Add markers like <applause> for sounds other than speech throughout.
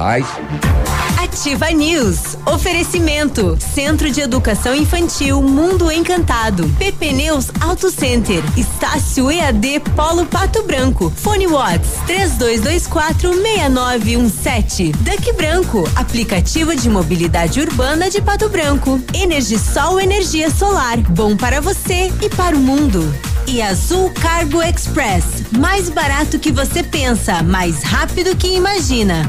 Paz. Ativa News. Oferecimento. Centro de Educação Infantil Mundo Encantado. PP Neus Auto Center. Estácio EAD Polo Pato Branco. Fone Watts 3224 6917. Duck Branco. Aplicativo de mobilidade urbana de Pato Branco. Energisol Energia Solar. Bom para você e para o mundo. E Azul Cargo Express. Mais barato que você pensa, mais rápido que imagina.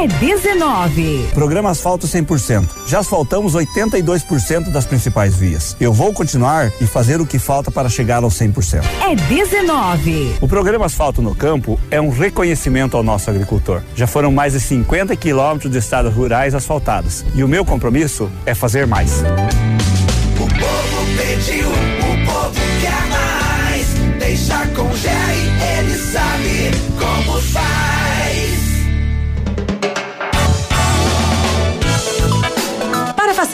É 19. Programa Asfalto 100%. Já asfaltamos 82% das principais vias. Eu vou continuar e fazer o que falta para chegar aos 100%. É 19. O programa Asfalto no Campo é um reconhecimento ao nosso agricultor. Já foram mais de 50 quilômetros de estradas rurais asfaltadas. E o meu compromisso é fazer mais. O povo pediu, o povo quer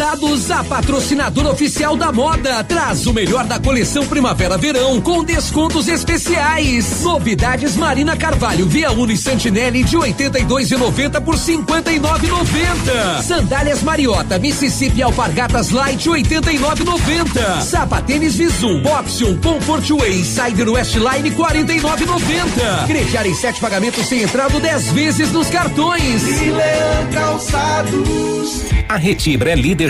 Calçados, a patrocinadora oficial da moda, traz o melhor da coleção Primavera-Verão com descontos especiais. Novidades Marina Carvalho, Via Uno e Santinelli de 82,90 por 59,90. Sandálias Mariota, Mississippi Alpargatas Light 89,90. Sapatênis Visum, Boxion, Comfort Way, Cider Westline 49,90. Crediar em sete pagamentos sem entrada 10 vezes nos cartões. Milan Calçados. A Retibra é líder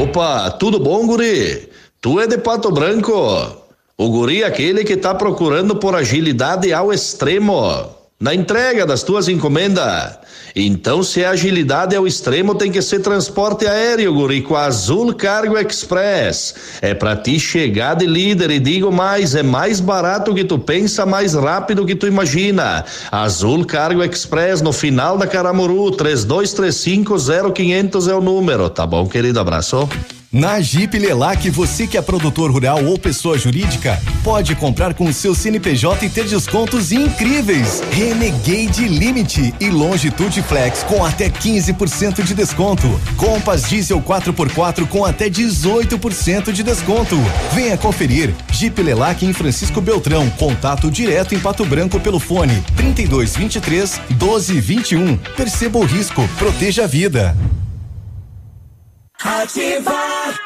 Opa, tudo bom, guri? Tu é de Pato Branco? O guri é aquele que tá procurando por agilidade ao extremo na entrega das tuas encomendas. Então, se a agilidade ao extremo, tem que ser transporte aéreo, guri, com a Azul Cargo Express. É para ti chegar de líder e digo mais, é mais barato que tu pensa, mais rápido que tu imagina. Azul Cargo Express no final da Caramuru, três dois três cinco zero quinhentos é o número, tá bom, querido? Abraço. Na Jeep Lelac, você que é produtor rural ou pessoa jurídica, pode comprar com o seu CNPJ e ter descontos incríveis. Renegade Limite e Longitude Flex com até 15% de desconto. Compass Diesel 4x4 com até 18% de desconto. Venha conferir. Jeep Lelac em Francisco Beltrão. Contato direto em Pato Branco pelo fone 3223 1221. Perceba o risco, proteja a vida. Ativar.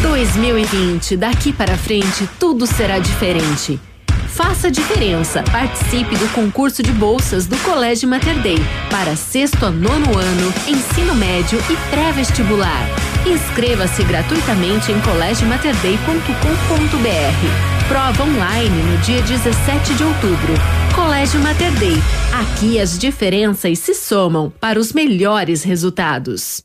2020, daqui para frente, tudo será diferente. Faça diferença. Participe do concurso de bolsas do Colégio Mater Dei para sexto a nono ano, ensino médio e pré-vestibular. Inscreva-se gratuitamente em colégiomaterdei.com.br. Prova online no dia 17 de outubro. Colégio Mater Dei. Aqui as diferenças se somam para os melhores resultados.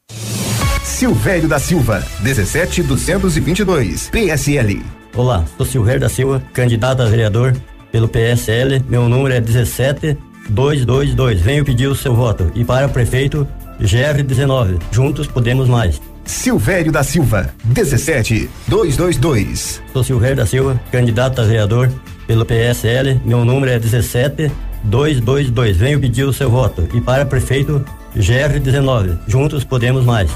Silvério da Silva, 17222, PSL. Olá, sou Silvério da Silva, candidato a vereador pelo PSL. Meu número é 17222. Venho pedir o seu voto. E para prefeito, GR19. Juntos podemos mais. Silvério da Silva, 17222. Sou Silvério da Silva, candidato a vereador pelo PSL. Meu número é 17222. Venho pedir o seu voto. E para prefeito, GR19. Juntos podemos mais.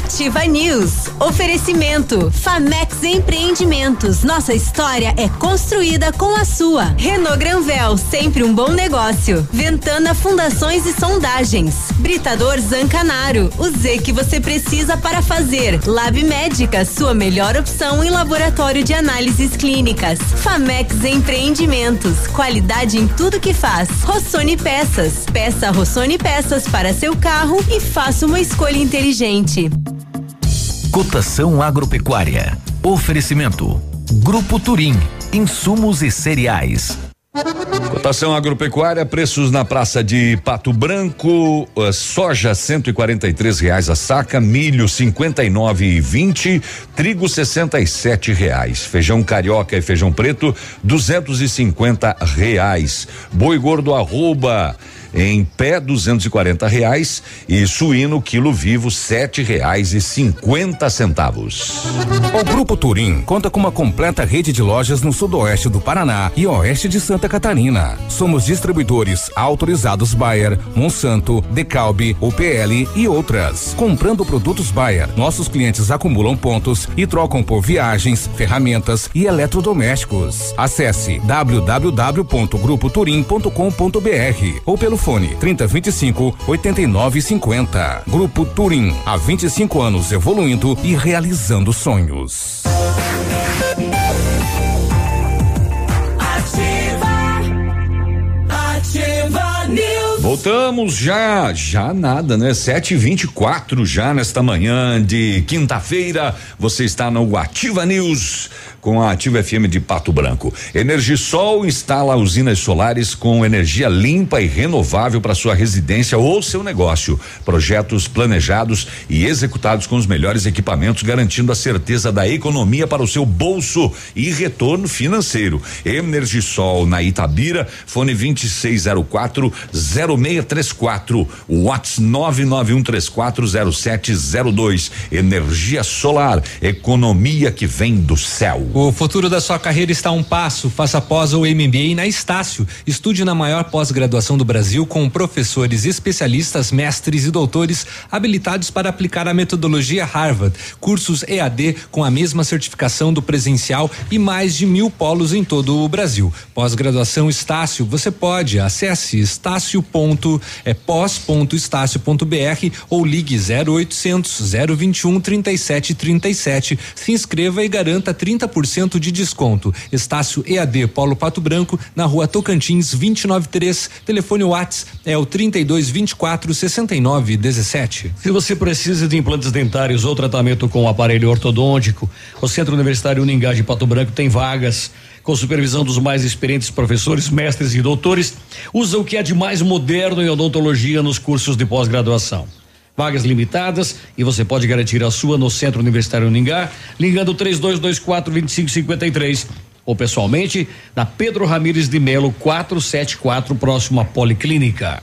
Ativa News. Oferecimento. Famex Empreendimentos. Nossa história é construída com a sua. Renault Granvel, sempre um bom negócio. Ventana Fundações e Sondagens. Britador Zancanaro, o Z que você precisa para fazer. Lab Médica, sua melhor opção em laboratório de análises clínicas. Famex Empreendimentos, qualidade em tudo que faz. Rossoni Peças, peça Rossoni Peças para seu carro e faça uma escolha inteligente. Cotação agropecuária. Oferecimento. Grupo Turim. Insumos e cereais. Cotação agropecuária, preços na praça de Pato Branco, uh, soja cento e quarenta e três reais a saca, milho cinquenta e nove e vinte, trigo sessenta e sete reais, feijão carioca e feijão preto duzentos e cinquenta reais, boi gordo arroba em pé duzentos e quarenta reais e suíno quilo vivo sete reais e cinquenta centavos. O Grupo Turim conta com uma completa rede de lojas no sudoeste do Paraná e oeste de Santa Catarina. Somos distribuidores autorizados Bayer, Monsanto, Decalbe, UPL e outras. Comprando produtos Bayer, nossos clientes acumulam pontos e trocam por viagens, ferramentas e eletrodomésticos. Acesse www.grupoturim.com.br ou pelo fone 3025 8950. Grupo Turim, há 25 anos evoluindo e realizando sonhos. Ativa News. Voltamos já, já nada, né? Sete e vinte e quatro já nesta manhã de quinta-feira. Você está no Ativa News com a Ativa FM de Pato Branco. Energisol instala usinas solares com energia limpa e renovável para sua residência ou seu negócio. Projetos planejados e executados com os melhores equipamentos, garantindo a certeza da economia para o seu bolso e retorno financeiro. Energisol na Itabira, fone 2604 0634, Whats 991340702. Energia solar, economia que vem do céu. O futuro da sua carreira está a um passo. Faça pós ou MBA na Estácio. Estude na maior pós-graduação do Brasil com professores especialistas, mestres e doutores habilitados para aplicar a metodologia Harvard. Cursos EAD com a mesma certificação do presencial e mais de mil polos em todo o Brasil. Pós-graduação Estácio, você pode. Acesse estácio ponto, é ou ligue 0800 021 3737. Se inscreva e garanta 30% de desconto. Estácio EAD Polo Pato Branco, na rua Tocantins 293. Telefone Whats é o 3224 6917. Se você precisa de implantes dentários ou tratamento com aparelho ortodôntico, o Centro Universitário Uningá de Pato Branco tem vagas com supervisão dos mais experientes professores, mestres e doutores. Usa o que é de mais moderno em odontologia nos cursos de pós-graduação. Vagas limitadas e você pode garantir a sua no Centro Universitário Uningá, ligando 3224 2553 ou pessoalmente na Pedro Ramires de Melo 474, próximo à Policlínica.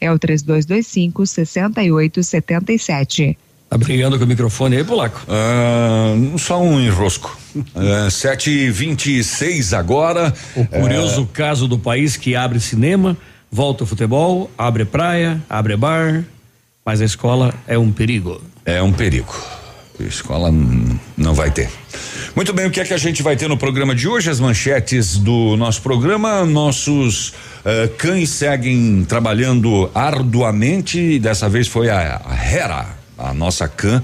é o 3225 6877. Tá brigando com o microfone aí, Polaco? Ah, só um enrosco. Uh, sete e vinte e seis agora. O curioso caso do país que abre cinema, volta o futebol, abre praia, abre bar, mas a escola é um perigo. É um perigo. A escola não vai ter. Muito bem, o que é que a gente vai ter no programa de hoje? As manchetes do nosso programa. Nossos uh, cães seguem trabalhando arduamente. Dessa vez foi a, a Hera, a nossa cã.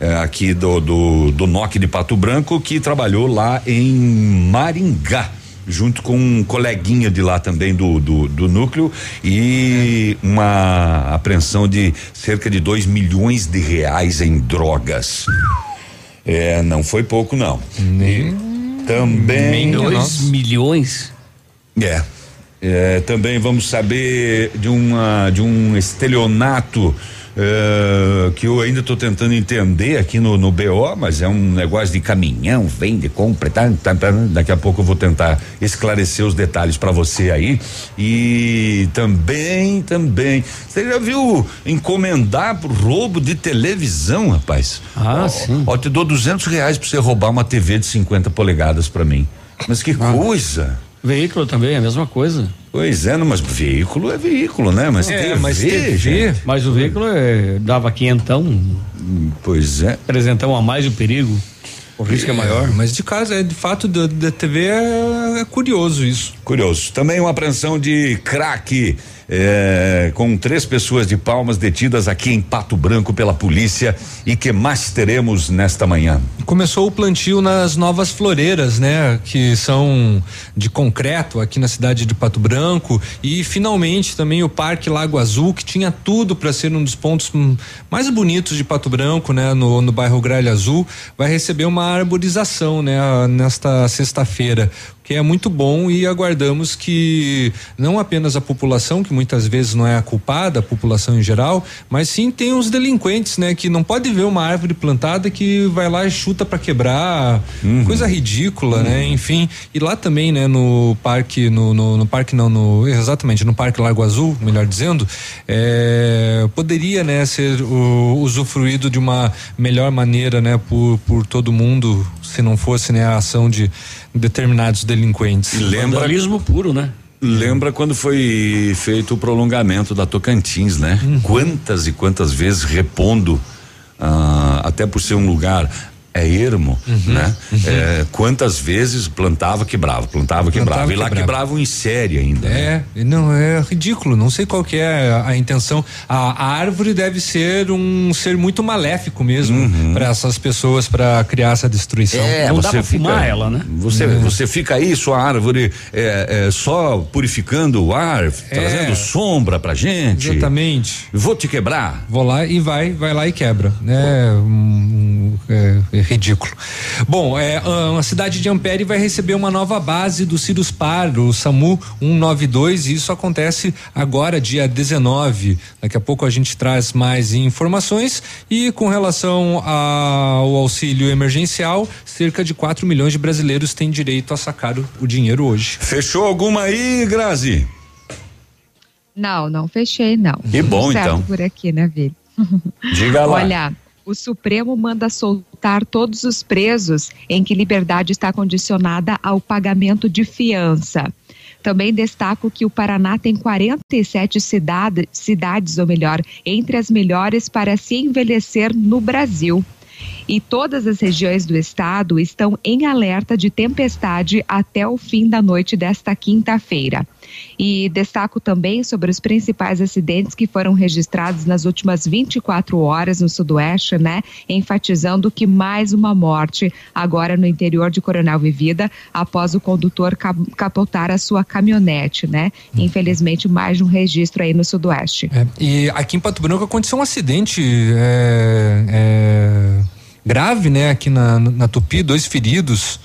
eh, aqui do, do, do NOC de Pato Branco, que trabalhou lá em Maringá junto com um coleguinha de lá também do, do, do núcleo e uma apreensão de cerca de 2 milhões de reais em drogas. É, não foi pouco não. E também Dois milhões? é, é, também vamos saber de uma de um estelionato é, que eu ainda estou tentando entender aqui no, no BO, mas é um negócio de caminhão, vende, compra, tá, tá, tá, daqui a pouco eu vou tentar esclarecer os detalhes para você aí. E também, também, você já viu encomendar pro roubo de televisão, rapaz? Ah, Ó, sim. Ó, te dou duzentos reais pra você roubar uma TV de 50 polegadas para mim. Mas que coisa! Veículo também, é a mesma coisa. Pois é, não, mas veículo é veículo, né? Mas É, mas TV. Mas o veículo é, dava quinhentão. Pois é. Trezentão a mais o perigo. O risco é maior. Mas de casa, é, de fato, da, da TV é, é curioso isso. Curioso. Também uma apreensão de crack é, com três pessoas de palmas detidas aqui em Pato Branco pela polícia. E que mais teremos nesta manhã? Começou o plantio nas novas floreiras, né? Que são de concreto aqui na cidade de Pato Branco e finalmente também o Parque Lago Azul, que tinha tudo para ser um dos pontos mais bonitos de Pato Branco, né? No, no bairro Gralha Azul, vai receber uma arborização, né? Nesta sexta-feira, que é muito bom e aguardamos que não apenas a população, que muitas vezes não é a culpada, a população em geral, mas sim tem os delinquentes, né? Que não pode ver uma árvore plantada que vai lá e chuta para quebrar, coisa ridícula, né? Enfim, e lá também, né? No parque, no, no, no parque não, no, exatamente, no Parque Lago Azul, melhor dizendo, é, poderia, né? Ser o, usufruído de uma melhor maneira, né? Por, por todo mundo, se não fosse, né? A ação de determinados delinquentes. E lembra- Vandalismo puro, né? Lembra quando foi feito o prolongamento da Tocantins, né? Uhum. Quantas e quantas vezes repondo, ah, até por ser um lugar é ermo, Uhum. né? É, quantas vezes plantava, quebrava, plantava, quebrava. Plantava, e lá quebrava. quebravam em série ainda. né? É, não, é ridículo, não sei qual que é a, a intenção. A, a árvore deve ser um ser muito maléfico mesmo para essas pessoas para criar essa destruição. Uhum. É, você fica, né? Você, É. você fica aí, sua árvore, é, é, só purificando o ar, trazendo sombra pra gente. Exatamente. Vou te quebrar. Vou lá e vai, vai lá e quebra, né? Um, é, é ridículo. Bom, é, a, cidade de Ampere vai receber uma nova base do Cirus Par, o SAMU 192, e isso acontece agora, dia 19. Daqui a pouco a gente traz mais informações e com relação ao auxílio emergencial, cerca de 4 milhões de brasileiros têm direito a sacar o, o dinheiro hoje. Fechou alguma aí, Grazi? Não, não fechei, não. Que bom, Tudo certo então. por aqui, né, Vili? Diga lá. Olha, o Supremo manda soltar todos os presos em que liberdade está condicionada ao pagamento de fiança. Também destaco que o Paraná tem 47 cidade, cidades, ou melhor, entre as melhores para se envelhecer no Brasil. E todas as regiões do estado estão em alerta de tempestade até o fim da noite desta quinta-feira. E destaco também sobre os principais acidentes que foram registrados nas últimas 24 horas no Sudoeste, né? Enfatizando que mais uma morte agora no interior de Coronel Vivida após o condutor cap- capotar a sua caminhonete, né? Infelizmente, mais um registro aí no Sudoeste. É, e aqui em Pato Branco aconteceu um acidente é, é, grave, né? Aqui na, na Tupi, dois feridos.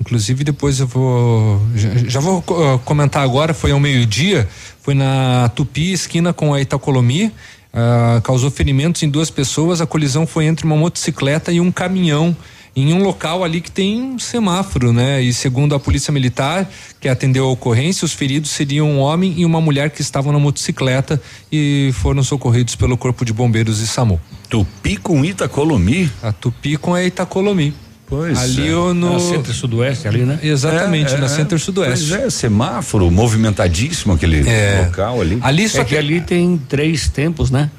Inclusive depois eu vou já, já vou co- comentar agora. Foi ao meio dia, foi na Tupi esquina com a Itacolomi. ah, causou ferimentos em duas pessoas. A colisão foi entre uma motocicleta e um caminhão em um local ali que tem um semáforo, né? E segundo a polícia militar que atendeu a ocorrência, os feridos seriam um homem e uma mulher que estavam na motocicleta e foram socorridos pelo corpo de bombeiros e SAMU. Tupi com Itacolomi? A Tupi com a Itacolomi. Pois ali é. no Na centro-sudoeste ali, né? Exatamente, É, na é. centro-sudoeste. Pois é, semáforo, movimentadíssimo aquele É. local ali. Ali só é que ali tem três tempos, né?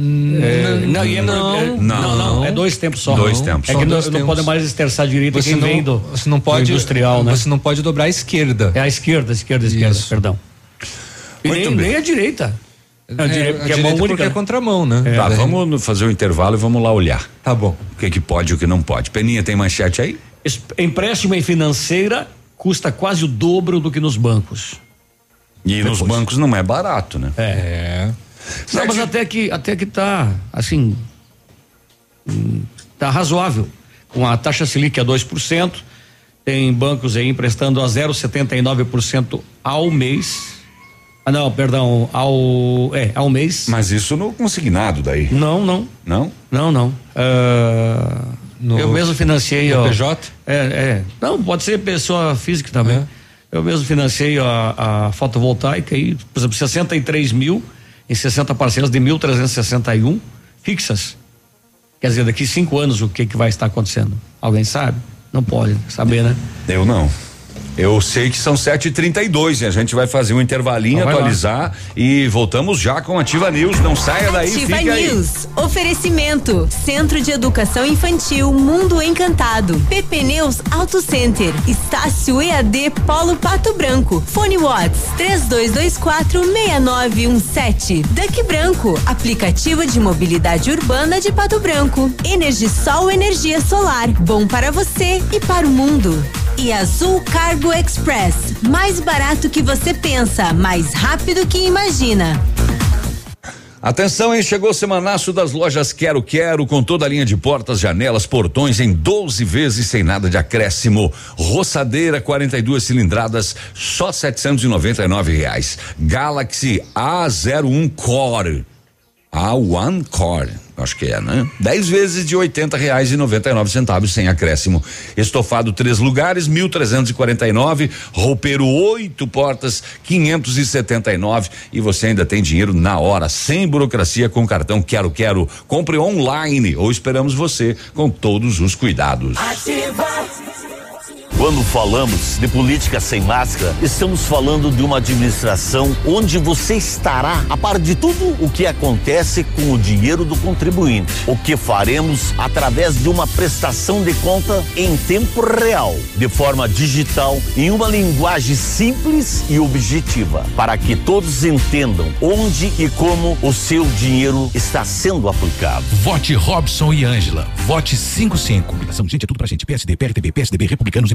É, não, e é- não, é- não, não, é dois tempos só. Dois tempos É que não, não tempos. pode mais esterçar direito Você quem não, vem do, você não pode industrial, né? Você não pode dobrar à esquerda. É a esquerda, esquerda, esquerda, Isso. perdão. E Muito nem, bem. nem a direita. A É, direita, a porque é direita mão porque única. é né? contramão, né? Tá, Daí- vamos fazer o intervalo e vamos lá olhar. Tá bom. O que que pode e o que não pode. Peninha, tem manchete aí? Es- Empréstimo em financeira custa quase o dobro do que nos bancos. E nos bancos não é barato, né? É. Não, mas até que, até que tá, assim, hum, tá razoável. Com a taxa Selic a 2%, tem bancos aí emprestando a 0,79% ao mês. Ah, não, perdão, ao é, ao mês. Mas isso no consignado daí? Não, não. Não? Não, não. Ah, No- eu mesmo financiei, no ó. PJ? É, é. Não, pode ser pessoa física também. Eu mesmo financiei a, a fotovoltaica aí, por exemplo, 63 mil em 60 parcelas de 1.361 fixas. Quer dizer, daqui cinco anos o que que vai estar acontecendo? Alguém sabe? Não pode saber, né? Eu não. Eu sei que são 7h32 e a gente vai fazer um intervalinho, Então vai lá. atualizar e voltamos já com Ativa News. Não saia daí, Ativa fica aí. News. Oferecimento. Centro de Educação Infantil Mundo Encantado. PP Neus Auto Center. Estácio EAD Polo Pato Branco. Fone Watts 32246917. Duck Branco. Aplicativo de mobilidade urbana de Pato Branco. Energisol Energia Solar. Bom para você e para o mundo. E Azul Cargo Express. Mais barato que você pensa, mais rápido que imagina. Atenção, hein? Chegou o semanaço das lojas Quero Quero, com toda a linha de portas, janelas, portões em 12 vezes sem nada de acréscimo. Roçadeira 42 cilindradas, só 799 reais. Galaxy A01 Core. A1 Core, acho que é, né? 10 vezes de R$ reais e 99 centavos sem acréscimo. Estofado três lugares, 1.349. Roupeiro oito portas, 579 e você ainda tem dinheiro na hora, sem burocracia com cartão Quero Quero. Compre online ou esperamos você com todos os cuidados. Quando falamos de política sem máscara, estamos falando de uma administração onde você estará a par de tudo o que acontece com o dinheiro do contribuinte. O que faremos através de uma prestação de conta em tempo real, de forma digital, em uma linguagem simples e objetiva, para que todos entendam onde e como o seu dinheiro está sendo aplicado. Vote Robson e Ângela. Vote 55. Combinação, gente, é tudo pra gente. PSD, PRTB, PSDB, Republicanos e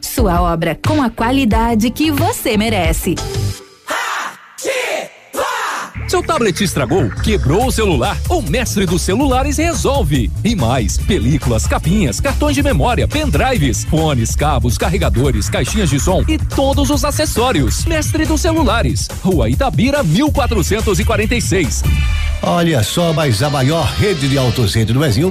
Sua obra com a qualidade que você merece. Seu tablet estragou? Quebrou o celular? O mestre dos celulares resolve. E mais: películas, capinhas, cartões de memória, pendrives, fones, cabos, carregadores, caixinhas de som e todos os acessórios. Mestre dos celulares. Rua Itabira, 1446. Olha só, mas a maior rede de autocentro do Brasil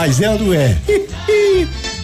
mas ela não é.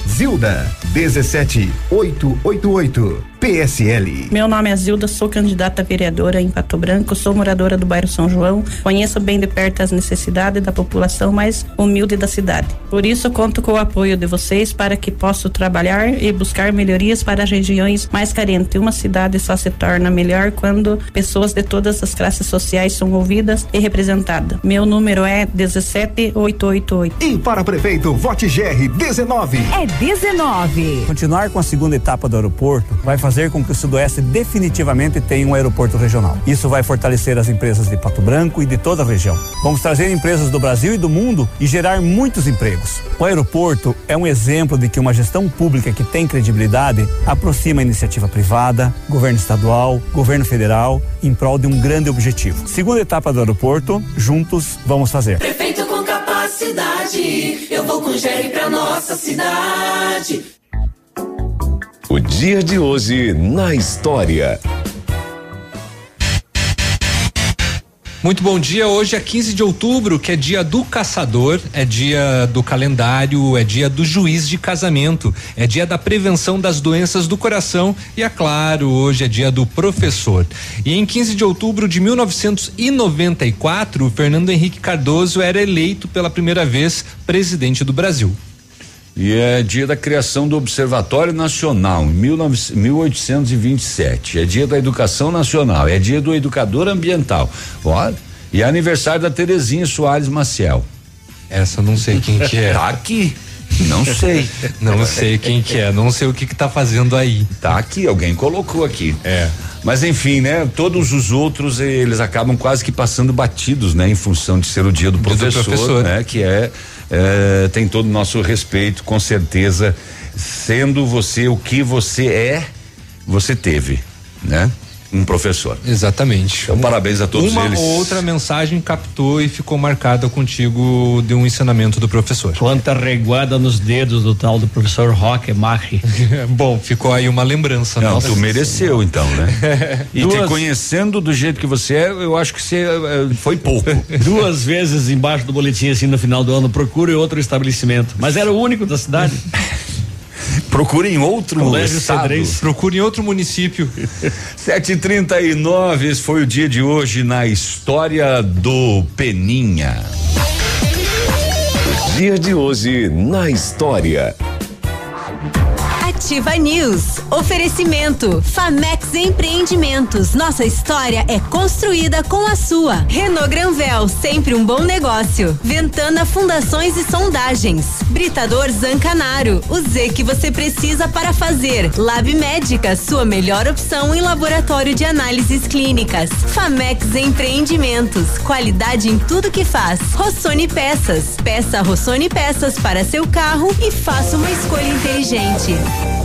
Zilda, 17888, PSL. Meu nome é Zilda, sou candidata a vereadora em Pato Branco, sou moradora do bairro São João, conheço bem de perto as necessidades da população mais humilde da cidade. Por isso, conto com o apoio de vocês para que possa trabalhar e buscar melhorias para as regiões mais carentes. Uma cidade só se torna melhor quando pessoas de todas as classes sociais são ouvidas e representadas. Meu número é 17888. E para prefeito, vote GR 19. É 19. Continuar com a segunda etapa do aeroporto vai fazer fazer com que o Sudoeste definitivamente tenha um aeroporto regional. Isso vai fortalecer as empresas de Pato Branco e de toda a região. Vamos trazer empresas do Brasil e do mundo e gerar muitos empregos. O aeroporto é um exemplo de que uma gestão pública que tem credibilidade aproxima a iniciativa privada, governo estadual, governo federal, em prol de um grande objetivo. Segunda etapa do aeroporto, juntos vamos fazer. Prefeito com capacidade, eu vou com pra nossa cidade. O dia de hoje na história. Muito bom dia. Hoje é 15 de outubro, que é dia do caçador, é dia do calendário, é dia do juiz de casamento, é dia da prevenção das doenças do coração e, é claro, hoje é dia do professor. E em 15 de outubro de 1994, Fernando Henrique Cardoso era eleito pela primeira vez presidente do Brasil. E é dia da criação do Observatório Nacional, em 19, 1827. É dia da Educação Nacional, é dia do Educador Ambiental. Olha, e é aniversário da Terezinha Soares Maciel. Essa não sei quem que é. <laughs> Tá aqui. Não sei. não sei quem que é, não sei o que que tá fazendo aí. Tá aqui, alguém colocou aqui. É. Mas enfim, né? Todos os outros eles acabam quase que passando batidos, né? Em função de ser o dia do Dia do professor, professor. né? Que é, é, tem todo o nosso respeito, com certeza, sendo você o que você é, você teve, né? Um professor. Exatamente. Então, parabéns a todos Uma eles. ou outra mensagem captou e ficou marcada contigo de um ensinamento do professor. Quanta reguada nos dedos do tal do professor Roque Macri. <laughs> Bom, ficou aí uma lembrança. Não, nossa. tu mereceu então, né? <laughs> E te Duas- conhecendo do jeito que você é, eu acho que você eh, foi pouco. <laughs> Duas vezes embaixo do boletim, assim, no final do ano, procure outro estabelecimento. Mas era o único da cidade. Procure em outro Colégio estado. Cedrez. Procure em outro município. <laughs> 7h39, esse foi o dia de hoje na história do Peninha. Dia de hoje na história. Ativa News. Oferecimento. Famex Empreendimentos. Nossa história é construída com a sua. Renault Granvel, sempre um bom negócio. Ventana Fundações e Sondagens. Britador Zancanaro. O Z que você precisa para fazer. Lab Médica, sua melhor opção em laboratório de análises clínicas. Famex Empreendimentos. Qualidade em tudo que faz. Rossoni Peças. Peça Rossoni Peças para seu carro e faça uma escolha inteligente.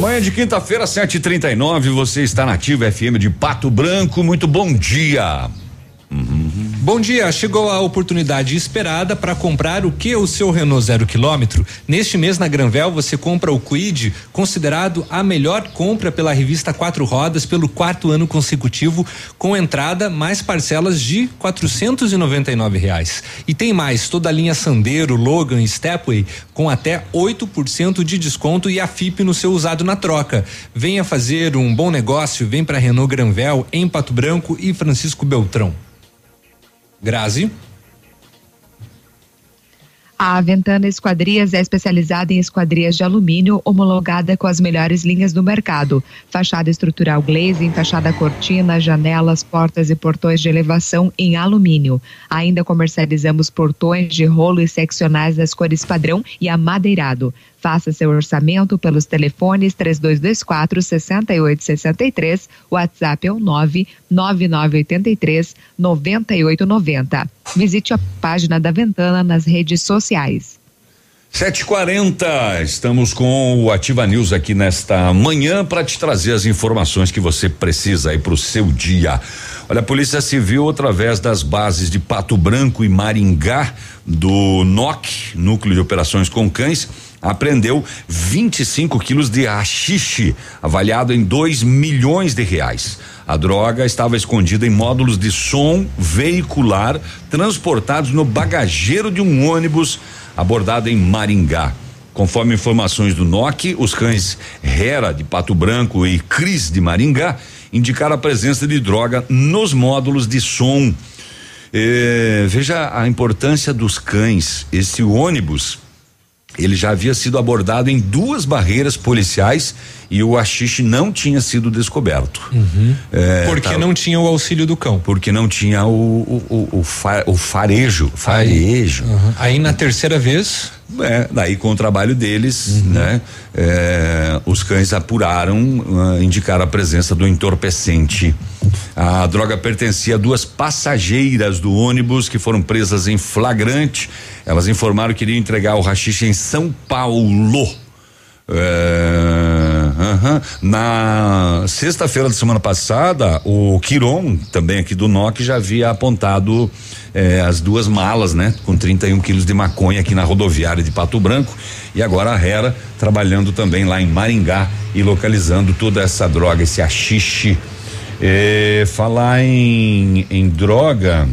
Manhã de quinta-feira, 7h39, você está na Ativa FM de Pato Branco. Muito bom dia. Bom dia, chegou a oportunidade esperada para comprar o que o seu Renault zero quilômetro. Neste mês na Granvel você compra o Quid, considerado a melhor compra pela revista Quatro Rodas pelo quarto ano consecutivo, com entrada mais parcelas de quatrocentos e noventa e nove reais. E tem mais toda a linha Sandero, Logan, e Stepway com até 8% de desconto e a FIP no seu usado na troca. Venha fazer um bom negócio, vem para Renault Granvel em Pato Branco e Francisco Beltrão. Grazi. A Ventana Esquadrias é especializada em esquadrias de alumínio, homologada com as melhores linhas do mercado. Fachada estrutural glazing, fachada cortina, janelas, portas e portões de elevação em alumínio. Ainda comercializamos portões de rolo e seccionais das cores padrão e amadeirado. Faça seu orçamento pelos telefones 3224 6863, WhatsApp é o 99983 9890. Visite a página da Ventana nas redes sociais. 7h40, estamos com o Ativa News aqui nesta manhã para te trazer as informações que você precisa aí para o seu dia. Olha, a Polícia Civil, através das bases de Pato Branco e Maringá, do NOC, Núcleo de Operações com Cães, apreendeu 25 quilos de haxixe, avaliado em 2 milhões de reais. A droga estava escondida em módulos de som veicular transportados no bagageiro de um ônibus abordado em Maringá. Conforme informações do NOC, os cães Hera de Pato Branco e Cris de Maringá indicaram a presença de droga nos módulos de som. Eh, veja a importância dos cães. Esse ônibus Ele já havia sido abordado em duas barreiras policiais e o haxixe não tinha sido descoberto. É, Porque tá- não tinha o auxílio do cão. Porque não tinha o, o, o, o fa- o farejo. Farejo. Aí na terceira vez. É, daí com o trabalho deles, né? é, os cães apuraram, ah, indicaram a presença do entorpecente. A droga pertencia a duas passageiras do ônibus que foram presas em flagrante. Elas informaram que iriam entregar o rachixe em São Paulo. É, aham. Na sexta-feira da semana passada, o Quiron, também aqui do NOC, já havia apontado eh, as duas malas, né? Com 31 quilos de maconha aqui na rodoviária de Pato Branco. E agora a Hera trabalhando também lá em Maringá e localizando toda essa droga, esse achixe. Eh, falar em, em droga.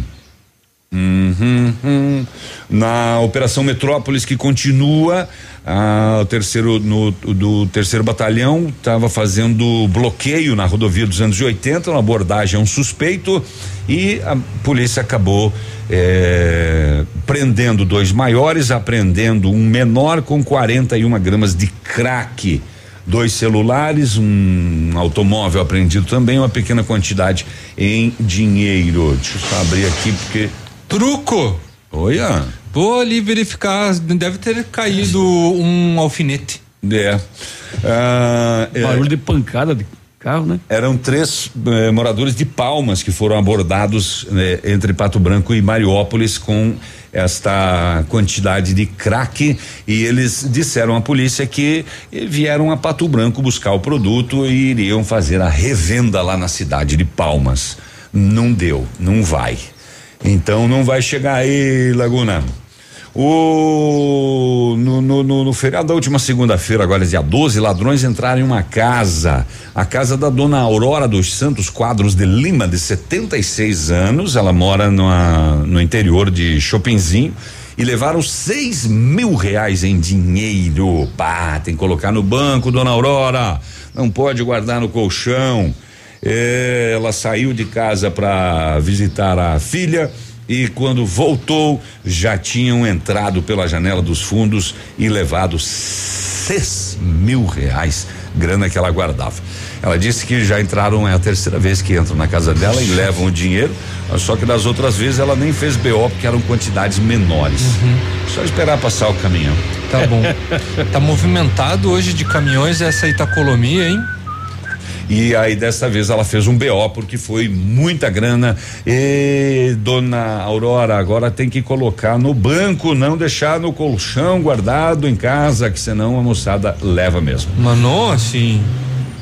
Uhum, uhum. Na Operação Metrópolis que continua, ah, o terceiro no do terceiro batalhão estava fazendo bloqueio na rodovia 280, uma abordagem a um suspeito e a polícia acabou eh, prendendo dois maiores, apreendendo um menor com 41 gramas de crack. Dois celulares, um automóvel apreendido também, uma pequena quantidade em dinheiro. Deixa eu só abrir aqui porque Truco! Olha. Vou ali verificar, deve ter caído um alfinete. É. Ah, é. Barulho de pancada de carro, né? Eram três eh, moradores de Palmas que foram abordados né, entre Pato Branco e Mariópolis com esta quantidade de crack e eles disseram à polícia que vieram a Pato Branco buscar o produto e iriam fazer a revenda lá na cidade de Palmas. Não deu, não vai. Então não vai chegar aí, Laguna. O no, no, no, no feriado da última segunda-feira, agora dia 12, ladrões entraram em uma casa, a casa da dona Aurora dos Santos Quadros de Lima, de 76 anos. Ela mora numa, no interior de Chopinzinho e levaram seis mil reais em dinheiro. Pá, tem que colocar no banco, dona Aurora. Não pode guardar no colchão. É, ela saiu de casa para visitar a filha e quando voltou já tinham entrado pela janela dos fundos e levado seis mil reais, grana que ela guardava. Ela disse que já entraram, é a terceira vez que entram na casa dela e levam o dinheiro, só que das outras vezes ela nem fez BO porque eram quantidades menores. Só esperar passar o caminhão. Tá bom. tá movimentado hoje de caminhões essa Itacolomia, hein? E aí dessa vez ela fez um BO porque foi muita grana. E dona Aurora, agora tem que colocar no banco, não deixar no colchão guardado em casa, que senão a moçada leva mesmo. Mano, assim.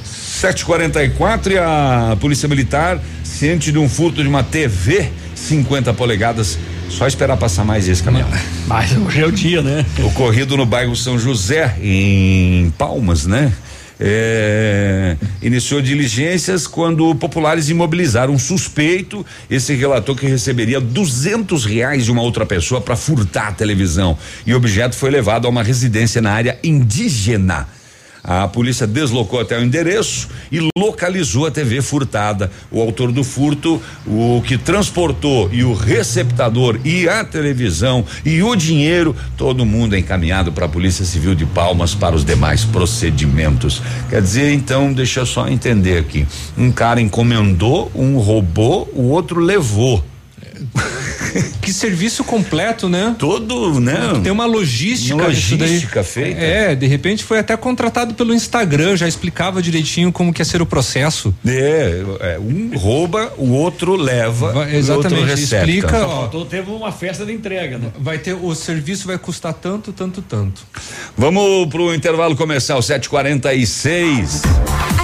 744 e a Polícia Militar, ciente de um furto de uma TV 50 polegadas. Só esperar passar mais esse caminhão. Mas hoje é o dia, né? Ocorrido no bairro São José, em Palmas, né? É, iniciou diligências quando populares imobilizaram um suspeito. Esse relatou que receberia duzentos reais de uma outra pessoa para furtar a televisão. E o objeto foi levado a uma residência na área indígena. A polícia deslocou até o endereço e localizou a TV furtada. O autor do furto, o que transportou e o receptador e a televisão e o dinheiro, todo mundo é encaminhado para a Polícia Civil de Palmas para os demais procedimentos. Quer dizer, então, deixa eu só entender aqui. Um cara encomendou, um roubou, o outro levou. Que serviço completo, né? Todo, né? Tem uma logística. Uma logística feita. É, de repente foi até contratado pelo Instagram, já explicava direitinho como que ia ser o processo. É, é, um rouba, o outro leva, Vai- o exatamente, outro explica, ó. faltou, teve uma festa de entrega, né? Vai ter, o serviço vai custar tanto, tanto, tanto. Vamos pro intervalo comercial 746.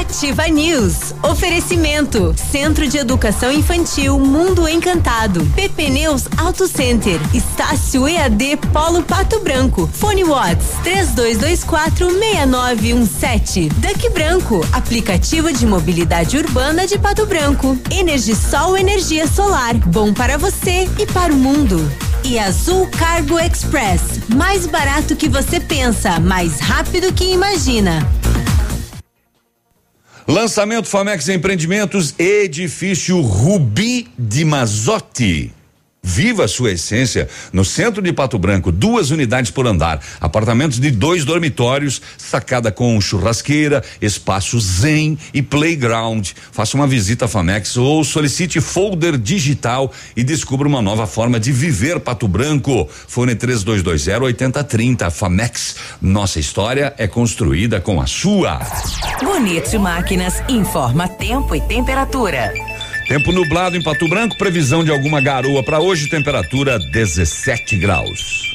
Ativa News. Oferecimento. Centro de Educação Infantil Mundo Encantado. PP Neus Auto Center. Estácio EAD Polo Pato Branco. Fone Watts 3224 6917. Duck Branco. Aplicativo de mobilidade urbana de Pato Branco. Energisol Energia Solar. Bom para você e para o mundo. E Azul Cargo Express. Mais barato que você pensa, mais rápido que imagina. Lançamento Famex Empreendimentos, edifício Rubi de Mazotti. Viva a sua essência no centro de Pato Branco, duas unidades por andar, apartamentos de dois dormitórios, sacada com churrasqueira, espaço zen e playground. Faça uma visita à Famex ou solicite folder digital e descubra uma nova forma de viver Pato Branco. Fone 3220 8030 Famex. Nossa história é construída com a sua. Bonito Máquinas informa tempo e temperatura. Tempo nublado em Pato Branco, previsão de alguma garoa para hoje, temperatura 17 graus.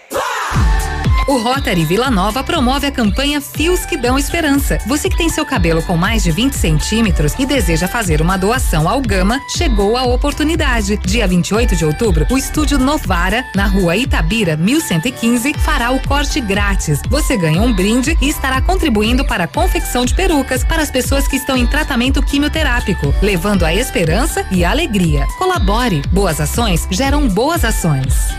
O Rotary Vila Nova promove a campanha Fios que Dão Esperança. Você que tem seu cabelo com mais de 20 centímetros e deseja fazer uma doação ao Gama, chegou a oportunidade. Dia 28 de outubro, o estúdio Novara, na rua Itabira, 1115, fará o corte grátis. Você ganha um brinde e estará contribuindo para a confecção de perucas para as pessoas que estão em tratamento quimioterápico, levando a esperança e a alegria. Colabore. Boas ações geram boas ações.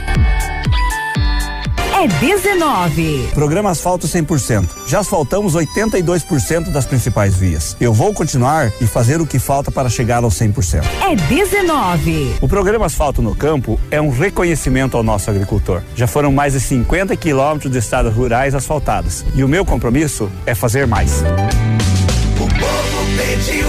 É 19. Programa Asfalto 100%. Já asfaltamos 82% das principais vias. Eu vou continuar e fazer o que falta para chegar aos 100%. É 19. O programa Asfalto no Campo é um reconhecimento ao nosso agricultor. Já foram mais de 50 quilômetros de estradas rurais asfaltadas. E o meu compromisso é fazer mais. O povo pediu,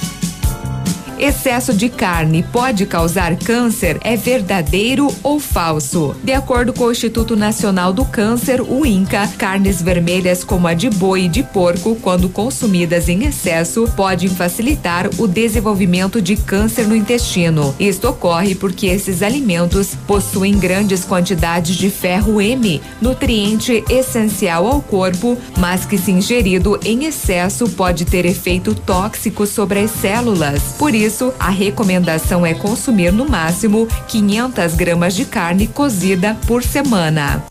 Excesso de carne pode causar câncer? É verdadeiro ou falso? De acordo com o Instituto Nacional do Câncer, o INCA, carnes vermelhas como a de boi e de porco, quando consumidas em excesso, podem facilitar o desenvolvimento de câncer no intestino. Isto ocorre porque esses alimentos possuem grandes quantidades de ferro M, nutriente essencial ao corpo, mas que se ingerido em excesso pode ter efeito tóxico sobre as células. Por isso, a recomendação é consumir no máximo 500 gramas de carne cozida por semana.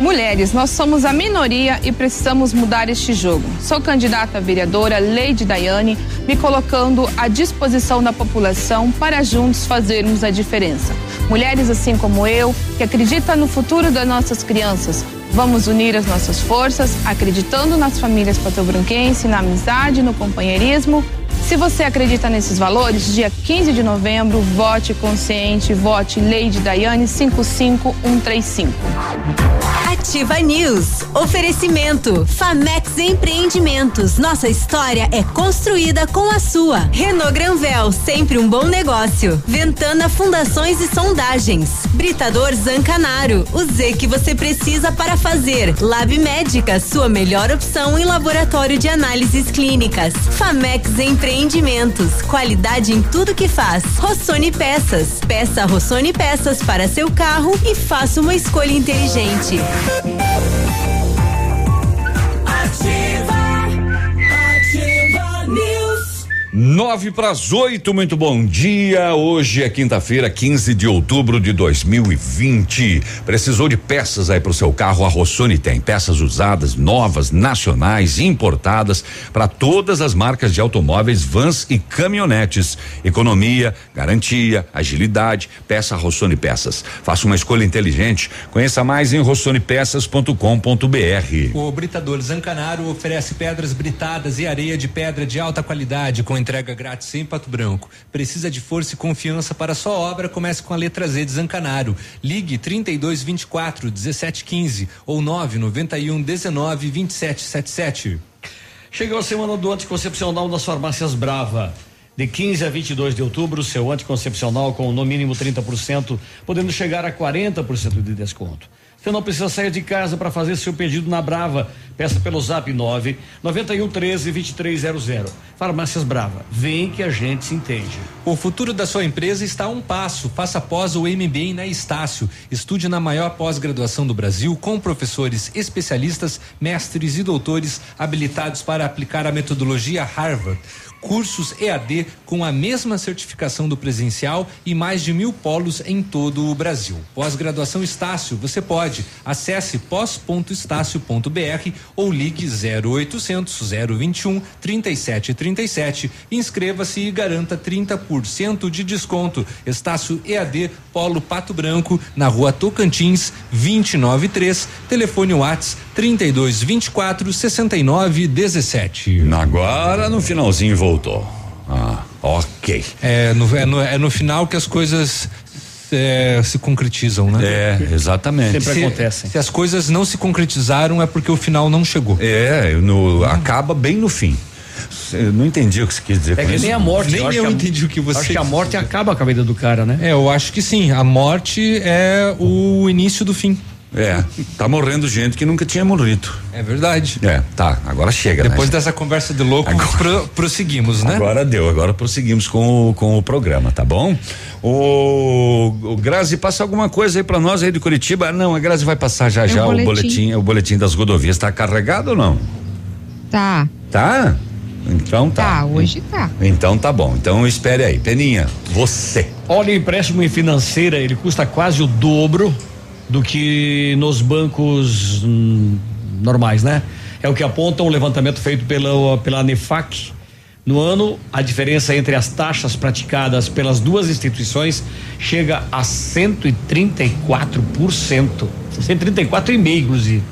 Mulheres, nós somos a minoria e precisamos mudar este jogo. Sou candidata a vereadora Leide Daiane, me colocando à disposição da população para juntos fazermos a diferença. Mulheres assim como eu, que acreditam no futuro das nossas crianças. Vamos unir as nossas forças, acreditando nas famílias patobranquenses, na amizade, no companheirismo. Se você acredita nesses valores, dia 15 de novembro, vote consciente, vote Leide Daiane 55135. Ativa News. Oferecimento. Famex Empreendimentos. Nossa história é construída com a sua. Renault Granvel, sempre um bom negócio. Ventana Fundações e Sondagens. Britador Zancanaro. O Z que você precisa para fazer. Lab Médica, sua melhor opção em laboratório de análises clínicas. Famex Empreendimentos. Qualidade em tudo que faz. Rossoni Peças. Peça Rossoni Peças para seu carro e faça uma escolha inteligente. Nove para as oito, muito bom dia. Hoje é quinta-feira, 15 de outubro de 2020. Precisou de peças aí para o seu carro? A Rossoni tem peças usadas, novas, nacionais, importadas para todas as marcas de automóveis, vans e caminhonetes. Economia, garantia, agilidade. Peça Rossoni Peças. Faça uma escolha inteligente. Conheça mais em rossonepeças.com.br. O Britador Zancanaro oferece pedras britadas e areia de pedra de alta qualidade com entrega grátis em Pato Branco. Precisa de força e confiança para sua obra? Comece com a letra Z de Zancanaro. Ligue 32 24 17 15 ou 991 19 27 77. Chegou a semana do anticoncepcional das farmácias Brava. De 15 a 22 de outubro, seu anticoncepcional com no mínimo 30%, podendo chegar a 40% de desconto. Você não precisa sair de casa para fazer seu pedido na Brava. Peça pelo Zap 9 91 13 2300. Farmácias Brava. Vem que a gente se entende. O futuro da sua empresa está a um passo. Faça pós o MBA na Estácio. Estude na maior pós-graduação do Brasil com professores especialistas, mestres e doutores habilitados para aplicar a metodologia Harvard cursos EAD com a mesma certificação do presencial e mais de mil polos em todo o Brasil. Pós-graduação Estácio, você pode. Acesse pós.estácio.br ou ligue 0800 021 3737. Inscreva-se e garanta 30% de desconto. Estácio EAD Polo Pato Branco, na rua Tocantins, 293. Telefone Whats 32 24 69 17. Agora no finalzinho voltou. Ah, ok. É no, é no, é no final que as coisas é, se concretizam, né? É, exatamente. Sempre se, acontecem. Se as coisas não se concretizaram é porque o final não chegou. É, no, acaba bem no fim. Eu não entendi o que você quis dizer É com que isso. nem a morte. Nem acho eu que a- entendi o que você Acho que a morte acaba com a vida do cara, né? É, eu acho que sim. A morte é o início do fim. É, tá morrendo gente que nunca tinha morrido. É verdade. É, tá, agora chega, Depois né? dessa conversa de louco, pro- prosseguimos, né? Agora deu, agora prosseguimos com o, com o programa, tá bom? O, o Grazi, passa alguma coisa aí pra nós aí de Curitiba? Não, a Grazi vai passar já É o já o boletim. boletim, o boletim das rodovias. Tá carregado ou não? Tá, Tá? Então tá. tá, hoje tá. Então tá bom. Então espere aí. Peninha, você. Olha, empréstimo em financeira, ele custa quase o dobro do que nos bancos hum, normais, né? É o que aponta um levantamento feito pela, pela ANEFAC. No ano, a diferença entre as taxas praticadas pelas duas instituições chega a 134%. 134,5%, inclusive.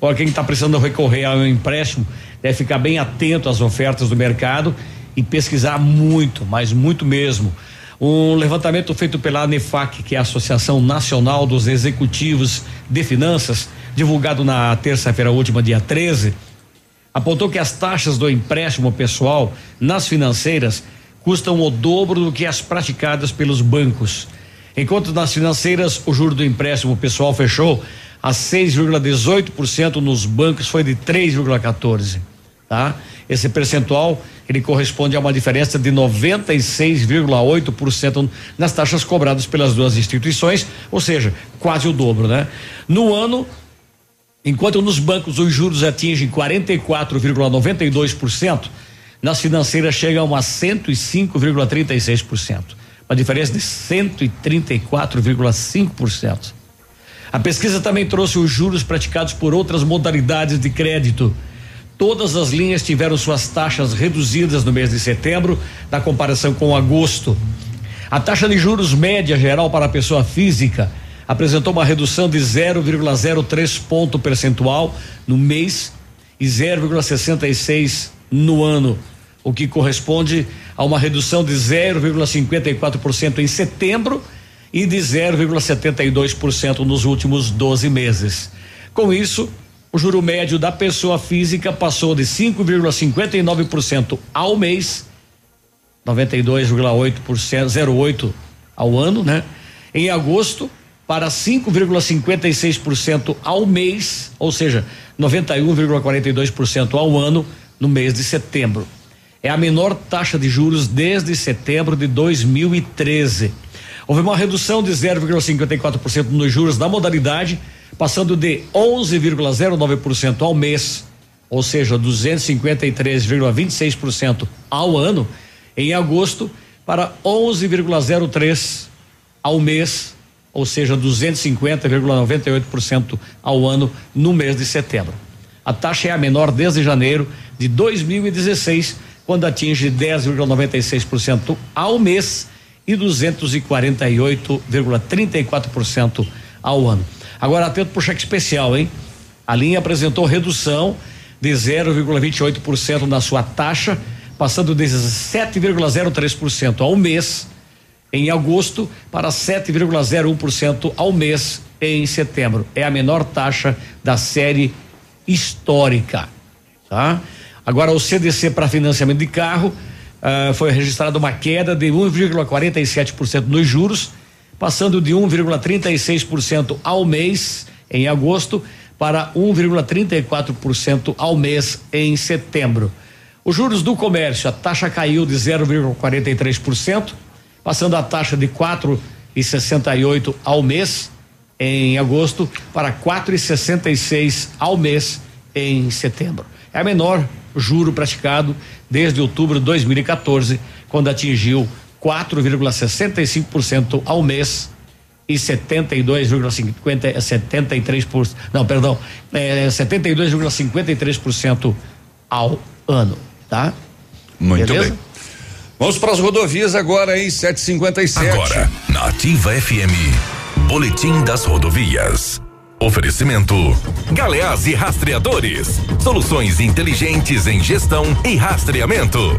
Olha, quem está precisando recorrer ao empréstimo deve ficar bem atento às ofertas do mercado e pesquisar muito, mas muito mesmo. Um levantamento feito pela ANEFAC, que é a Associação Nacional dos Executivos de Finanças, divulgado na terça-feira última, dia 13, apontou que as taxas do empréstimo pessoal nas financeiras custam o dobro do que as praticadas pelos bancos. Enquanto nas financeiras o juro do empréstimo pessoal fechou a 6,18%, nos bancos foi de 3,14, tá? Esse percentual ele corresponde a uma diferença de 96,8% nas taxas cobradas pelas duas instituições, ou seja, quase o dobro, né? No ano Enquanto nos bancos os juros atingem 44,92%, nas financeiras chegam a 105,36%. Uma diferença de 134,5%. A pesquisa também trouxe os juros praticados por outras modalidades de crédito. Todas as linhas tiveram suas taxas reduzidas no mês de setembro, na comparação com agosto. A taxa de juros média geral para a pessoa física apresentou uma redução de 0,03 ponto percentual no mês e 0,66 no ano, o que corresponde a uma redução de 0,54% em setembro e de 0,72% nos últimos 12 meses. Com isso, o juro médio da pessoa física passou de 5,59% ao mês 92,8%, 08 ao ano, né? Em agosto, para 5,56% ao mês, ou seja, 91,42% ao ano no mês de setembro. É a menor taxa de juros desde setembro de 2013. Houve uma redução de 0,54% nos juros da modalidade, passando de 11,09% ao mês, ou seja, 253,26% ao ano, Em agosto, para 11,03 ao mês, ou seja, 250,98% ao ano no mês de setembro. A taxa é a menor desde janeiro de 2016, quando atinge 10,96% ao mês e 248,34% ao ano. Agora atento para o cheque especial, hein? A linha apresentou redução de 0,28% na sua taxa, passando de 7,03% ao mês em agosto para 7,01% ao mês em setembro. É a menor taxa da série histórica, tá? Agora o CDC para financiamento de carro uh, foi registrada uma queda de 1,47% nos juros, passando de 1,36% ao mês em agosto para 1,34% ao mês em setembro. Os juros do comércio, a taxa caiu de 0,43%, passando a taxa de 4,68 ao mês em agosto para 4,66 ao mês em setembro. É a menor juro praticado desde outubro de 2014, quando atingiu 4,65% ao mês e 72,50 73%, não, perdão, é, 72,53% ao ano, tá? Muito Beleza? bem. Vamos para as rodovias agora em 757. Agora, na Ativa FM, Boletim das Rodovias. Oferecimento: Galeás e Rastreadores. Soluções inteligentes em gestão e rastreamento.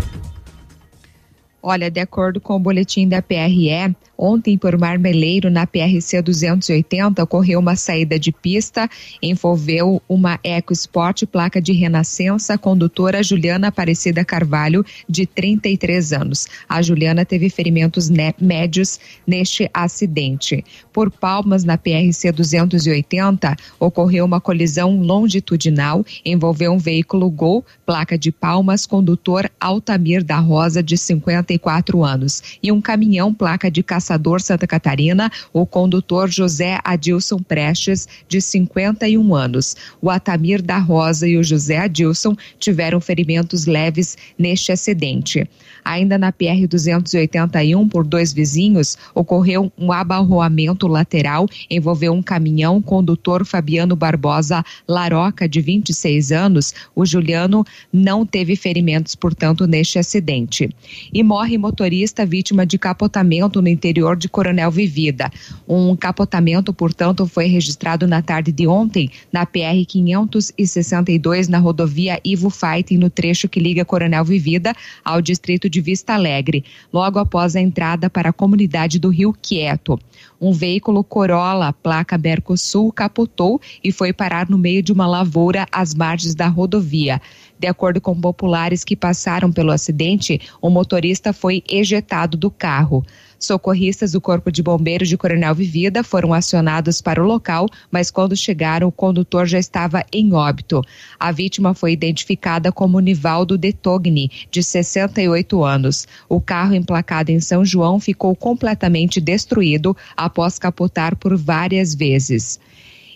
Olha, de acordo com o boletim da PRE, Ontem, por Marmeleiro, na PRC 280, ocorreu uma saída de pista, envolveu uma EcoSport placa de renascença, condutora Juliana Aparecida Carvalho, de 33 anos. A Juliana teve ferimentos médios neste acidente. Por Palmas, na PRC 280, ocorreu uma colisão longitudinal, envolveu um veículo Gol, placa de Palmas, condutor Altamir da Rosa, de 54 anos, e um caminhão, placa de Caça Caçador Santa Catarina, o condutor José Adilson Prestes, de 51 anos. O Atamir da Rosa e o José Adilson tiveram ferimentos leves neste acidente. Ainda na PR 281, por dois vizinhos, ocorreu um abarroamento lateral, envolveu um caminhão, condutor Fabiano Barbosa Laroca, de 26 anos. O Juliano não teve ferimentos, portanto, neste acidente. E morre motorista vítima de capotamento no interior de Coronel Vivida. Um capotamento, portanto, foi registrado na tarde de ontem na PR 562 na rodovia Ivo Fighting, no trecho que liga Coronel Vivida ao distrito de Vista Alegre, logo após a entrada para a comunidade do Rio Quieto. Um veículo Corolla, placa Mercosul, capotou e foi parar no meio de uma lavoura às margens da rodovia. De acordo com populares que passaram pelo acidente, o motorista foi ejetado do carro. Socorristas do Corpo de Bombeiros de Coronel Vivida foram acionados para o local, mas quando chegaram, o condutor já estava em óbito. A vítima foi identificada como Nivaldo Detogni, de 68 anos. O carro emplacado em São João ficou completamente destruído após capotar por várias vezes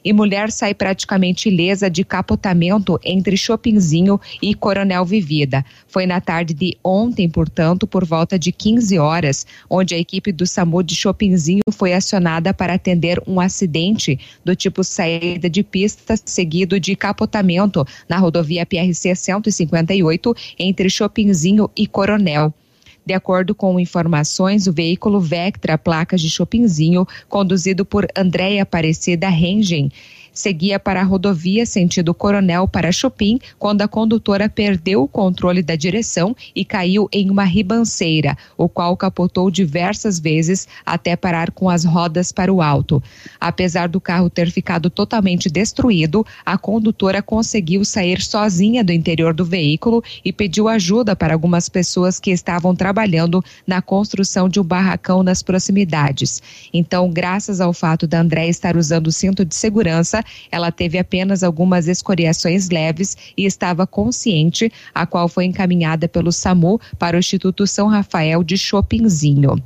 e mulher sai praticamente ilesa de capotamento entre Chopinzinho e Coronel Vivida. Foi na tarde de ontem, portanto, por volta de 15 horas, onde a equipe do SAMU de Chopinzinho foi acionada para atender um acidente do tipo saída de pista seguido de capotamento na rodovia PRC 158 entre Chopinzinho e Coronel. De acordo com informações, o veículo Vectra, placas de Chopinzinho, conduzido por Andréia Aparecida Rengen, seguia para a rodovia sentido Coronel para Chopin quando a condutora perdeu o controle da direção e caiu em uma ribanceira, o qual capotou diversas vezes até parar com as rodas para o alto. Apesar do carro ter ficado totalmente destruído, a condutora conseguiu sair sozinha do interior do veículo e pediu ajuda para algumas pessoas que estavam trabalhando na construção de um barracão nas proximidades. Então, graças ao fato da André estar usando o cinto de segurança, Ela teve apenas algumas escoriações leves e estava consciente, a qual foi encaminhada pelo SAMU para o Instituto São Rafael de Chopinzinho.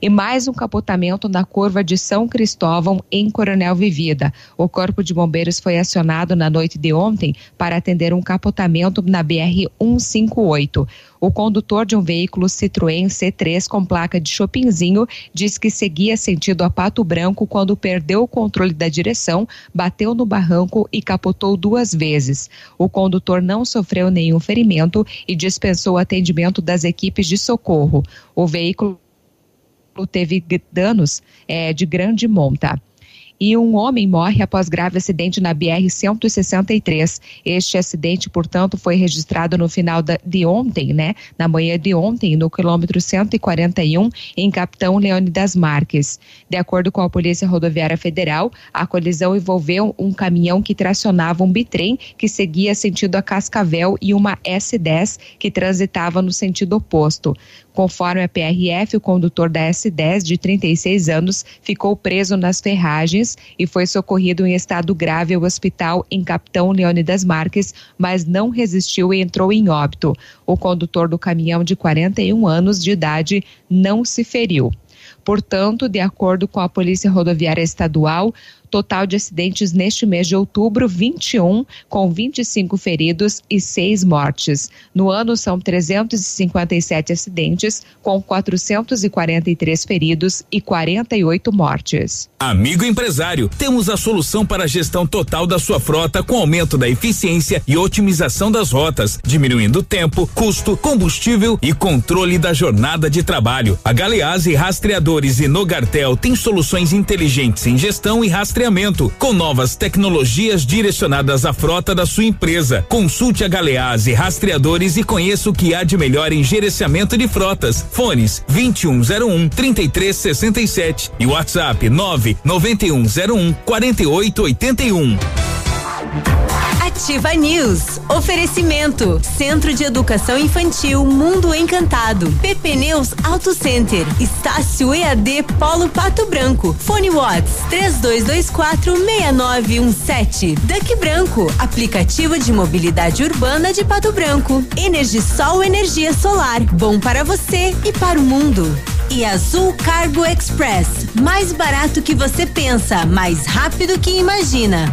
E mais um capotamento na curva de São Cristóvão, em Coronel Vivida. O Corpo de Bombeiros foi acionado na noite de ontem para atender um capotamento na BR 158. O condutor de um veículo Citroën C3 com placa de Chopinzinho diz que seguia sentido a Pato Branco quando perdeu o controle da direção, bateu no barranco e capotou duas vezes. O condutor não sofreu nenhum ferimento e dispensou o atendimento das equipes de socorro. O veículo teve danos é, de grande monta e um homem morre após grave acidente na BR-163. Este acidente, portanto, foi registrado no final de ontem, né? Na manhã de ontem, no quilômetro 141, em Capitão Leônidas Marques. De acordo com a Polícia Rodoviária Federal, a colisão envolveu um caminhão que tracionava um bitrem que seguia sentido a Cascavel e uma S10 que transitava no sentido oposto. Conforme a PRF, o condutor da S10, de 36 anos, ficou preso nas ferragens e foi socorrido em estado grave ao hospital em Capitão Leônidas Marques, mas não resistiu e entrou em óbito. O condutor do caminhão, de 41 anos de idade, não se feriu. Portanto, de acordo com a Polícia Rodoviária Estadual, Total de acidentes neste mês de outubro, 21, com 25 feridos e 6 mortes. No ano, são 357 acidentes, com 443 feridos e 48 mortes. Amigo empresário, temos a solução para a gestão total da sua frota com aumento da eficiência e otimização das rotas, diminuindo tempo, custo, combustível e controle da jornada de trabalho. A Galeazzi Rastreadores e Nogartel tem soluções inteligentes em gestão e rastreamento rastreamento com novas tecnologias direcionadas à frota da sua empresa. Consulte a Galeazzi Rastreadores e conheça o que há de melhor em gerenciamento de frotas. Fones 2101 3367 e WhatsApp 99101 4881. Ativa News. Oferecimento. Centro de Educação Infantil Mundo Encantado. PP Neus Auto Center. Estácio EAD Polo Pato Branco. Fone Watts 3224 6917. Duck Branco. Aplicativo de mobilidade urbana de Pato Branco. Energisol Energia Solar. Bom para você e para o mundo. E Azul Cargo Express. Mais barato que você pensa, mais rápido que imagina.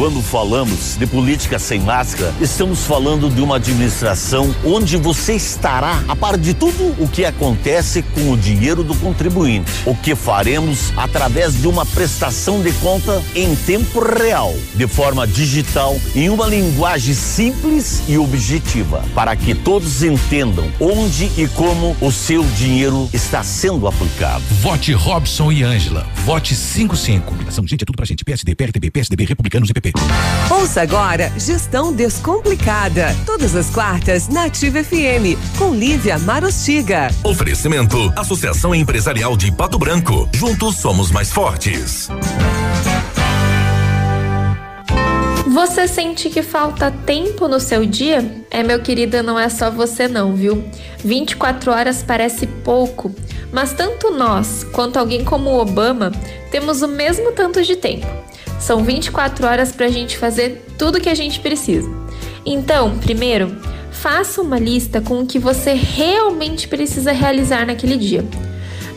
Quando falamos de política sem máscara, estamos falando de uma administração onde você estará a par de tudo o que acontece com o dinheiro do contribuinte. O que faremos através de uma prestação de conta em tempo real, de forma digital, em uma linguagem simples e objetiva, para que todos entendam onde e como o seu dinheiro está sendo aplicado. Vote Robson e Ângela. Vote 55. Ação gente é tudo pra gente. PSD, PRTB, PSDB, Republicanos e PP. Ouça agora Gestão Descomplicada. Todas as quartas na Ativa FM, com Lívia Marostiga. Oferecimento: Associação Empresarial de Pato Branco. Juntos somos mais fortes. Você sente que falta tempo no seu dia? É, meu querido, não é só você não, viu? 24 horas parece pouco, mas tanto nós quanto alguém como o Obama temos o mesmo tanto de tempo. São 24 horas para a gente fazer tudo que a gente precisa. Então, primeiro, faça uma lista com o que você realmente precisa realizar naquele dia.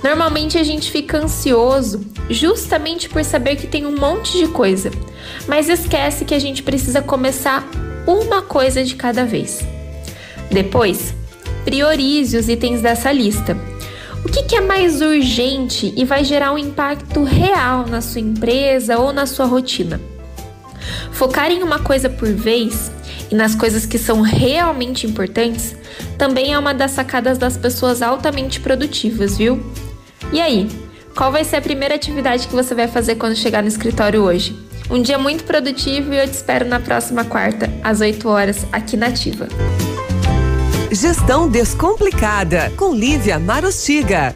Normalmente a gente fica ansioso justamente por saber que tem um monte de coisa, mas esquece que a gente precisa começar uma coisa de cada vez. Depois, priorize os itens dessa lista o que, que, é mais urgente e vai gerar um impacto real na sua empresa ou na sua rotina? Focar em uma coisa por vez e nas coisas que são realmente importantes também é uma das sacadas das pessoas altamente produtivas, viu? E aí, qual vai ser a primeira atividade que você vai fazer quando chegar no escritório hoje? Um dia muito produtivo e eu te espero na próxima quarta, às 8 horas, aqui na Ativa. Gestão Descomplicada, com Lívia Marostiga.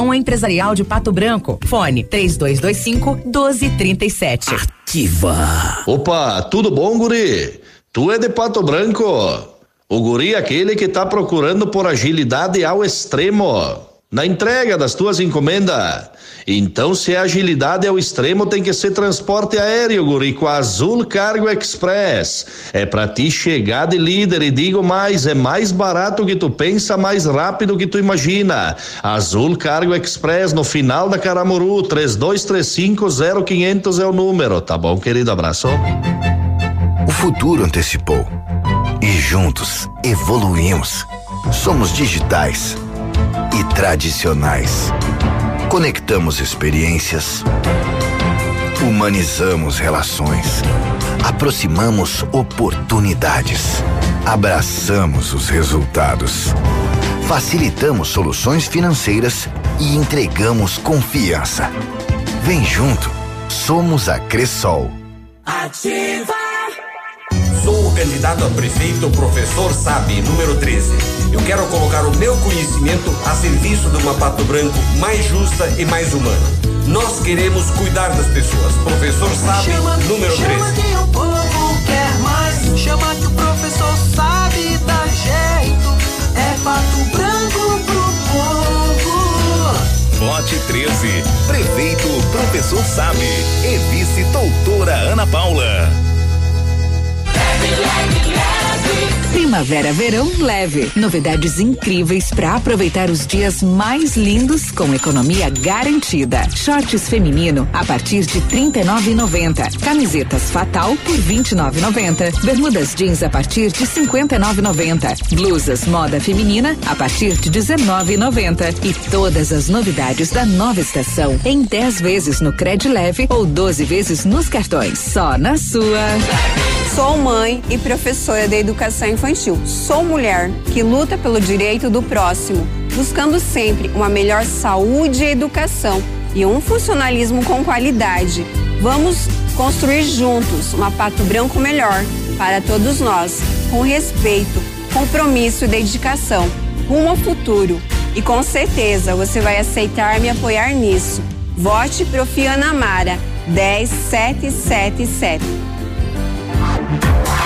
Empresarial de Pato Branco. Fone 3225 1237. Ativa. Opa, tudo bom, guri? Tu é de Pato Branco? O guri é aquele que tá procurando por agilidade ao extremo na entrega das tuas encomendas. Então, se a agilidade é o extremo, tem que ser transporte aéreo, guri, com a Azul Cargo Express. É para ti chegar de líder e digo mais, é mais barato que tu pensa, mais rápido que tu imagina. Azul Cargo Express no final da Caramuru, 32350500 é o número, tá bom, querido? Abraço. O futuro antecipou. E juntos evoluímos. Somos digitais e tradicionais Conectamos experiências, humanizamos relações, aproximamos oportunidades, abraçamos os resultados, facilitamos soluções financeiras e entregamos confiança. Vem junto, somos a Cressol. Ativa! Sou o candidato a prefeito, professor Sabe, número 13. Eu quero colocar o meu conhecimento a serviço de uma Pato Branco mais justa e mais humana. Nós queremos cuidar das pessoas. Professor sabe, chama, número 13. Chama que o povo quer mais. Chama que o professor sabe dar jeito. É Pato Branco pro povo. Vote 13. Prefeito Professor Sabe. E vice doutora Ana Paula. like it last week. Primavera Verão Leve. Novidades incríveis para aproveitar os dias mais lindos com economia garantida. Shorts feminino a partir de R$ 39,90. Camisetas Fatal por R$ 29,90. Bermudas jeans a partir de R$ 59,90. Blusas moda feminina a partir de R$ 19,90. E todas as novidades da nova estação em 10 vezes no Cred Leve ou 12 vezes nos cartões. Só na sua. Sou mãe e professora de educação infantil. Sou mulher que luta pelo direito do próximo, buscando sempre uma melhor saúde e educação e um funcionalismo com qualidade. Vamos construir juntos uma Pato Branco melhor para todos nós, com respeito, compromisso e dedicação, rumo ao futuro. E com certeza você vai aceitar me apoiar nisso. Vote Profiana Mara 10777.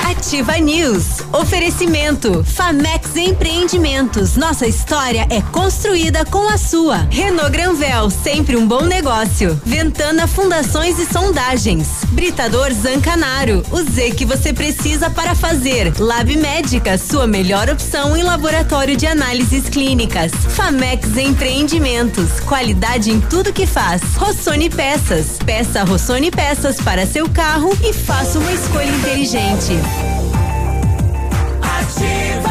Ativa News. Oferecimento. Famex Empreendimentos. Nossa história é construída com a sua. Renault Granvel, sempre um bom negócio. Ventana Fundações e Sondagens. Britador Zancanaro. O Z que você precisa para fazer. Lab Médica, sua melhor opção em laboratório de análises clínicas. Famex Empreendimentos. Qualidade em tudo que faz. Rossoni Peças. Peça Rossoni Peças para seu carro e faça uma escolha inteligente. Ativa, ativa News.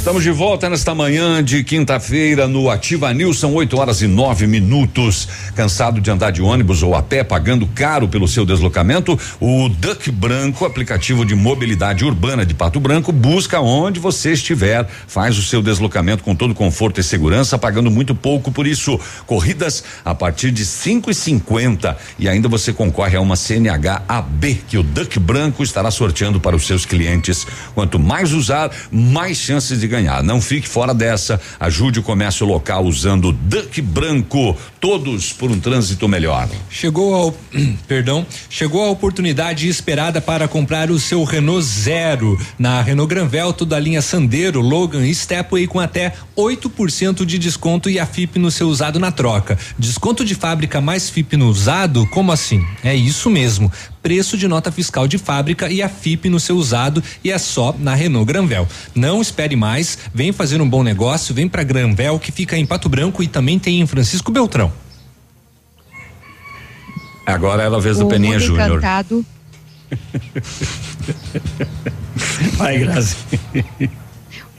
Estamos de volta nesta manhã de quinta-feira no Ativa News, são 8 horas e nove minutos. Cansado de andar de ônibus ou a pé, pagando caro pelo seu deslocamento? O Duck Branco, aplicativo de mobilidade urbana de Pato Branco, busca onde você estiver, faz o seu deslocamento com todo conforto e segurança, pagando muito pouco por isso. Corridas a partir de cinco e cinquenta e ainda você concorre a uma CNH AB que o Duck Branco estará sorteando para os seus clientes. Quanto mais usar, mais chances de ganhar. Não fique fora dessa. Ajude o comércio local usando Duck Branco. Todos por um trânsito melhor. Chegou ao, <clears throat> perdão, chegou a oportunidade esperada para comprar o seu Renault Zero na Renault Granvel, toda a linha Sandero, Logan e Stepway com até 8% de desconto e a FIP no seu usado na troca. Desconto de fábrica mais FIP no usado? Como assim? É isso mesmo. Preço de nota fiscal de fábrica e a FIP no seu usado e é só na Renault Granvel. Não espere mais, vem fazer um bom negócio, vem para Granvel que fica em Pato Branco e também tem em Francisco Beltrão. Agora ela vez do Peninha Júnior. Encantado. <laughs> Vai, Grazi.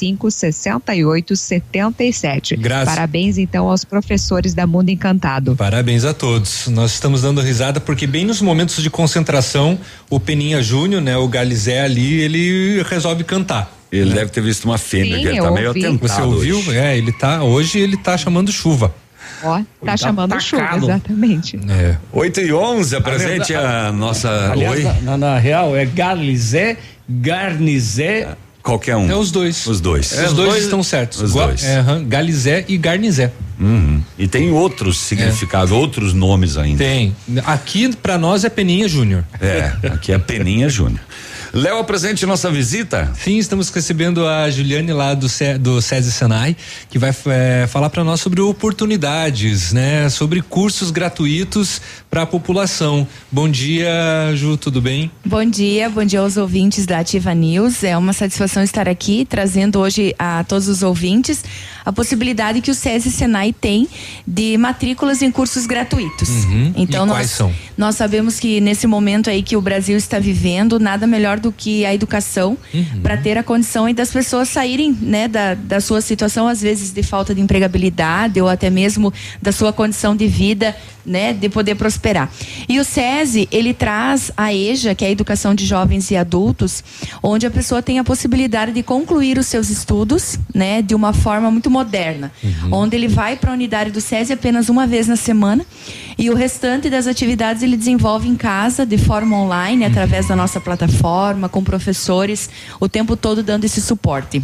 6877. Graças. Parabéns então aos professores da Mundo Encantado. Parabéns a todos. Nós estamos dando risada porque bem nos momentos de concentração, o Peninha Júnior, né, o Galizé ali, ele resolve cantar. Ele né? deve ter visto uma fêmea, Sim, que ele tá meio ouvi. atentado. Você ouviu? hoje. É, ele tá, hoje ele tá chamando chuva. Ó, tá Tá chamando chuva, exatamente. É. 8 e 11, apresente verdade- a nossa. Aliás, Oi? na, na- na real, é Garlizé, Garnizé. Qualquer um. É os dois. Os dois. Os dois, estão certos. Os Gua- dois. É, Galizé e Garnizé. Uhum. E tem outros significados, outros nomes ainda. Tem. Aqui pra nós é Peninha Júnior. É, aqui é Peninha Júnior. Léo, apresente nossa visita. Sim, estamos recebendo a Juliane lá do, Ce- do SESI Senai, que vai é, falar para nós sobre oportunidades, né? Sobre cursos gratuitos para a população. Bom dia, Ju, tudo bem? Bom dia, bom dia aos ouvintes da Ativa News. É uma satisfação estar aqui trazendo hoje a todos os ouvintes a possibilidade que o SESI Senai tem de matrículas em cursos gratuitos. Uhum. Então E nós, quais são? nós sabemos que nesse momento aí que o Brasil está vivendo, nada melhor do que a educação Uhum. para ter a condição das pessoas saírem, né, da, da sua situação às vezes de falta de empregabilidade ou até mesmo da sua condição de vida, né, de poder prosperar. E o SESI, ele traz a EJA, que é a Educação de Jovens e Adultos, onde a pessoa tem a possibilidade de concluir os seus estudos, né, de uma forma muito moderna, onde ele vai para a unidade do SESI apenas uma vez na semana e o restante das atividades ele desenvolve em casa de forma online, através da nossa plataforma, com professores, o tempo todo dando esse suporte.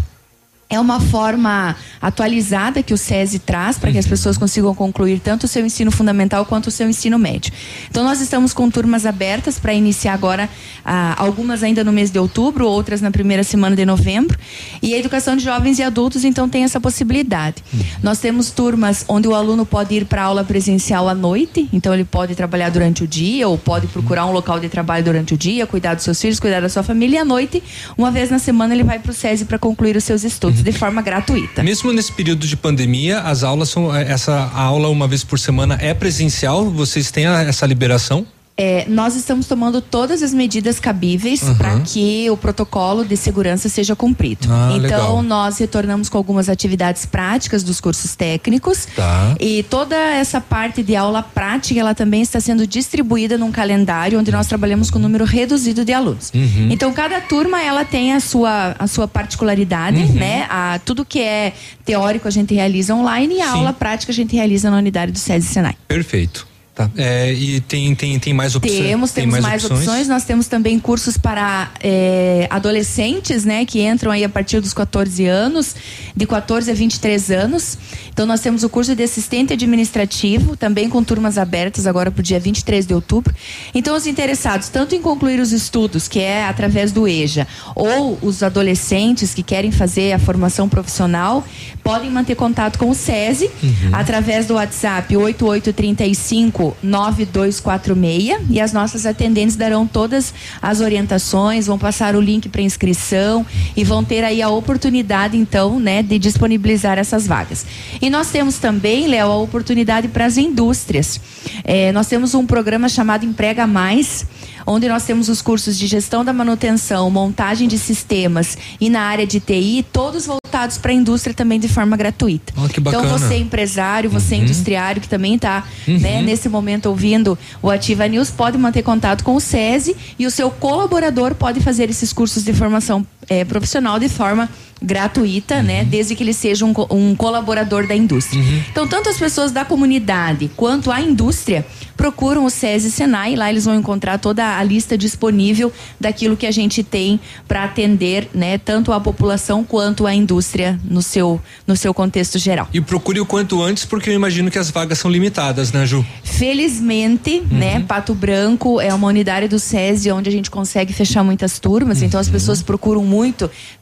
É uma forma atualizada que o SESI traz para que as pessoas consigam concluir tanto o seu ensino fundamental quanto o seu ensino médio. Então, nós estamos com turmas abertas para iniciar agora, ah, algumas ainda no mês de outubro, outras na primeira semana de novembro. E a educação de jovens e adultos, então, tem essa possibilidade. Nós temos turmas onde o aluno pode ir para aula presencial à noite, então, ele pode trabalhar durante o dia ou pode procurar um local de trabalho durante o dia, cuidar dos seus filhos, cuidar da sua família. E à noite, uma vez na semana, ele vai para o SESI para concluir os seus estudos de forma gratuita. Mesmo nesse período de pandemia, as aulas são. eh, Essa aula uma vez por semana é presencial? Vocês têm essa liberação? É, nós estamos tomando todas as medidas cabíveis Uhum. para que o protocolo de segurança seja cumprido. Ah, então, legal. nós retornamos com algumas atividades práticas dos cursos técnicos. Tá. E toda essa parte de aula prática, ela também está sendo distribuída num calendário onde nós trabalhamos com um número reduzido de alunos. Uhum. Então, cada turma, ela tem a sua, a sua particularidade, Uhum. né? A, tudo que é teórico a gente realiza online e a Sim. aula prática a gente realiza na unidade do SESI Senai. Perfeito. Tá. É, e tem, tem, tem mais opções? Temos, tem temos mais, opções. Nós temos também cursos para é, adolescentes, né? Que entram aí a partir dos 14 anos, de 14 a 23 anos. Então nós temos o curso de assistente administrativo, também com turmas abertas agora para o dia 23 de outubro. Então os interessados, tanto em concluir os estudos, que é através do EJA, ou os adolescentes que querem fazer a formação profissional, podem manter contato com o SESI através do WhatsApp 8835 9246 e as nossas atendentes darão todas as orientações, vão passar o link para inscrição e vão ter aí a oportunidade então, né, de disponibilizar essas vagas. E nós temos também, Léo, a oportunidade para as indústrias. É, nós temos um programa chamado Emprega Mais, onde nós temos os cursos de gestão da manutenção, montagem de sistemas e na área de TI, todos voltados para a indústria também de forma gratuita. Que Então você empresário, você Uhum. industriário que também está Uhum. né, nesse momento ouvindo o Ativa News, pode manter contato com o SESI e o seu colaborador pode fazer esses cursos de formação eh, profissional de forma gratuita, né? Desde que ele seja um, um colaborador da indústria. Então, tanto as pessoas da comunidade quanto a indústria procuram o SESI Senai, lá eles vão encontrar toda a lista disponível daquilo que a gente tem para atender, né, tanto a população quanto a indústria no seu no seu contexto geral. E procure o quanto antes, porque eu imagino que as vagas são limitadas, né, Ju? Felizmente, Uhum. né, Pato Branco é uma unidade do SESI onde a gente consegue fechar muitas turmas, então Uhum. as pessoas procuram muito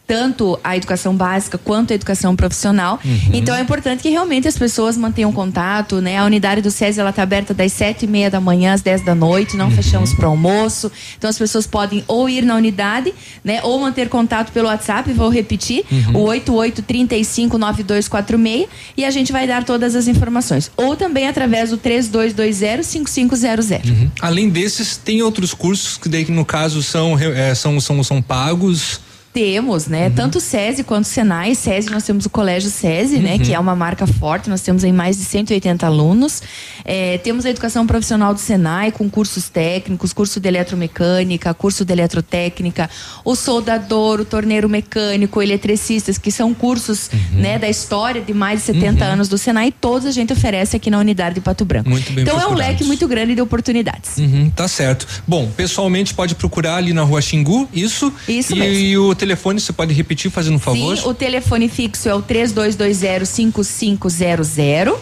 tanto a educação básica quanto a educação profissional. Uhum. Então é importante que realmente as pessoas mantenham contato, né? A unidade do SESI ela está aberta das sete e meia da manhã às 10 da noite, não fechamos para almoço. Então as pessoas podem ou ir na unidade, né? Ou manter contato pelo WhatsApp, vou repetir, Uhum. o 88359246 e a gente vai dar todas as informações. Ou também através do 3220-5500. Uhum. Além desses, tem outros cursos que daí no caso são, é, são, são, são pagos. Temos, né? Uhum. Tanto o SESI quanto o Senai. SESI, nós temos o Colégio SESI, né? Uhum. Que é uma marca forte. Nós temos aí mais de 180 alunos. É, temos a educação profissional do Senai, com cursos técnicos, curso de eletromecânica, curso de eletrotécnica, o soldador, o torneiro mecânico, eletricistas, que são cursos, Uhum. né? Da história de mais de 70 anos do Senai. Todos a gente oferece aqui na unidade de Pato Branco. Muito bem então é um procurados. leque muito grande de oportunidades. Uhum, tá certo. Bom, pessoalmente pode procurar ali na rua Xingu, isso? Isso e, mesmo. E o telefone você pode repetir fazendo um favor? Sim, o telefone fixo é o 3220-5500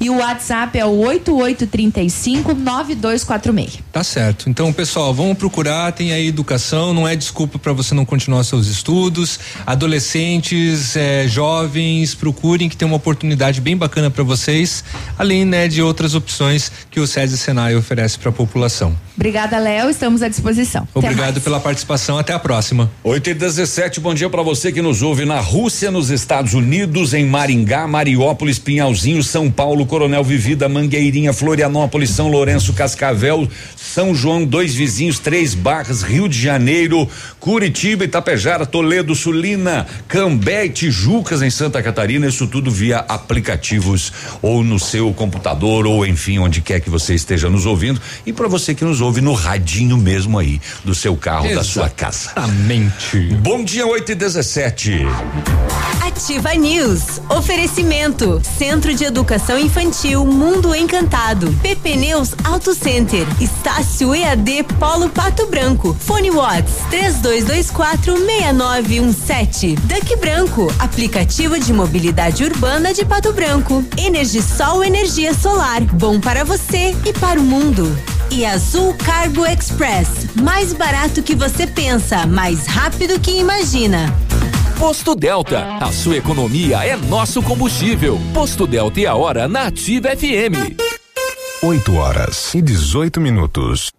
e o WhatsApp é o 8835-9246. Tá certo. Então, pessoal, vamos procurar, tem aí educação, não é desculpa para você não continuar seus estudos. Adolescentes, eh, jovens, procurem que tem uma oportunidade bem bacana para vocês, além né, de outras opções que o SESI Senai oferece para a população. Obrigada, Léo. Estamos à disposição. Até Obrigado pela participação, até a próxima. 8 e 17 bom dia para você que nos ouve na Rússia, nos Estados Unidos, em Maringá, Mariópolis, Pinhalzinho, São Paulo, Coronel Vivida, Mangueirinha, Florianópolis, São Lourenço, Cascavel, São João, dois vizinhos, três barras, Rio de Janeiro, Curitiba, Itapejara, Toledo, Sulina, Cambé e Tijucas em Santa Catarina, isso tudo via aplicativos ou no seu computador ou enfim, onde quer que você esteja nos ouvindo e para você que nos ouve no radinho mesmo aí do seu carro, da sua casa. Exatamente. Bom dia, 8 e 17. Ativa News. Oferecimento. Centro de Educação Infantil Mundo Encantado. PP Neus Auto Center. Estácio EAD Polo Pato Branco. Fone Watts 32246917. Duck Branco. Aplicativo de mobilidade urbana de Pato Branco. Energisol Energia Solar. Bom para você e para o mundo. E Azul Cargo Express. Mais barato que você pensa, mais rápido que imagina. Posto Delta, a sua economia é nosso combustível. Posto Delta e a hora na Ativa FM. 8 horas e 18 minutos.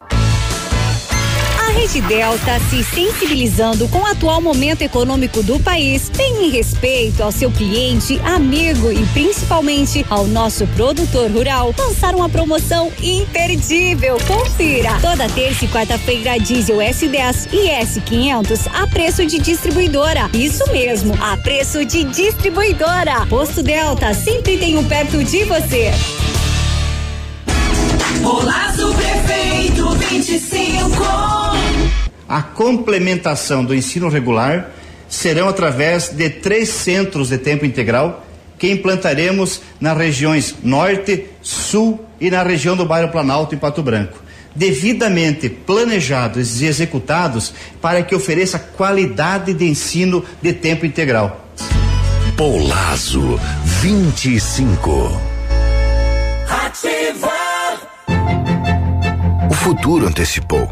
Rede Delta, se sensibilizando com o atual momento econômico do país, tem em respeito ao seu cliente, amigo e principalmente ao nosso produtor rural, lançar uma promoção imperdível. Confira! Toda terça e quarta-feira, diesel S10 e S500 a preço de distribuidora. Isso mesmo, a preço de distribuidora. Posto Delta, sempre tem um perto de você. Golaço Prefeito 25. A complementação do ensino regular serão através de três centros de tempo integral que implantaremos nas regiões Norte, Sul e na região do bairro Planalto em Pato Branco. Devidamente planejados e executados para que ofereça qualidade de ensino de tempo integral. Polazo 25. Ativa. O futuro antecipou.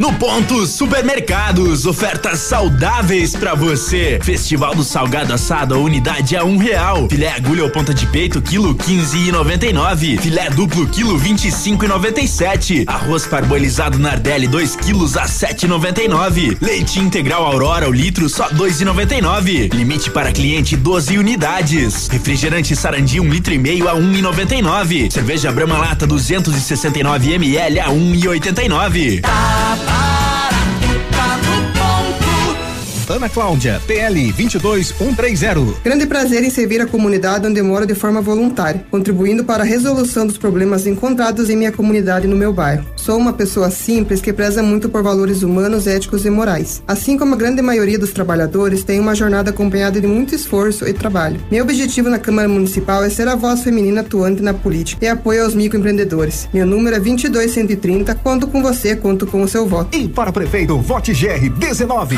No Ponto Supermercados, ofertas saudáveis pra você. Festival do Salgado Assado, a unidade a um real. Filé agulha ou ponta de peito, quilo quinze e noventa e nove. Filé duplo, quilo vinte e cinco e noventa e sete. Arroz parbolizado Nardelli, 2 quilos a sete e noventa e nove. Leite integral Aurora, o litro, só dois e noventa e nove. Limite para cliente 12 unidades. Refrigerante Sarandi, um litro e meio a um e noventa e nove. Cerveja Brahma Lata, 269 ml a um e oitenta e nove. Araraquara Ana Cláudia, PL 22130. Grande prazer em servir a comunidade onde moro de forma voluntária, contribuindo para a resolução dos problemas encontrados em minha comunidade e no meu bairro. Sou uma pessoa simples que preza muito por valores humanos, éticos e morais. Assim como a grande maioria dos trabalhadores, tenho uma jornada acompanhada de muito esforço e trabalho. Meu objetivo na Câmara Municipal é ser a voz feminina atuante na política e apoio aos microempreendedores. Meu número é 22130. Conto com você, conto com o seu voto. E para prefeito, vote GR 19.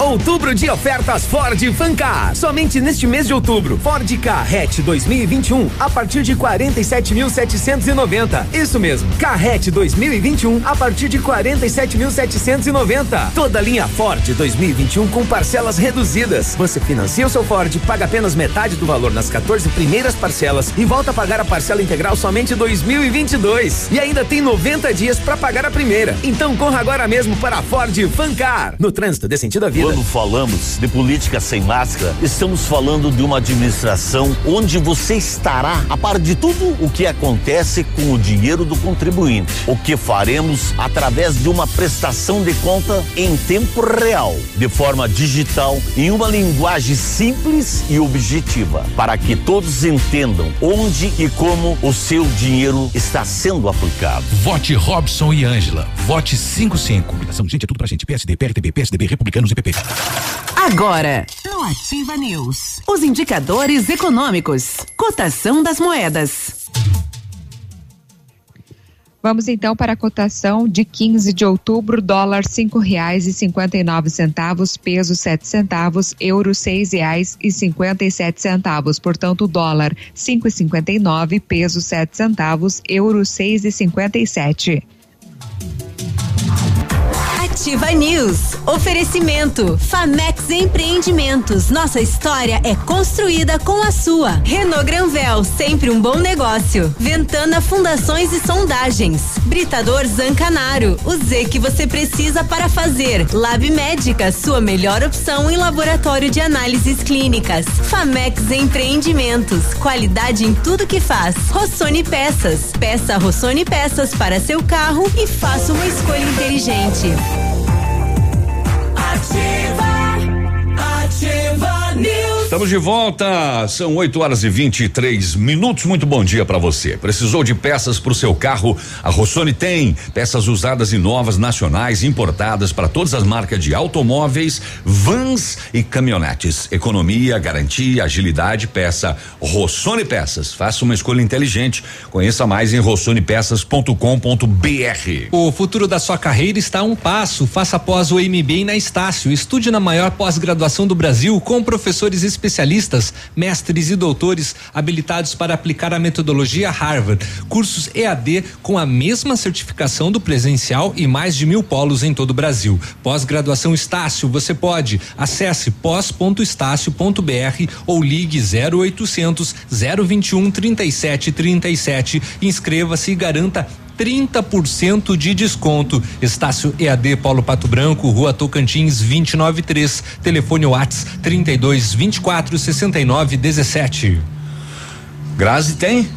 Outubro de ofertas Ford Fancar. Somente neste mês de outubro, Ford Carrete 2021 a partir de 47.790. Isso mesmo, Carrete 2021 a partir de 47.790. Toda linha Ford 2021 com parcelas reduzidas. Você financia o seu Ford, paga apenas metade do valor nas 14 primeiras parcelas e volta a pagar a parcela integral somente em 2022. E ainda tem 90 dias para pagar a primeira. Então corra agora mesmo para a Ford Fancar. No trânsito dê sentido à vida. Quando falamos de política sem máscara, estamos falando de uma administração onde você estará a par de tudo o que acontece com o dinheiro do contribuinte. O que faremos através de uma prestação de conta em tempo real, de forma digital, em uma linguagem simples e objetiva, para que todos entendam onde e como o seu dinheiro está sendo aplicado. Vote Robson e Ângela. Vote 55. Comunicação, gente, é tudo pra gente. PSD, PRTB, PSDB, Republicanos e PP. Agora, no Ativa News, os indicadores econômicos, cotação das moedas. Vamos então para a cotação de 15 de outubro, dólar cinco reais e cinquenta e nove centavos, peso sete centavos, euro seis reais e cinquenta e sete centavos. Portanto, dólar cinco e cinquenta e nove, peso sete centavos, euro seis e cinquenta e sete. Ativa News. Oferecimento. Famex Empreendimentos. Nossa história é construída com a sua. Renault Granvel, sempre um bom negócio. Ventana Fundações e Sondagens. Britador Zancanaro. O Z que você precisa para fazer. Lab Médica, sua melhor opção em laboratório de análises clínicas. Famex Empreendimentos. Qualidade em tudo que faz. Rossoni Peças. Peça Rossoni Peças para seu carro e faça uma escolha inteligente. Ativa, ativa News. Estamos de volta, são 8 horas e 23 minutos. Muito bom dia para você. Precisou de peças para o seu carro? A Rossoni tem peças usadas e novas, nacionais, importadas para todas as marcas de automóveis, vans e caminhonetes. Economia, garantia, agilidade, peça Rossoni Peças. Faça uma escolha inteligente. Conheça mais em rossonepeças.com.br. O futuro da sua carreira está a um passo. Faça pós o MBA na Estácio. Estude na maior pós-graduação do Brasil com professores mestres e doutores habilitados para aplicar a metodologia Harvard. Cursos EAD com a mesma certificação do presencial e mais de mil polos em todo o Brasil. Pós-graduação Estácio, você pode. Acesse pós.estácio.br ou ligue 0800 021 3737. Inscreva-se e garanta 30% de desconto. Estácio EAD Paulo Pato Branco, Rua Tocantins 293, telefone Whats 32 24 69 17. Grazi tem?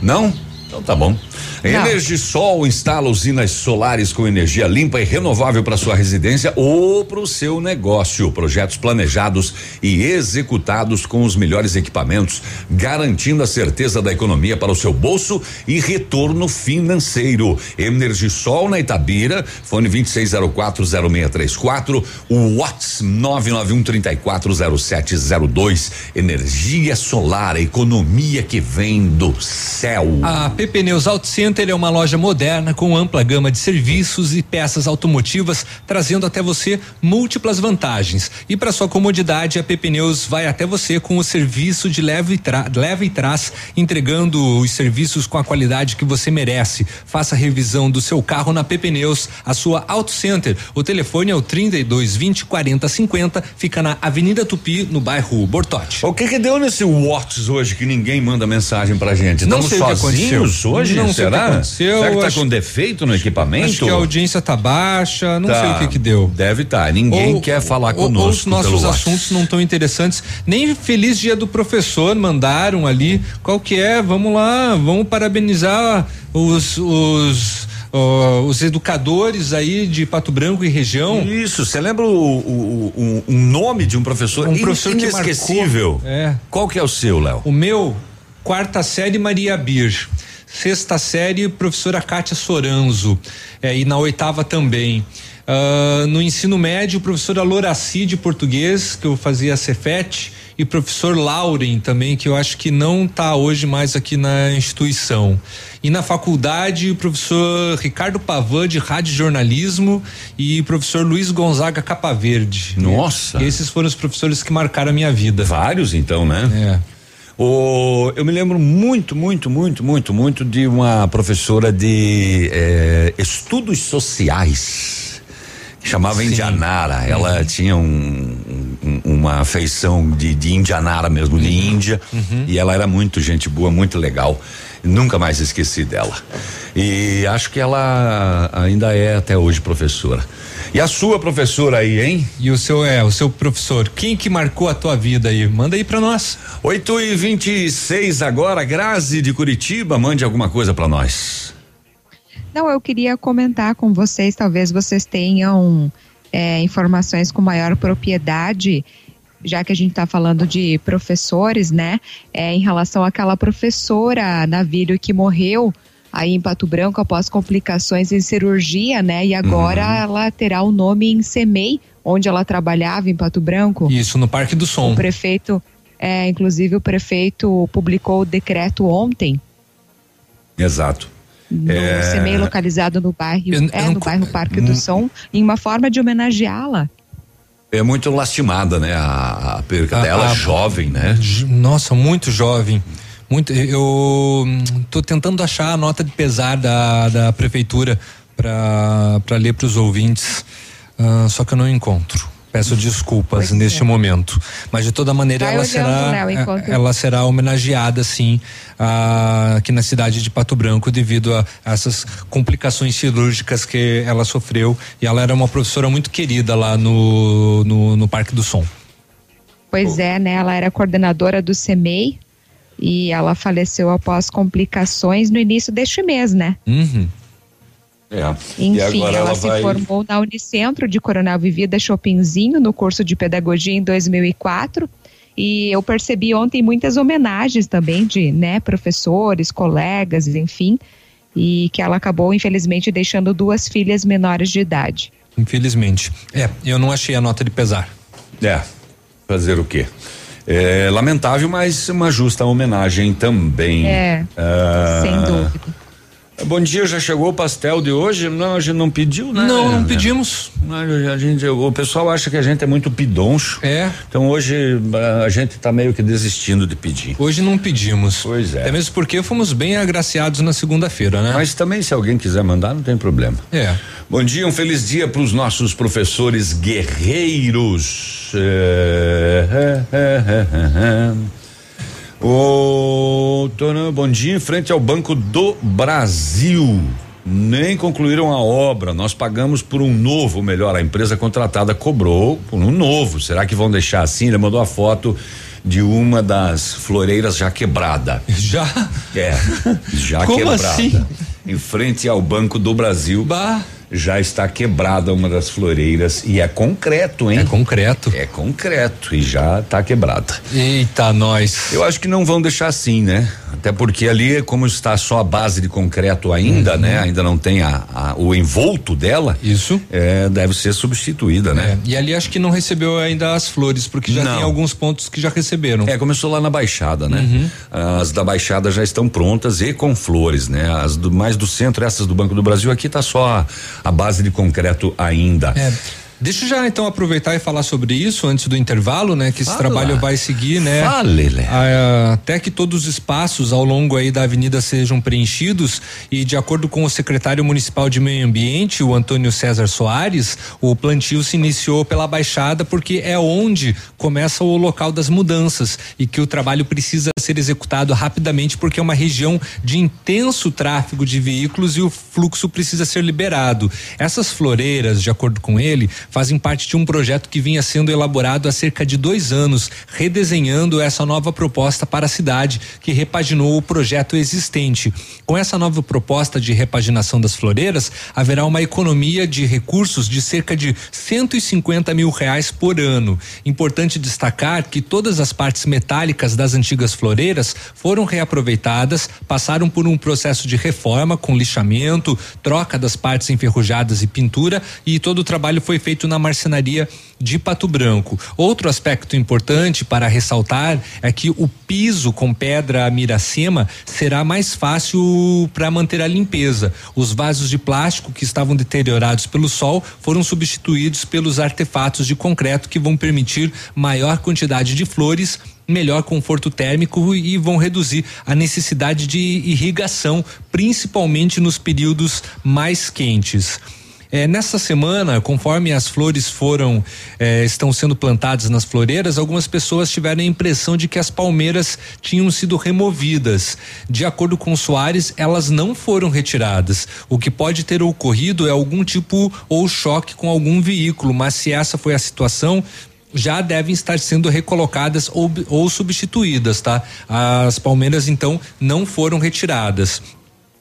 Não? Então tá bom. Energisol instala usinas solares com energia limpa e renovável para sua residência ou para o seu negócio. Projetos planejados e executados com os melhores equipamentos, garantindo a certeza da economia para o seu bolso e retorno financeiro. Energisol na Itabira, fone 26040634, o Watts 991340702. Energia solar, economia que vem do céu. A PP Neus Auto Center é uma loja moderna com ampla gama de serviços e peças automotivas, trazendo até você múltiplas vantagens. E para sua comodidade, a PP Neus vai até você com o serviço de leve e, tra leve e trás, entregando os serviços com a qualidade que você merece. Faça a revisão do seu carro na PP Neus, a sua Auto Center. O telefone é o 32 20 40 50, fica na Avenida Tupi, no bairro Bortote. O que que deu nesse Whats hoje que ninguém manda mensagem pra gente? Não Estamos sei o que aconteceu. sozinhos hoje? Não que Será? aconteceu, Será que tá acho- com defeito no equipamento? Acho que a audiência tá baixa, não Tá. sei o que que deu. Deve estar. Ninguém Ou- quer falar ou- conosco. Ou os nossos assuntos não tão interessantes. Nem feliz dia do professor mandaram ali. Qual que é? Vamos lá, vamos parabenizar os, os ó, os educadores aí de Pato Branco e região. Isso, você lembra o, o, o, o nome de um professor, Um professor que inesquecível? marcou. É. Qual que é o seu, Léo? O meu, quarta série, Maria Bir. Sexta série, professora Kátia Soranzo. É, e na oitava também. Ah, no ensino médio, professora Loraci de português, que eu fazia Cefet, e professor Lauren também, que eu acho que não está hoje mais aqui na instituição. E na faculdade, o professor Ricardo Pavan de Rádio Jornalismo e professor Luiz Gonzaga Capa Verde. Nossa. E esses foram os professores que marcaram a minha vida. Vários, então, né? É. O, eu me lembro muito, muito, muito, muito, muito de uma professora de eh, estudos sociais que chamava Indianara. Ela tinha um, um- uma afeição de, de Indianara mesmo, de Índia, e ela era muito gente boa, muito legal. Nunca mais esqueci dela. E acho que ela ainda é até hoje professora. E a sua professora aí, hein? E o seu é, o seu professor, quem que marcou a tua vida aí? Manda aí pra nós. 8 e 26 agora, Grazi de Curitiba, mande alguma coisa pra nós. Não, eu queria comentar com vocês, talvez vocês tenham é, informações com maior propriedade, já que a gente está falando de professores, né? É, em relação àquela professora navírio que morreu aí em Pato Branco após complicações em cirurgia, né? E agora ela terá o nome em Semei, onde ela trabalhava em Pato Branco. Isso, no Parque do Som. O prefeito, é, inclusive o prefeito publicou o decreto ontem Exato. no É, CMEI localizado no bairro, Eu- é, eu não no co- bairro Parque Hum. do Som, em uma forma de homenageá-la. É muito lastimada, né? A, a perca A- dela, a- jovem, né? Nossa, muito jovem. Muito, eu hum, tô tentando achar a nota de pesar da, da prefeitura para ler para os ouvintes, ah, só que eu não encontro. Peço desculpas neste momento, mas de toda maneira Vai ela será Léo, enquanto- ela será homenageada sim ah, aqui na cidade de Pato Branco devido a essas complicações cirúrgicas que ela sofreu e ela era uma professora muito querida lá no, no, no Parque do Som. Pois é, né? Ela era coordenadora do CMEI e ela faleceu após complicações no início deste mês, né? Uhum. É. Enfim, e agora ela, ela, se vai. formou na Unicentro de Coronel Vivida Chopinzinho no curso de pedagogia em 2004. E eu percebi ontem muitas homenagens também de, né, professores, colegas, enfim, e que ela acabou infelizmente deixando duas filhas menores de idade. Infelizmente. É, eu não achei a nota de pesar. É. Fazer o quê? É lamentável, mas uma justa homenagem também. É, Ah, sem dúvida. Bom dia, já chegou o pastel de hoje? Não, a gente não pediu, né? Não, não pedimos. A gente, o pessoal acha que a gente é muito pidoncho. É. Então hoje a gente tá meio que desistindo de pedir. Hoje não pedimos. Pois é. Até mesmo porque fomos bem agraciados na segunda-feira, né? Mas também se alguém quiser mandar, não tem problema. É. Bom dia, um feliz dia para os nossos professores guerreiros. É, é, é, é, é. Ô, Tonã, bom dia, em frente ao Banco do Brasil. Nem concluíram a obra. Nós pagamos por um novo, melhor, a empresa contratada cobrou por um novo. Será que vão deixar assim? Ele mandou a foto de uma das floreiras já quebrada. <laughs> Já? É, já Como quebrada. assim? Em frente ao Banco do Brasil. Já está quebrada uma das floreiras e é concreto, hein? É concreto. É concreto e já está quebrada. Eita, nós. Eu acho que não vão deixar assim, né? Até porque ali, como está só a base de concreto ainda, né? Ainda não tem a, a- o envolto dela. Uhum. Isso. É, deve ser substituída, né? E ali acho que não recebeu ainda as flores, porque já Não. tem alguns pontos que já receberam. É, começou lá na Baixada, né? Uhum. As da Baixada já estão prontas e com flores, né? As do mais do centro, essas do Banco do Brasil, aqui tá só a, a base de concreto ainda. É. Deixa eu já então aproveitar e falar sobre isso antes do intervalo, né? Que esse Fala. trabalho vai seguir, né? Fale. Ah, até que todos os espaços ao longo aí da avenida sejam preenchidos e de acordo com o secretário municipal de meio ambiente, o Antônio César Soares, o plantio se iniciou pela Baixada porque é onde começa o local das mudanças e que o trabalho precisa ser executado rapidamente porque é uma região de intenso tráfego de veículos e o fluxo precisa ser liberado. Essas floreiras, de acordo com ele, fazem parte de um projeto que vinha sendo elaborado há cerca de dois anos, redesenhando essa nova proposta para a cidade, que repaginou o projeto existente. Com essa nova proposta de repaginação das floreiras, haverá uma economia de recursos de cerca de 150 mil reais por ano. Importante destacar que todas as partes metálicas das antigas floreiras foram reaproveitadas, passaram por um processo de reforma com lixamento, troca das partes enferrujadas e pintura e todo o trabalho foi feito na marcenaria de Pato Branco. Outro aspecto importante para ressaltar é que o piso com pedra miracema será mais fácil para manter a limpeza. Os vasos de plástico que estavam deteriorados pelo sol foram substituídos pelos artefatos de concreto que vão permitir maior quantidade de flores melhor conforto térmico e vão reduzir a necessidade de irrigação, principalmente nos períodos mais quentes. É, nessa semana, conforme as flores foram é, estão sendo plantadas nas floreiras, algumas pessoas tiveram a impressão de que as palmeiras tinham sido removidas. De acordo com Soares, elas não foram retiradas. O que pode ter ocorrido é algum tipo ou choque com algum veículo, mas se essa foi a situação, já devem estar sendo recolocadas ou, ou substituídas, tá? As palmeiras então não foram retiradas.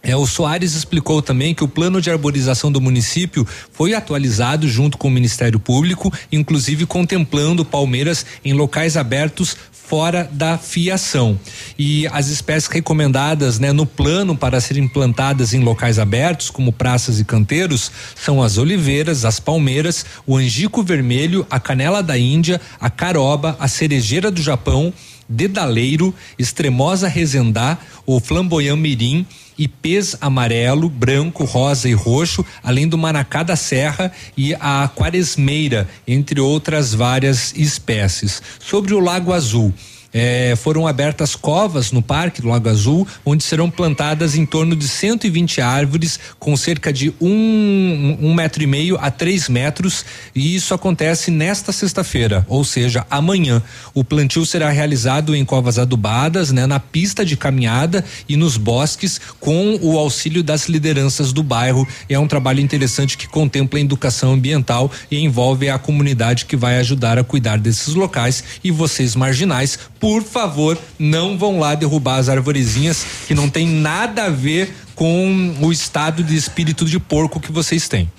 É, o Soares explicou também que o plano de arborização do município foi atualizado junto com o Ministério Público, inclusive contemplando palmeiras em locais abertos fora da fiação. E as espécies recomendadas, né, no plano para serem plantadas em locais abertos, como praças e canteiros, são as oliveiras, as palmeiras, o angico vermelho, a canela da Índia, a caroba, a cerejeira do Japão, dedaleiro, extremosa rezendá, o flamboyant mirim, ipês amarelo, branco, rosa e roxo, além do manacá da serra e a quaresmeira, entre outras várias espécies. Sobre o Lago Azul, é, foram abertas covas no Parque do Lago Azul, onde serão plantadas em torno de 120 árvores com cerca de um, um, metro e meio a três metros, e isso acontece nesta sexta-feira, ou seja, amanhã. O plantio será realizado em covas adubadas, né, na pista de caminhada e nos bosques, com o auxílio das lideranças do bairro. É um trabalho interessante que contempla a educação ambiental e envolve a comunidade que vai ajudar a cuidar desses locais e vocês marginais por favor, não vão lá derrubar as arvorezinhas que não tem nada a ver com o estado de espírito de porco que vocês têm.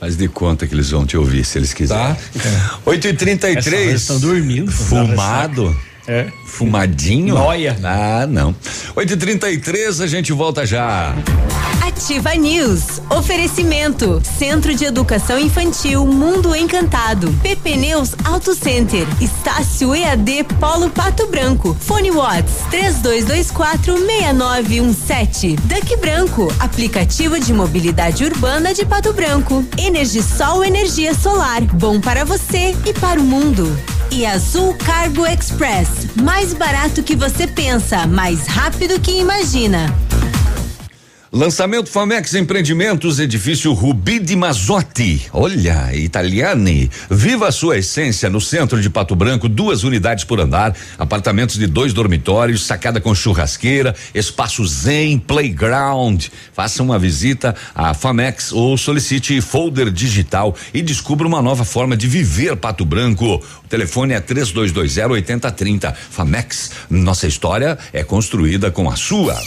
Mas de conta que eles vão te ouvir, se eles quiserem. Tá? É. 8 e 33 Estão dormindo. Fumado. É. Fumadinho? Noia. Ah, não. 8h33, a gente volta já. Ativa News. Oferecimento. Centro de Educação Infantil Mundo Encantado. PP Neus Auto Center. Estácio EAD Polo Pato Branco. Fone Watts. 32246917. Duck Branco. Aplicativo de mobilidade urbana de Pato Branco. Energisol Energia Solar. Bom para você e para o mundo. E Azul Cargo Express. Mais barato que você pensa, mais rápido que imagina. Lançamento Famex Empreendimentos, edifício Rubi de Mazotti. Olha, Italiane. Viva a sua essência no centro de Pato Branco, duas unidades por andar, apartamentos de dois dormitórios, sacada com churrasqueira, espaço zen, playground. Faça uma visita à Famex ou solicite folder digital e descubra uma nova forma de viver Pato Branco. O telefone é 3220 8030. Famex, nossa história é construída com a sua.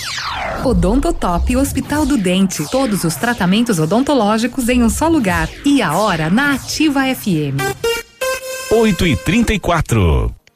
Odontotop Hospital do Dente. Todos os tratamentos odontológicos em um só lugar. E a hora na Ativa FM. 8 e 34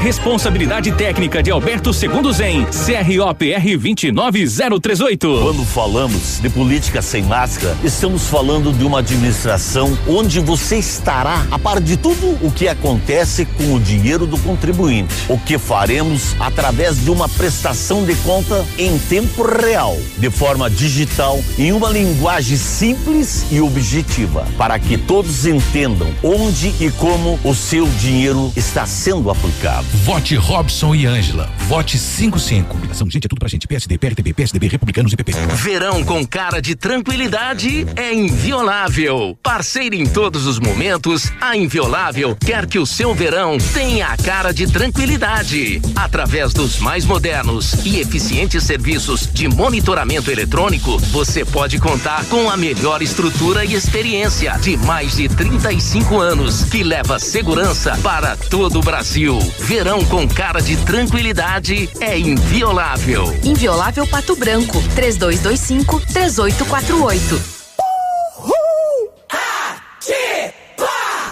Responsabilidade técnica de Alberto Segundo Zen, CROPR 29038. Quando falamos de política sem máscara, estamos falando de uma administração onde você estará a par de tudo o que acontece com o dinheiro do contribuinte. O que faremos através de uma prestação de conta em tempo real, de forma digital, em uma linguagem simples e objetiva, para que todos entendam onde e como o seu dinheiro está sendo aplicado. Vote Robson e Ângela. Vote 55. Combinação, gente, é tudo pra gente. PSD, PRTB, PSDB, Republicanos e PP. Verão com cara de tranquilidade é inviolável. Parceiro em todos os momentos, a Inviolável quer que o seu verão tenha a cara de tranquilidade. Através dos mais modernos e eficientes serviços de monitoramento eletrônico, você pode contar com a melhor estrutura e experiência de mais de 35 anos, que leva segurança para todo o Brasil. Verão com cara de tranquilidade é inviolável. Inviolável Pato Branco, 3225 3848.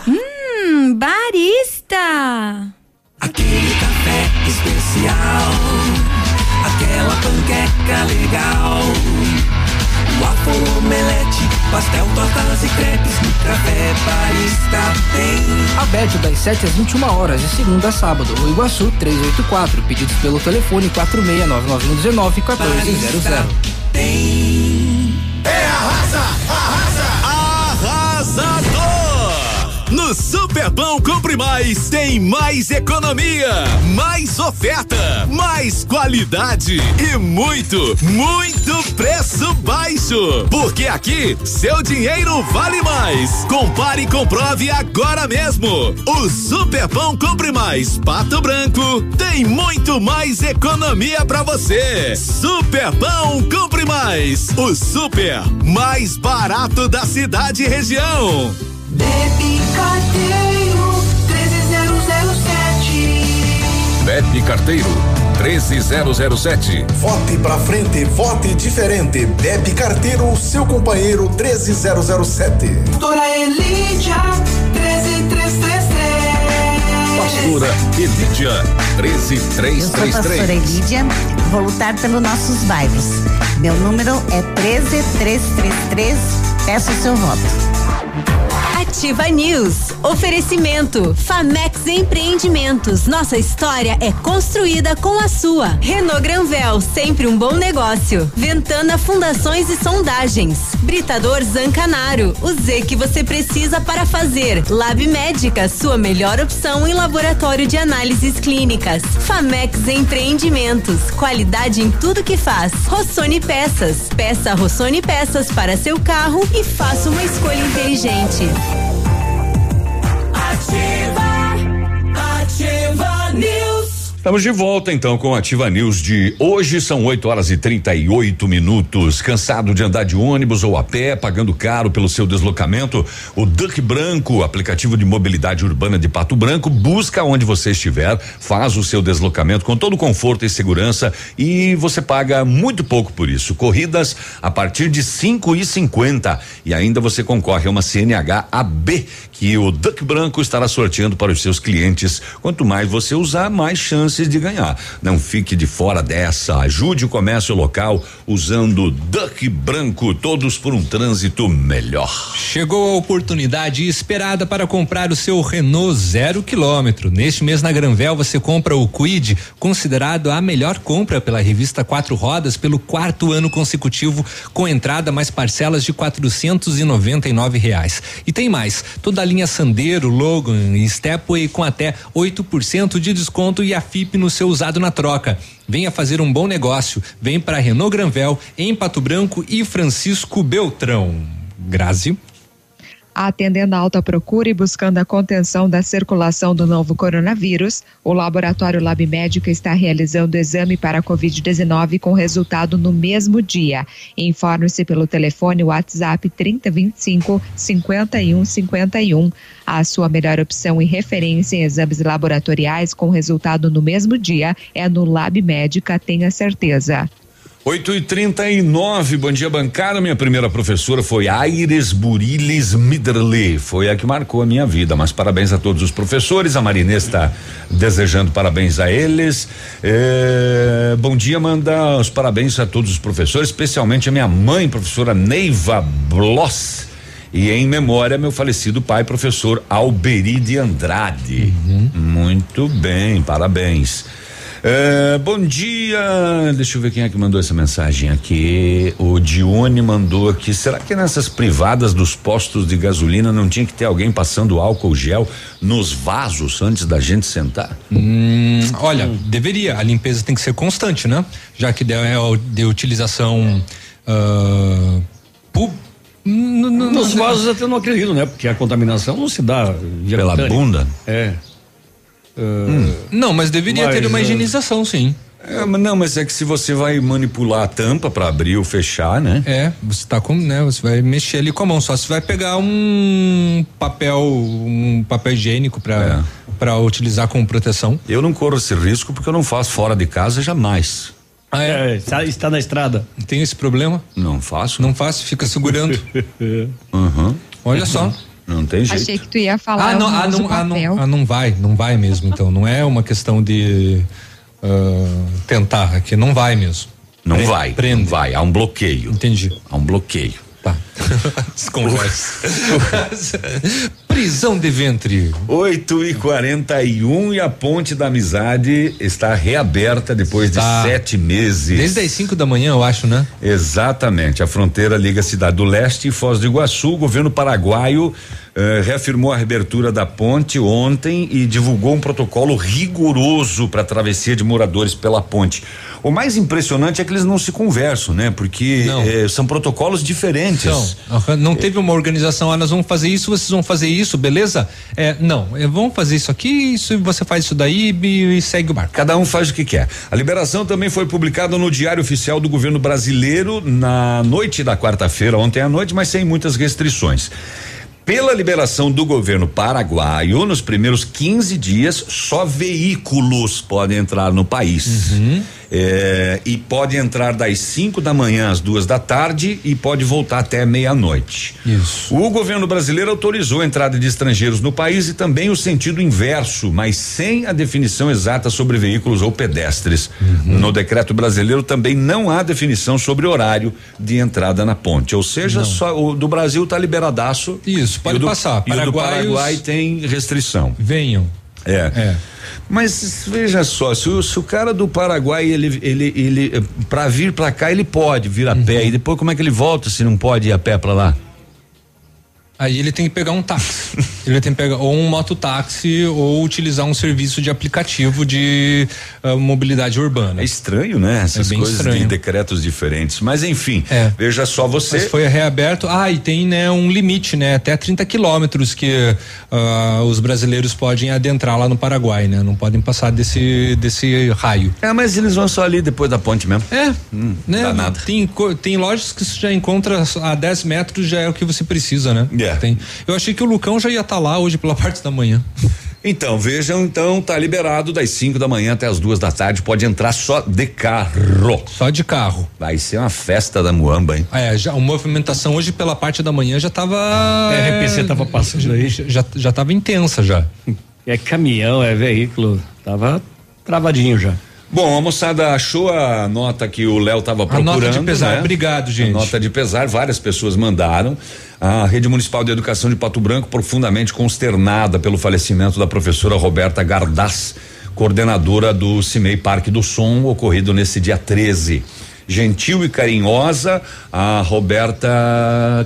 Hum, barista! Aquele café especial, aquela panqueca legal. Waffle, omelete, pastel, tortas e crepes, café barista tem. Aberto das 7 às 21 horas, de segunda a sábado, no Iguaçu 384. Pedidos pelo telefone 469919 1400. É arrasa, arrasa, Arrasador! No Superpão Compre Mais tem mais economia, mais oferta, mais qualidade e muito, muito preço baixo. Porque aqui seu dinheiro vale mais. Compare e comprove agora mesmo. O Superpão Compre Mais Pato Branco tem muito mais economia pra você. Superpão Compre Mais, o super mais barato da cidade e região. Bebe Carteiro 13007. Pepe Carteiro, 13007. Vote pra frente, vote diferente. Bebe Carteiro, seu companheiro 13007. Doutora Elídia 13333. Pastora Elídia, Eu sou a pastora 13333. Elídia, vou lutar pelos nossos bairros. Meu número é 13333. Peço o seu voto. Ativa News. Oferecimento. Famex Empreendimentos. Nossa história é construída com a sua. Renault Granvel, sempre um bom negócio. Ventana Fundações e Sondagens. Britador Zancanaro. O Z que você precisa para fazer. Lab Médica, sua melhor opção em laboratório de análises clínicas. Famex Empreendimentos. Qualidade em tudo que faz. Rossoni Peças. Peça Rossoni Peças para seu carro e faça uma escolha inteligente. Ativa, Estamos de volta então com a Ativa News de hoje, são 8 horas e 38 minutos. Cansado de andar de ônibus ou a pé, pagando caro pelo seu deslocamento? O Duck Branco, aplicativo de mobilidade urbana de Pato Branco, busca onde você estiver, faz o seu deslocamento com todo conforto e segurança e você paga muito pouco por isso. Corridas a partir de cinco e cinquenta e ainda você concorre a uma CNH AB que o Duck Branco estará sorteando para os seus clientes. Quanto mais você usar, mais chances de ganhar. Não fique de fora dessa. Ajude o comércio local usando Duck Branco, todos por um trânsito melhor. Chegou a oportunidade esperada para comprar o seu Renault zero quilômetro. Neste mês na Granvel você compra o Quid, considerado a melhor compra pela revista Quatro Rodas pelo quarto ano consecutivo, com entrada mais parcelas de quatrocentos e noventa e nove reais. E tem mais, toda a linha Sandero, Logan e Stepway com até 8% de desconto e a No seu usado na troca. Venha fazer um bom negócio. Vem para Renault Granvel, em Pato Branco e Francisco Beltrão. Grazi. Atendendo à alta procura e buscando a contenção da circulação do novo coronavírus, o laboratório Lab Médica está realizando exame para a Covid-19 com resultado no mesmo dia. Informe-se pelo telefone WhatsApp 3025 5151. A sua melhor opção e referência em exames laboratoriais com resultado no mesmo dia é no Lab Médica, tenha certeza. 8 e 39 bom dia, bancada. Minha primeira professora foi Aires Buriles Midderly. Foi a que marcou a minha vida. Mas parabéns a todos os professores. A Marinês está desejando parabéns a eles. É, bom dia, manda os parabéns a todos os professores, especialmente a minha mãe, professora Neiva Bloss. E em memória, meu falecido pai, professor Alberi de Andrade. Muito bem, parabéns. É, bom dia. Deixa eu ver quem é que mandou essa mensagem aqui. O Dione mandou aqui. Será que nessas privadas dos postos de gasolina não tinha que ter alguém passando álcool gel nos vasos antes da gente sentar? Hum, olha, deveria. A limpeza tem que ser constante, né? Já que é de utilização. pub- N- n- Nos n- vasos até não acredito, né? Porque a contaminação não se dá via Pela bunda? É. Não, mas deveria Mas, ter uma ah, higienização, sim. É, mas não, mas é que se você vai manipular a tampa para abrir ou fechar, né? É, você tá com, né? Você vai mexer ali com a mão. Só se vai pegar um papel, um papel higiênico para para utilizar como proteção. Eu não corro esse risco porque eu não faço fora de casa jamais. Ah, é? está, está na estrada. Tem esse problema? Não faço. Não faço, fica segurando. <laughs> Uhum. Olha só. Não tem jeito. Achei que tu ia falar Ah não, ah, uso não, ah, papel. não, ah, não vai, não vai mesmo. Então, não é uma questão de ah, tentar, aqui não vai mesmo. Não Pre- vai, Prende. não vai. Há um bloqueio. Entendi. Há um bloqueio. Tá. <laughs> <laughs> Prisão de ventre. 8 e 41 e a ponte da amizade está reaberta depois Tá. de sete meses. Desde as 5 da manhã, eu acho, né? Exatamente. A fronteira liga a cidade do leste e Foz do Iguaçu. O governo paraguaio eh, reafirmou a reabertura da ponte ontem e divulgou um protocolo rigoroso para a travessia de moradores pela ponte. O mais impressionante é que eles não se conversam, né? Porque eh, são protocolos diferentes. Aham, não teve uma organização, ah, nós vamos fazer isso, vocês vão fazer isso, beleza? É, não, é, vamos fazer isso aqui, isso, você faz isso daí e, e segue o barco. Cada um faz o que quer. A liberação também foi publicada no Diário Oficial do Governo Brasileiro na noite da quarta-feira, ontem à noite, mas sem muitas restrições. Pela liberação do governo paraguaio, nos primeiros 15 dias, só veículos podem entrar no país. É, e pode entrar das 5 da manhã às duas da tarde e pode voltar até meia-noite. Isso. O governo brasileiro autorizou a entrada de estrangeiros no país e também o sentido inverso, mas sem a definição exata sobre veículos ou pedestres. Uhum. No decreto brasileiro também não há definição sobre horário de entrada na ponte. Ou seja, só o do Brasil está liberadaço. Isso, pode e o do, passar. E o do Paraguaios- Paraguai tem restrição. Venham. É. Mas veja só, se o, se o cara do Paraguai ele ele ele para vir para cá ele pode vir a Uhum. pé e depois como é que ele volta se não pode ir a pé para lá? Aí ele tem que pegar um táxi. <laughs> ele tem que pegar ou um mototáxi ou utilizar um serviço de aplicativo de ah, mobilidade urbana. É estranho, né? Essas bem coisas de estranho. decretos diferentes. Mas enfim, É. veja só você. Mas foi reaberto. Ah, e tem né, um limite, né? Até 30 quilômetros que ah, os brasileiros podem adentrar lá no Paraguai, né? Não podem passar desse, desse raio. É, mas eles vão só ali depois da ponte mesmo. É, né? dá nada. Tem, tem lojas que você já encontra a 10 metros, já é o que você precisa, né? É. Tem. Eu achei que o Lucão já ia estar lá hoje pela parte da manhã. Então, vejam, então, tá liberado das 5 da manhã até as duas da tarde, pode entrar só de carro. Só de carro. Vai ser uma festa da Muamba, hein? É, já, a movimentação hoje pela parte da manhã já tava. É, a RPC tava passando aí. Já, já, já tava intensa já. É caminhão, é veículo. Tava travadinho já. Bom, a moçada achou a nota que o Léo estava A procurando. nota de pesar, né? obrigado, gente. A nota de pesar, várias pessoas mandaram. A Rede Municipal de Educação de Pato Branco, profundamente consternada pelo falecimento da professora Roberta Gardaz, coordenadora do CIMEI Parque do Som, ocorrido nesse dia 13. Gentil e carinhosa, a Roberta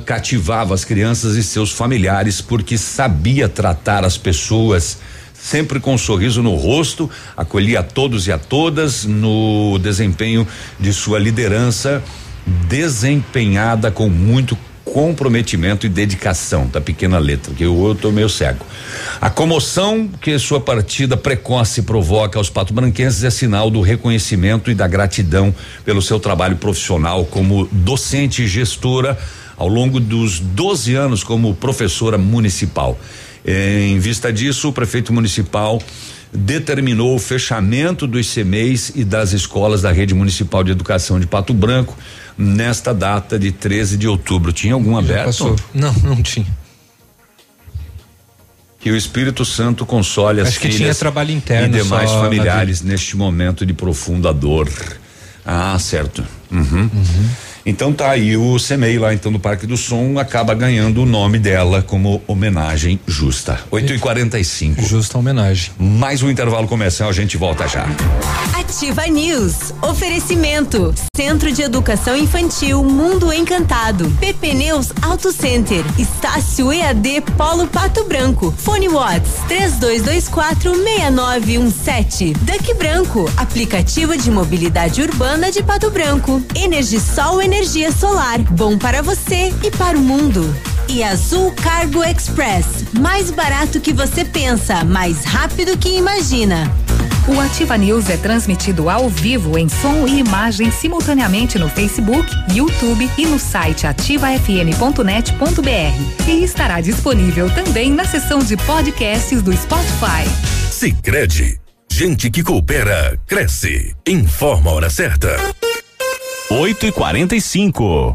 cativava as crianças e seus familiares porque sabia tratar as pessoas sempre com um sorriso no rosto, acolhia a todos e a todas no desempenho de sua liderança, desempenhada com muito comprometimento e dedicação, da pequena letra, que eu, eu tô meio cego. A comoção que sua partida precoce provoca aos pato-branquenses é sinal do reconhecimento e da gratidão pelo seu trabalho profissional como docente e gestora ao longo dos 12 anos como professora municipal. Em vista disso, o prefeito municipal determinou o fechamento dos CMEs e das escolas da rede municipal de educação de Pato Branco nesta data de 13 de outubro. Tinha algum aberto? Passou. Não, não tinha. Que o Espírito Santo console as Acho que filhas tinha trabalho interno e demais só, familiares neste momento de profunda dor. Ah, certo. Uhum. Então tá aí o CEMEI lá então no Parque do Som acaba ganhando o nome dela como homenagem justa. 8 e 45 Justa homenagem. Mais um intervalo comercial, a gente volta já. Ativa News. Oferecimento. Centro de Educação Infantil Mundo Encantado. PP Neus Auto Center. Estácio EAD Polo Pato Branco. Fone Watts 3224 6917. Duck Branco. Aplicativo de mobilidade urbana de Pato Branco. Energisol energia solar. Bom para você e para o mundo. E Azul Cargo Express. Mais barato que você pensa, mais rápido que imagina. O Ativa News é transmitido ao vivo em som e imagem simultaneamente no Facebook, YouTube e no site ativafm.net.br. E estará disponível também na seção de podcasts do Spotify. Sicredi, gente que coopera cresce. Informa a hora certa. 8 e 45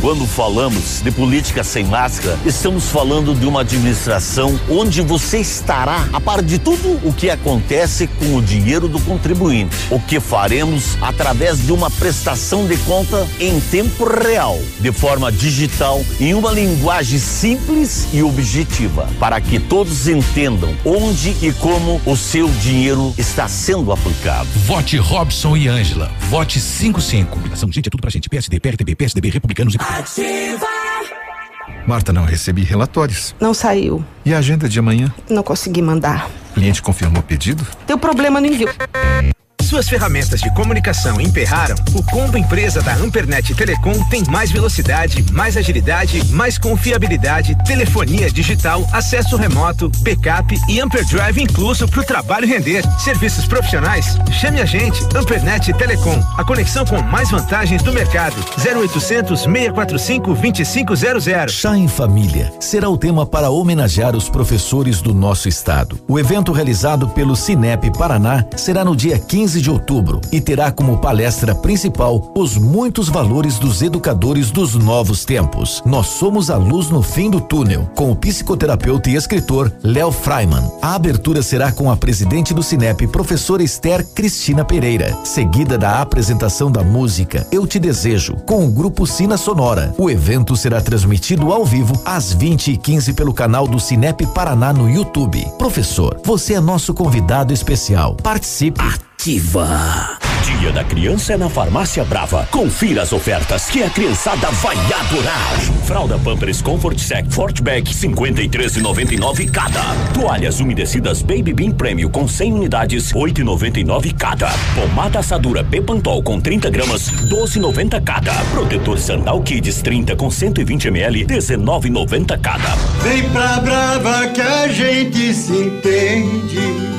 Quando falamos de política sem máscara, estamos falando de uma administração onde você estará a par de tudo o que acontece com o dinheiro do contribuinte. O que faremos através de uma prestação de conta em tempo real, de forma digital, em uma linguagem simples e objetiva, para que todos entendam onde e como o seu dinheiro está sendo aplicado. Vote Robson e Ângela. Vote 55. Combinação, gente, é tudo pra gente. PSD, PRTB, PSDB, Republicanos e. Marta, não recebi relatórios. Não saiu. E a agenda de amanhã? Não consegui mandar. O cliente confirmou o pedido? Deu problema no envio. Suas ferramentas de comunicação emperraram? O combo empresa da Ampernet Telecom tem mais velocidade, mais agilidade, mais confiabilidade, telefonia digital, acesso remoto, backup e Amperdrive incluso para o trabalho render. Serviços profissionais? Chame a gente, Ampernet Telecom, a conexão com mais vantagens do mercado. 0800 645 2500. Chá em Família será o tema para homenagear os professores do nosso estado. O evento realizado pelo Cinep Paraná será no dia 15 de outubro e terá como palestra principal os muitos valores dos educadores dos novos tempos. Nós somos a luz no fim do túnel, com o psicoterapeuta e escritor Léo Freiman. A abertura será com a presidente do Cinep, professora Esther Cristina Pereira, seguida da apresentação da música Eu Te Desejo, com o grupo Sina Sonora. O evento será transmitido ao vivo às 20 e 15 pelo canal do Cinep Paraná no YouTube. Professor, você é nosso convidado especial. Participe. Ativa. Dia da Criança é na Farmácia Brava. Confira as ofertas que a criançada vai adorar. Fralda Pampers Comfort Sec Fortback 53,99 cada. Toalhas umedecidas Baby Bean Premium com 100 unidades 8,99 cada. Pomada assadura Bepantol com 30 gramas 12,90 cada. Protetor Sandal Kids 30 com 120 ml 19,90 cada. Vem pra Brava que a gente se entende.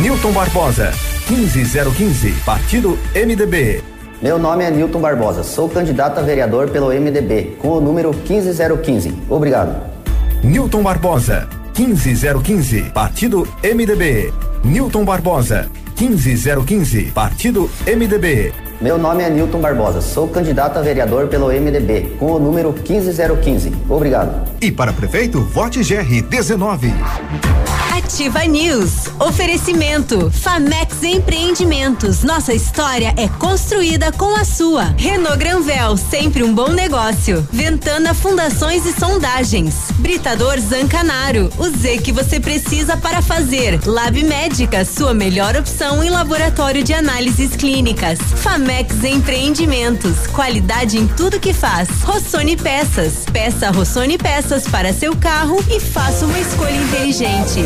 Newton Barbosa, 15015, Partido MDB. Meu nome é Newton Barbosa, sou candidato a vereador pelo MDB, com o número 15015. Obrigado. Newton Barbosa, 15015, Partido MDB. Newton Barbosa, 15015, Partido MDB. Meu nome é Newton Barbosa, sou candidato a vereador pelo MDB, com o número 15015. Obrigado. E para prefeito, vote GR 19. Ativa News. Oferecimento. Famex Empreendimentos. Nossa história é construída com a sua. Renault Granvel, sempre um bom negócio. Ventana Fundações e Sondagens. Britador Zancanaro. O Z que você precisa para fazer. Lab Médica, sua melhor opção em laboratório de análises clínicas. Famex Empreendimentos. Qualidade em tudo que faz. Rossoni Peças. Peça Rossoni Peças para seu carro e faça uma escolha inteligente.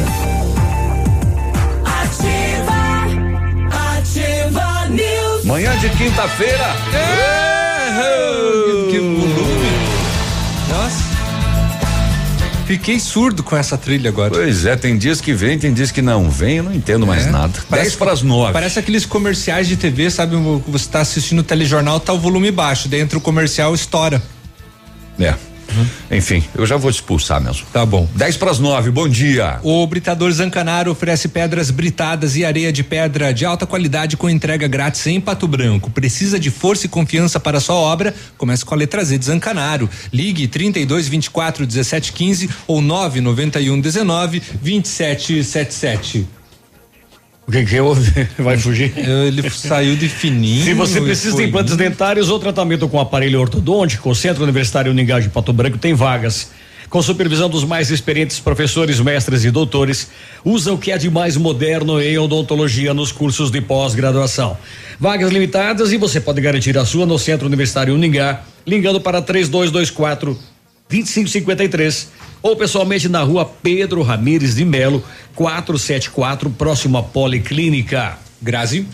De quinta-feira. É, que volume. Nossa. Fiquei surdo com essa trilha agora. Pois é, tem dias que vem, tem dias que não vem, eu não entendo mais É. nada. Parece- 10 para as 9. Parece aqueles comerciais de TV, sabe? Você tá assistindo o telejornal, tá o volume baixo, dentro o comercial estoura. É. Enfim, eu já vou te expulsar mesmo. Tá bom. 10 para as 9, bom dia. O Britador Zancanaro oferece pedras britadas e areia de pedra de alta qualidade com entrega grátis em Pato Branco. Precisa de força e confiança para sua obra? Comece com a letra Z de Zancanaro. Ligue 32 24 17 15 ou 991 19 27 77. O que que houve? <laughs> Vai fugir? Ele saiu de fininho. Se você precisa de implantes indo. dentários ou tratamento com aparelho ortodôntico, o Centro Universitário Uningá de Pato Branco tem vagas. Com supervisão dos mais experientes professores, mestres e doutores, usa o que é de mais moderno em odontologia nos cursos de pós-graduação. Vagas limitadas e você pode garantir a sua no Centro Universitário Uningá, ligando para 3224 2553 ou pessoalmente na rua Pedro Ramires de Melo, 474, próximo à Policlínica. Grazi.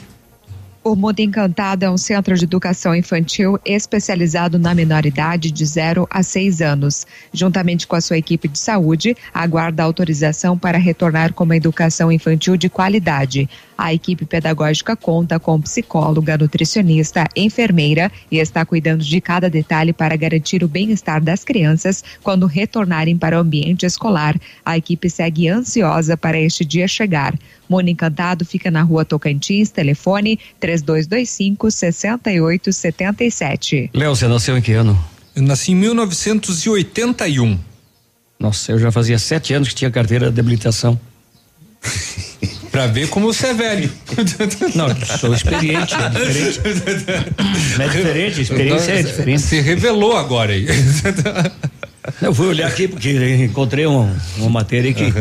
O Mundo Encantado é um centro de educação infantil especializado na menoridade de 0 a 6 anos. Juntamente com a sua equipe de saúde, aguarda autorização para retornar com uma educação infantil de qualidade. A equipe pedagógica conta com psicóloga, nutricionista, enfermeira e está cuidando de cada detalhe para garantir o bem-estar das crianças quando retornarem para o ambiente escolar. A equipe segue ansiosa para este dia chegar. Mundo Encantado fica na rua Tocantins, telefone 3225 6877. Léo, você nasceu em que ano? Eu nasci em 1981. Nossa, eu já fazia sete anos que tinha carteira de habilitação. <laughs> Pra ver como você é velho. <laughs> Não, sou experiente, é diferente. Não é diferente, experiência é diferente. Se revelou agora aí. Eu fui olhar aqui porque encontrei um- uma matéria que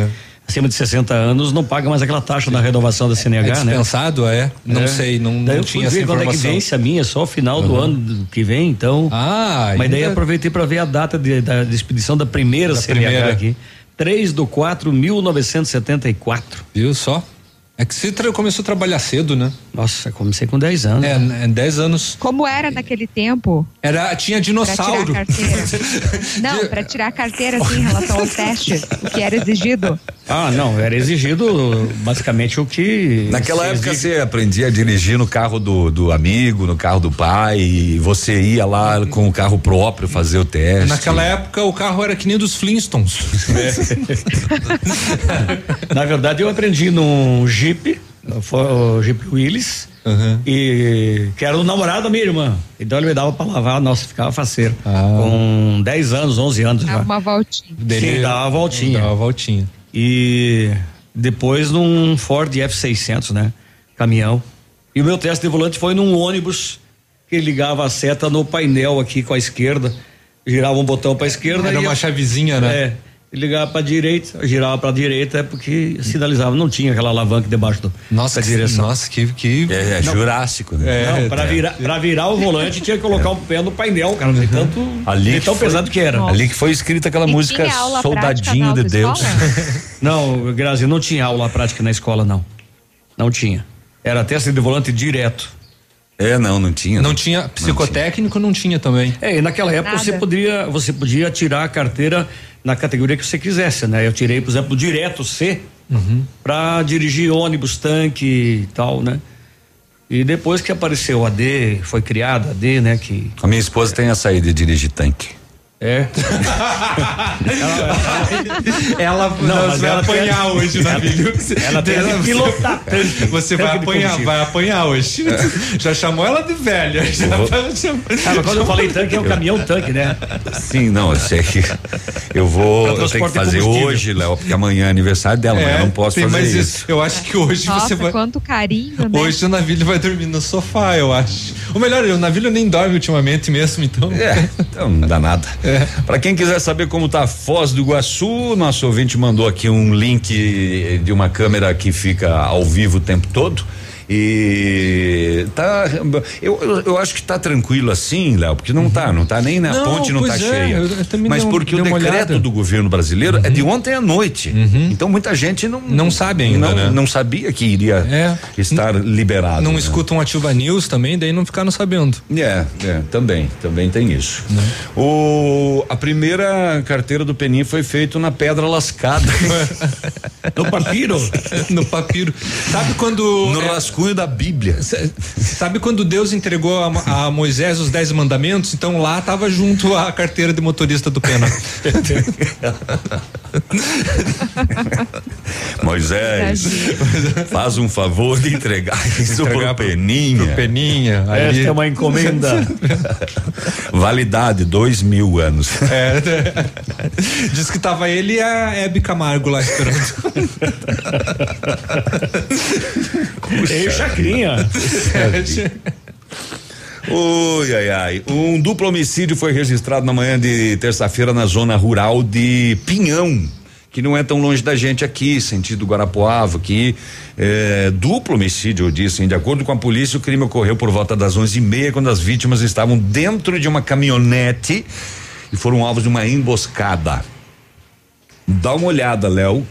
acima de 60 anos não paga mais aquela taxa da renovação da CNH, É né? dispensado, é? Não sei, não- Daí não tinha essa ver quando é que informação. vence a minha, só final do Uhum. ano do que vem, então. Ah, Mas daí aproveitei para ver a data de, da de expedição da primeira Da CNH primeira. aqui. 3 do 4 1974. Viu só? É que você tra- começou a trabalhar cedo, né? Nossa, comecei com 10 anos. É, é 10 anos. Como era naquele tempo? Era, tinha dinossauro. Pra tirar a carteira. <laughs> Não, para tirar a carteira assim, em relação aos testes, o que era exigido. Ah, não, era exigido basicamente o que. Naquela época exige. você aprendia a dirigir no carro do, do amigo, no carro do pai, e você ia lá com o carro próprio fazer o teste. Naquela época o carro era que nem dos Flintstones. <laughs> Na verdade, eu aprendi num Jeep, foi o Jeep Willys, e que era o namorado da minha irmã. Então ele me dava pra lavar, nossa, ficava faceiro. Com 10 anos, 11 anos já. Dava uma voltinha. Sim, dava uma voltinha. Dava uma voltinha. E depois num Ford F600, né? Caminhão. E o meu teste de volante foi num ônibus que ligava a seta no painel aqui com a esquerda. Girava um botão pra esquerda. Era e uma eu- chavezinha, né? É. E ligava pra direita, girava pra direita, é porque sinalizava, não tinha aquela alavanca debaixo do, Nossa, da direção. Nossa, que. que... É, é Não. Jurássico, né? É, não, pra, é. virar, virar o volante tinha que colocar o pé no painel, cara. De tanto, Ali de que tão foi- pesado que era. Ali que foi escrita aquela E música Soldadinho de Deus. <laughs> Não, Grazi, não tinha aula prática na escola, não. Não tinha. Era teste de volante direto. É, não, não tinha. Não tinha psicotécnico, não tinha também. É, e naquela época Nada. você podia, você podia tirar a carteira na categoria que você quisesse, né? Eu tirei, por exemplo, direto C Uhum. pra dirigir ônibus, tanque e tal, né? E depois que apareceu a D, foi criada a D, né? Que A minha esposa tem essa aí de dirigir tanque. É. <laughs> ela Não, nós mas vai ela apanhar tem- hoje na ela- vídeo. ela tem que pilotar tanque. Você Tanque vai apanhar, vai apanhar hoje. Já chamou ela de velha. Já Ah, mas quando eu falei tanque, é um caminhão tanque, né? Sim, não, eu sei que eu vou, eu tenho que fazer hoje, Léo, porque amanhã é aniversário dela, mas eu não posso tem fazer mais isso. Eu acho que hoje Nossa, você vai. quanto carinho, né? Hoje o Navilho vai dormir no sofá, eu acho. Ou melhor, o Navilho nem dorme ultimamente mesmo, então. É, então não dá nada. <laughs> <laughs> Pra quem quiser saber como tá a Foz do Iguaçu, nosso ouvinte mandou aqui um link de uma câmera que fica ao vivo o tempo todo. E tá. Eu, eu, eu acho que tá tranquilo assim, Léo, porque não tá, não tá nem na Não, ponte, não tá é, cheia. eu- Mas dei um- porque o dei uma decreto olhada. Uhum. do governo brasileiro é de ontem à noite. Então muita gente não. Não sabe ainda, não, né? não sabia que iria estar liberado. Não né? escutam Ativa News também, daí não ficaram sabendo. É, é, também, também tem isso. O, a primeira carteira do Penin foi feita na pedra lascada. <laughs> no papiro. no papiro. Sabe quando. No rascunho da Bíblia. Sabe quando Deus entregou a, a Moisés os dez mandamentos? Então lá tava junto a carteira de motorista do Pena. <laughs> Moisés, faz um favor de entregar isso Entregar pro Peninha. pro Peninha. Esta é uma encomenda. <laughs> Validade, dois mil anos. É, <laughs> diz que tava ele e a Hebe Camargo lá esperando. Ei, Chacrinha. <laughs> Oi, ai, ai. Um duplo homicídio foi registrado na manhã de terça-feira na zona rural de Pinhão, que não é tão longe da gente aqui, sentido Guarapuava, que é, duplo homicídio, eu disse. De acordo com a polícia, o crime ocorreu por volta das onze e meia, quando as vítimas estavam dentro de uma caminhonete e foram alvos de uma emboscada. Dá uma olhada, Léo.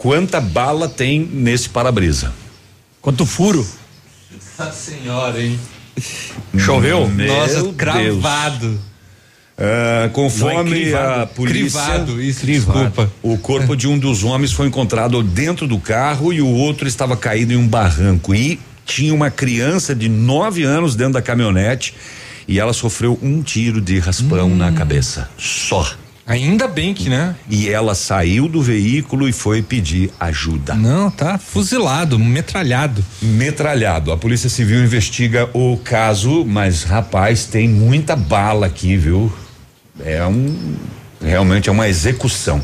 Quanta bala tem nesse para-brisa? Quanto furo? Nossa senhora, hein? Choveu? Meu Nossa, Deus. cravado. Não conforme é crivado, a polícia, crivado, isso, desculpa. o corpo de um dos homens foi encontrado dentro do carro e o outro estava caído em um barranco e tinha uma criança de nove anos dentro da caminhonete e ela sofreu um tiro de raspão Hum. na cabeça, só. Ainda bem que, né? E ela saiu do veículo e foi pedir ajuda. Não, tá fuzilado, metralhado. Metralhado. A Polícia Civil investiga o caso, mas rapaz, tem muita bala aqui, viu? É um realmente é uma execução.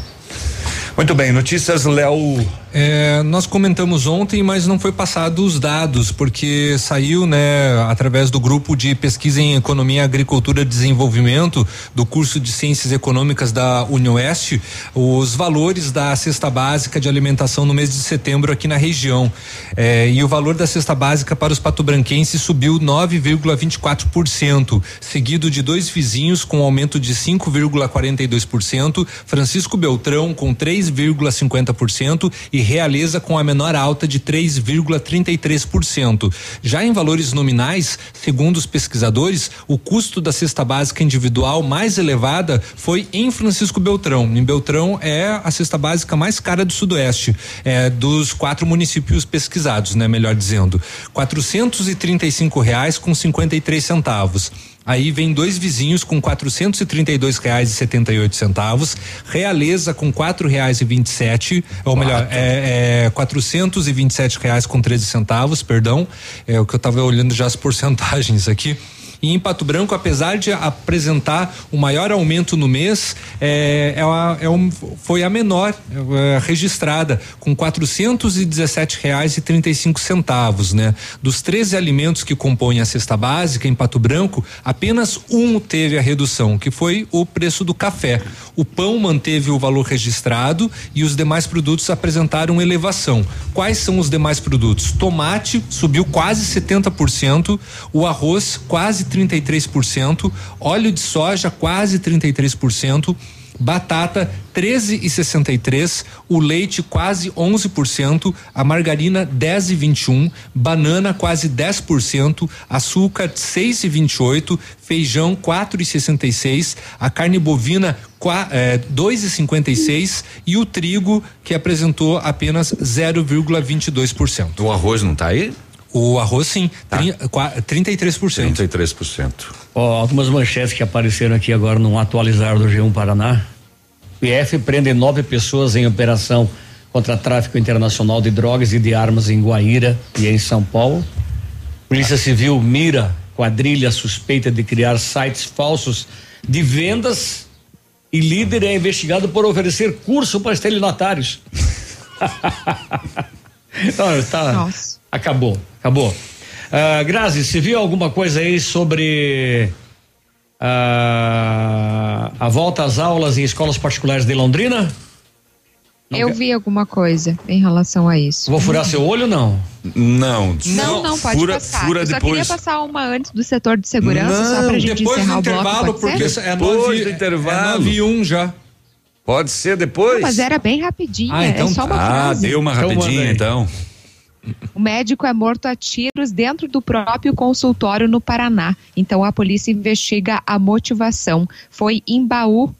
Muito bem, notícias Léo É, nós comentamos ontem, mas não foi passado os dados, porque saiu, né, através do grupo de pesquisa em economia, agricultura e desenvolvimento do curso de ciências econômicas da Unioeste, os valores da cesta básica de alimentação no mês de setembro aqui na região. É, e o valor da cesta básica para os patobranquenses subiu 9,24%, seguido de dois vizinhos com aumento de 5,42%, Francisco Beltrão com 3,50% e Realeza com a menor alta de 3,33%. Já em valores nominais, segundo os pesquisadores, o custo da cesta básica individual mais elevada foi em Francisco Beltrão. Em Beltrão é a cesta básica mais cara do Sudoeste, é, dos quatro municípios pesquisados, né? Melhor dizendo, quatrocentos e trinta e cinco reais com cinquenta e três centavos. Aí vem dois vizinhos com quatrocentos e trinta e dois reais e setenta e oito centavos, Realeza com quatro reais e vinte e sete, ou melhor, é, é quatrocentos e vinte e sete reais com treze centavos, perdão, é o que eu estava olhando já as porcentagens aqui. E em Pato Branco, apesar de apresentar o maior aumento no mês, é, é, a- é um- foi a menor é, registrada, com cinco centavos, né? Dos 13 alimentos que compõem a cesta básica em Pato Branco, apenas um teve a redução, que foi o preço do café. O pão manteve o valor registrado e os demais produtos apresentaram elevação. Quais são os demais produtos? Tomate subiu quase 70%, o arroz quase 33%, óleo de soja quase 33%, batata 13,63, o leite quase 11%, a margarina 10,21, banana quase 10%, açúcar 6,28, feijão 4,66, a carne bovina qua- eh, 2,56 e o trigo que apresentou apenas 0,22%. O arroz não tá aí? O arroz sim, qua- 33%. 33%. Ó, algumas manchetes que apareceram aqui agora no atualizar do G1 Paraná. PF prende nove pessoas em operação contra tráfico internacional de drogas e de armas em Guaíra e em São Paulo. Polícia Civil mira quadrilha suspeita de criar sites falsos de vendas e líder é investigado por oferecer curso para estelionatários. <laughs> Não, tá, acabou, acabou. Ah, Grazi, você viu alguma coisa aí sobre ah, a volta às aulas em escolas particulares de Londrina? Eu vi alguma coisa em relação a isso. Vou furar seu olho ou não? Não. Não, não, pode fura, passar. Fura Eu só depois. queria passar uma antes do setor de segurança, só pra gente depois encerrar do o bloco, intervalo, pode porque é Depois nove, do intervalo. É nove e um já. Pode ser depois? Não, mas era bem rapidinho, Ah, então é só uma Ah, frase. deu uma Então rapidinha então. O médico é morto a tiros dentro do próprio consultório no Paraná. Então a polícia investiga a motivação. Foi em Baú.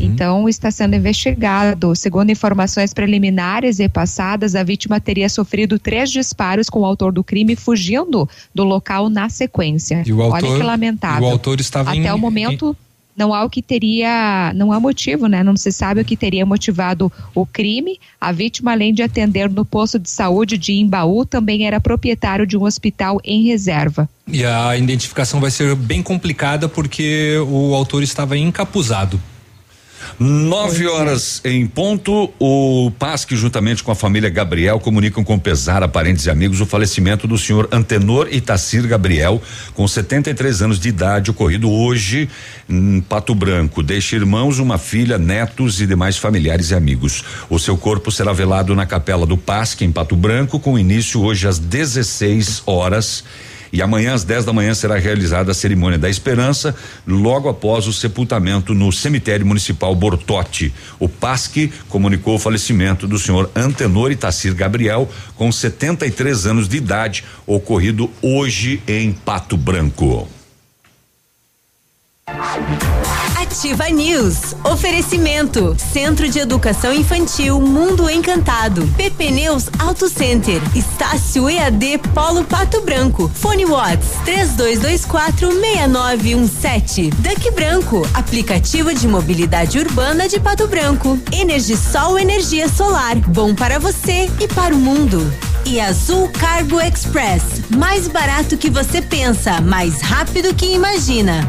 Então está sendo investigado. Segundo informações preliminares e passadas, a vítima teria sofrido três disparos com o autor do crime fugindo do local na sequência. E o Olha autor- que lamentável. o autor estava Até em- o momento não há o que teria, não há motivo, né? Não se sabe o que teria motivado o crime. A vítima, além de atender no posto de saúde de Imbaú, também era proprietário de um hospital em reserva. E a identificação vai ser bem complicada porque o autor estava encapuzado. Nove horas em ponto, o PASC, juntamente com a família Gabriel, comunicam com pesar a parentes e amigos o falecimento do senhor Antenor Itacir Gabriel, com 73 anos de idade, ocorrido hoje em Pato Branco. Deixa irmãos, uma filha, netos e demais familiares e amigos. O seu corpo será velado na capela do PASC, em Pato Branco, com início hoje às 16 horas. E amanhã, às 10 da manhã, será realizada a cerimônia da esperança, logo após o sepultamento no cemitério municipal Bortote. O PASC comunicou o falecimento do senhor Antenor Itacir Gabriel, com 73 anos de idade, ocorrido hoje em Pato Branco. Ativa News. Oferecimento. Centro de Educação Infantil Mundo Encantado. PP Neus Auto Center. Estácio EAD Polo Pato Branco. Fone Watts 32246917. Duck Branco. Aplicativo de mobilidade urbana de Pato Branco. Energisol energia solar. Bom para você e para o mundo. E Azul Cargo Express. Mais barato que você pensa, mais rápido que imagina.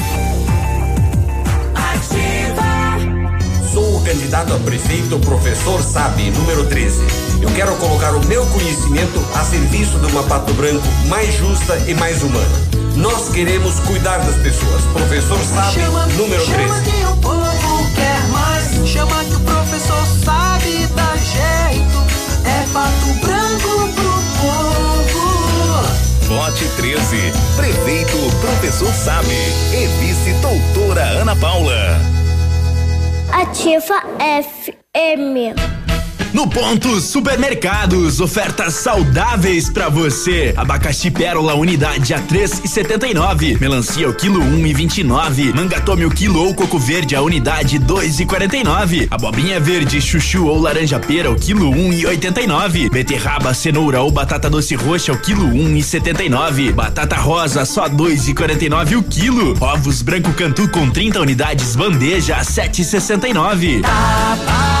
Candidato a prefeito, professor Sabe, número 13. Eu quero colocar o meu conhecimento a serviço de uma Pato Branco mais justa e mais humana. Nós queremos cuidar das pessoas. Professor Sabe, número 13. Chama que o povo quer mais. Chama que o professor sabe dar jeito. É pato branco pro povo. Vote 13. Prefeito Professor Sabe. E vice doutora Ana Paula. Ativa FM. No ponto Supermercados, ofertas saudáveis pra você. Abacaxi Pérola unidade a 3,79. Melancia o quilo 1,29. Manga tome o quilo ou coco verde a unidade 2,49. Abobrinha verde, chuchu ou laranja pera o quilo 1,89. Beterraba, cenoura ou batata doce roxa o quilo 1,79. Batata rosa só 2,49 o quilo. Ovos branco cantu com 30 unidades bandeja a 7,69. A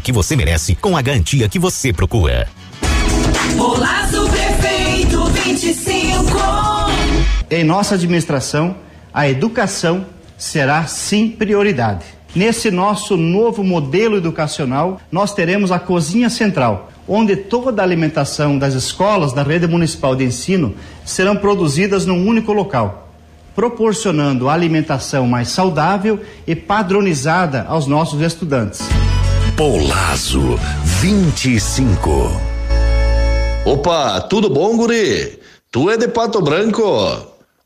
que você merece com a garantia que você procura. Golaço Prefeito 25. Em nossa administração, a educação será sim prioridade. Nesse nosso novo modelo educacional, nós teremos a cozinha central, onde toda a alimentação das escolas da rede municipal de ensino serão produzidas num único local, proporcionando alimentação mais saudável e padronizada aos nossos estudantes. Polazo 25. Opa, tudo bom, guri? Tu é de Pato Branco?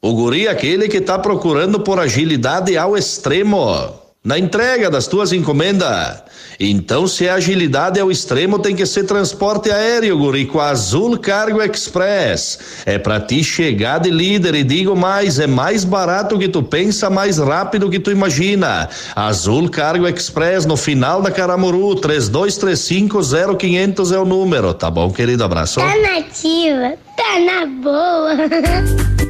O guri é aquele que tá procurando por agilidade ao extremo na entrega das tuas encomendas. Então, se a agilidade é o extremo, tem que ser transporte aéreo, guri, com a Azul Cargo Express. É pra ti chegar de líder e digo mais, é mais barato que tu pensa, mais rápido que tu imagina. Azul Cargo Express no final da Caramuru, 32350500 é o número, tá bom, querido? Abraço. Tá nativa, tá na boa. <laughs>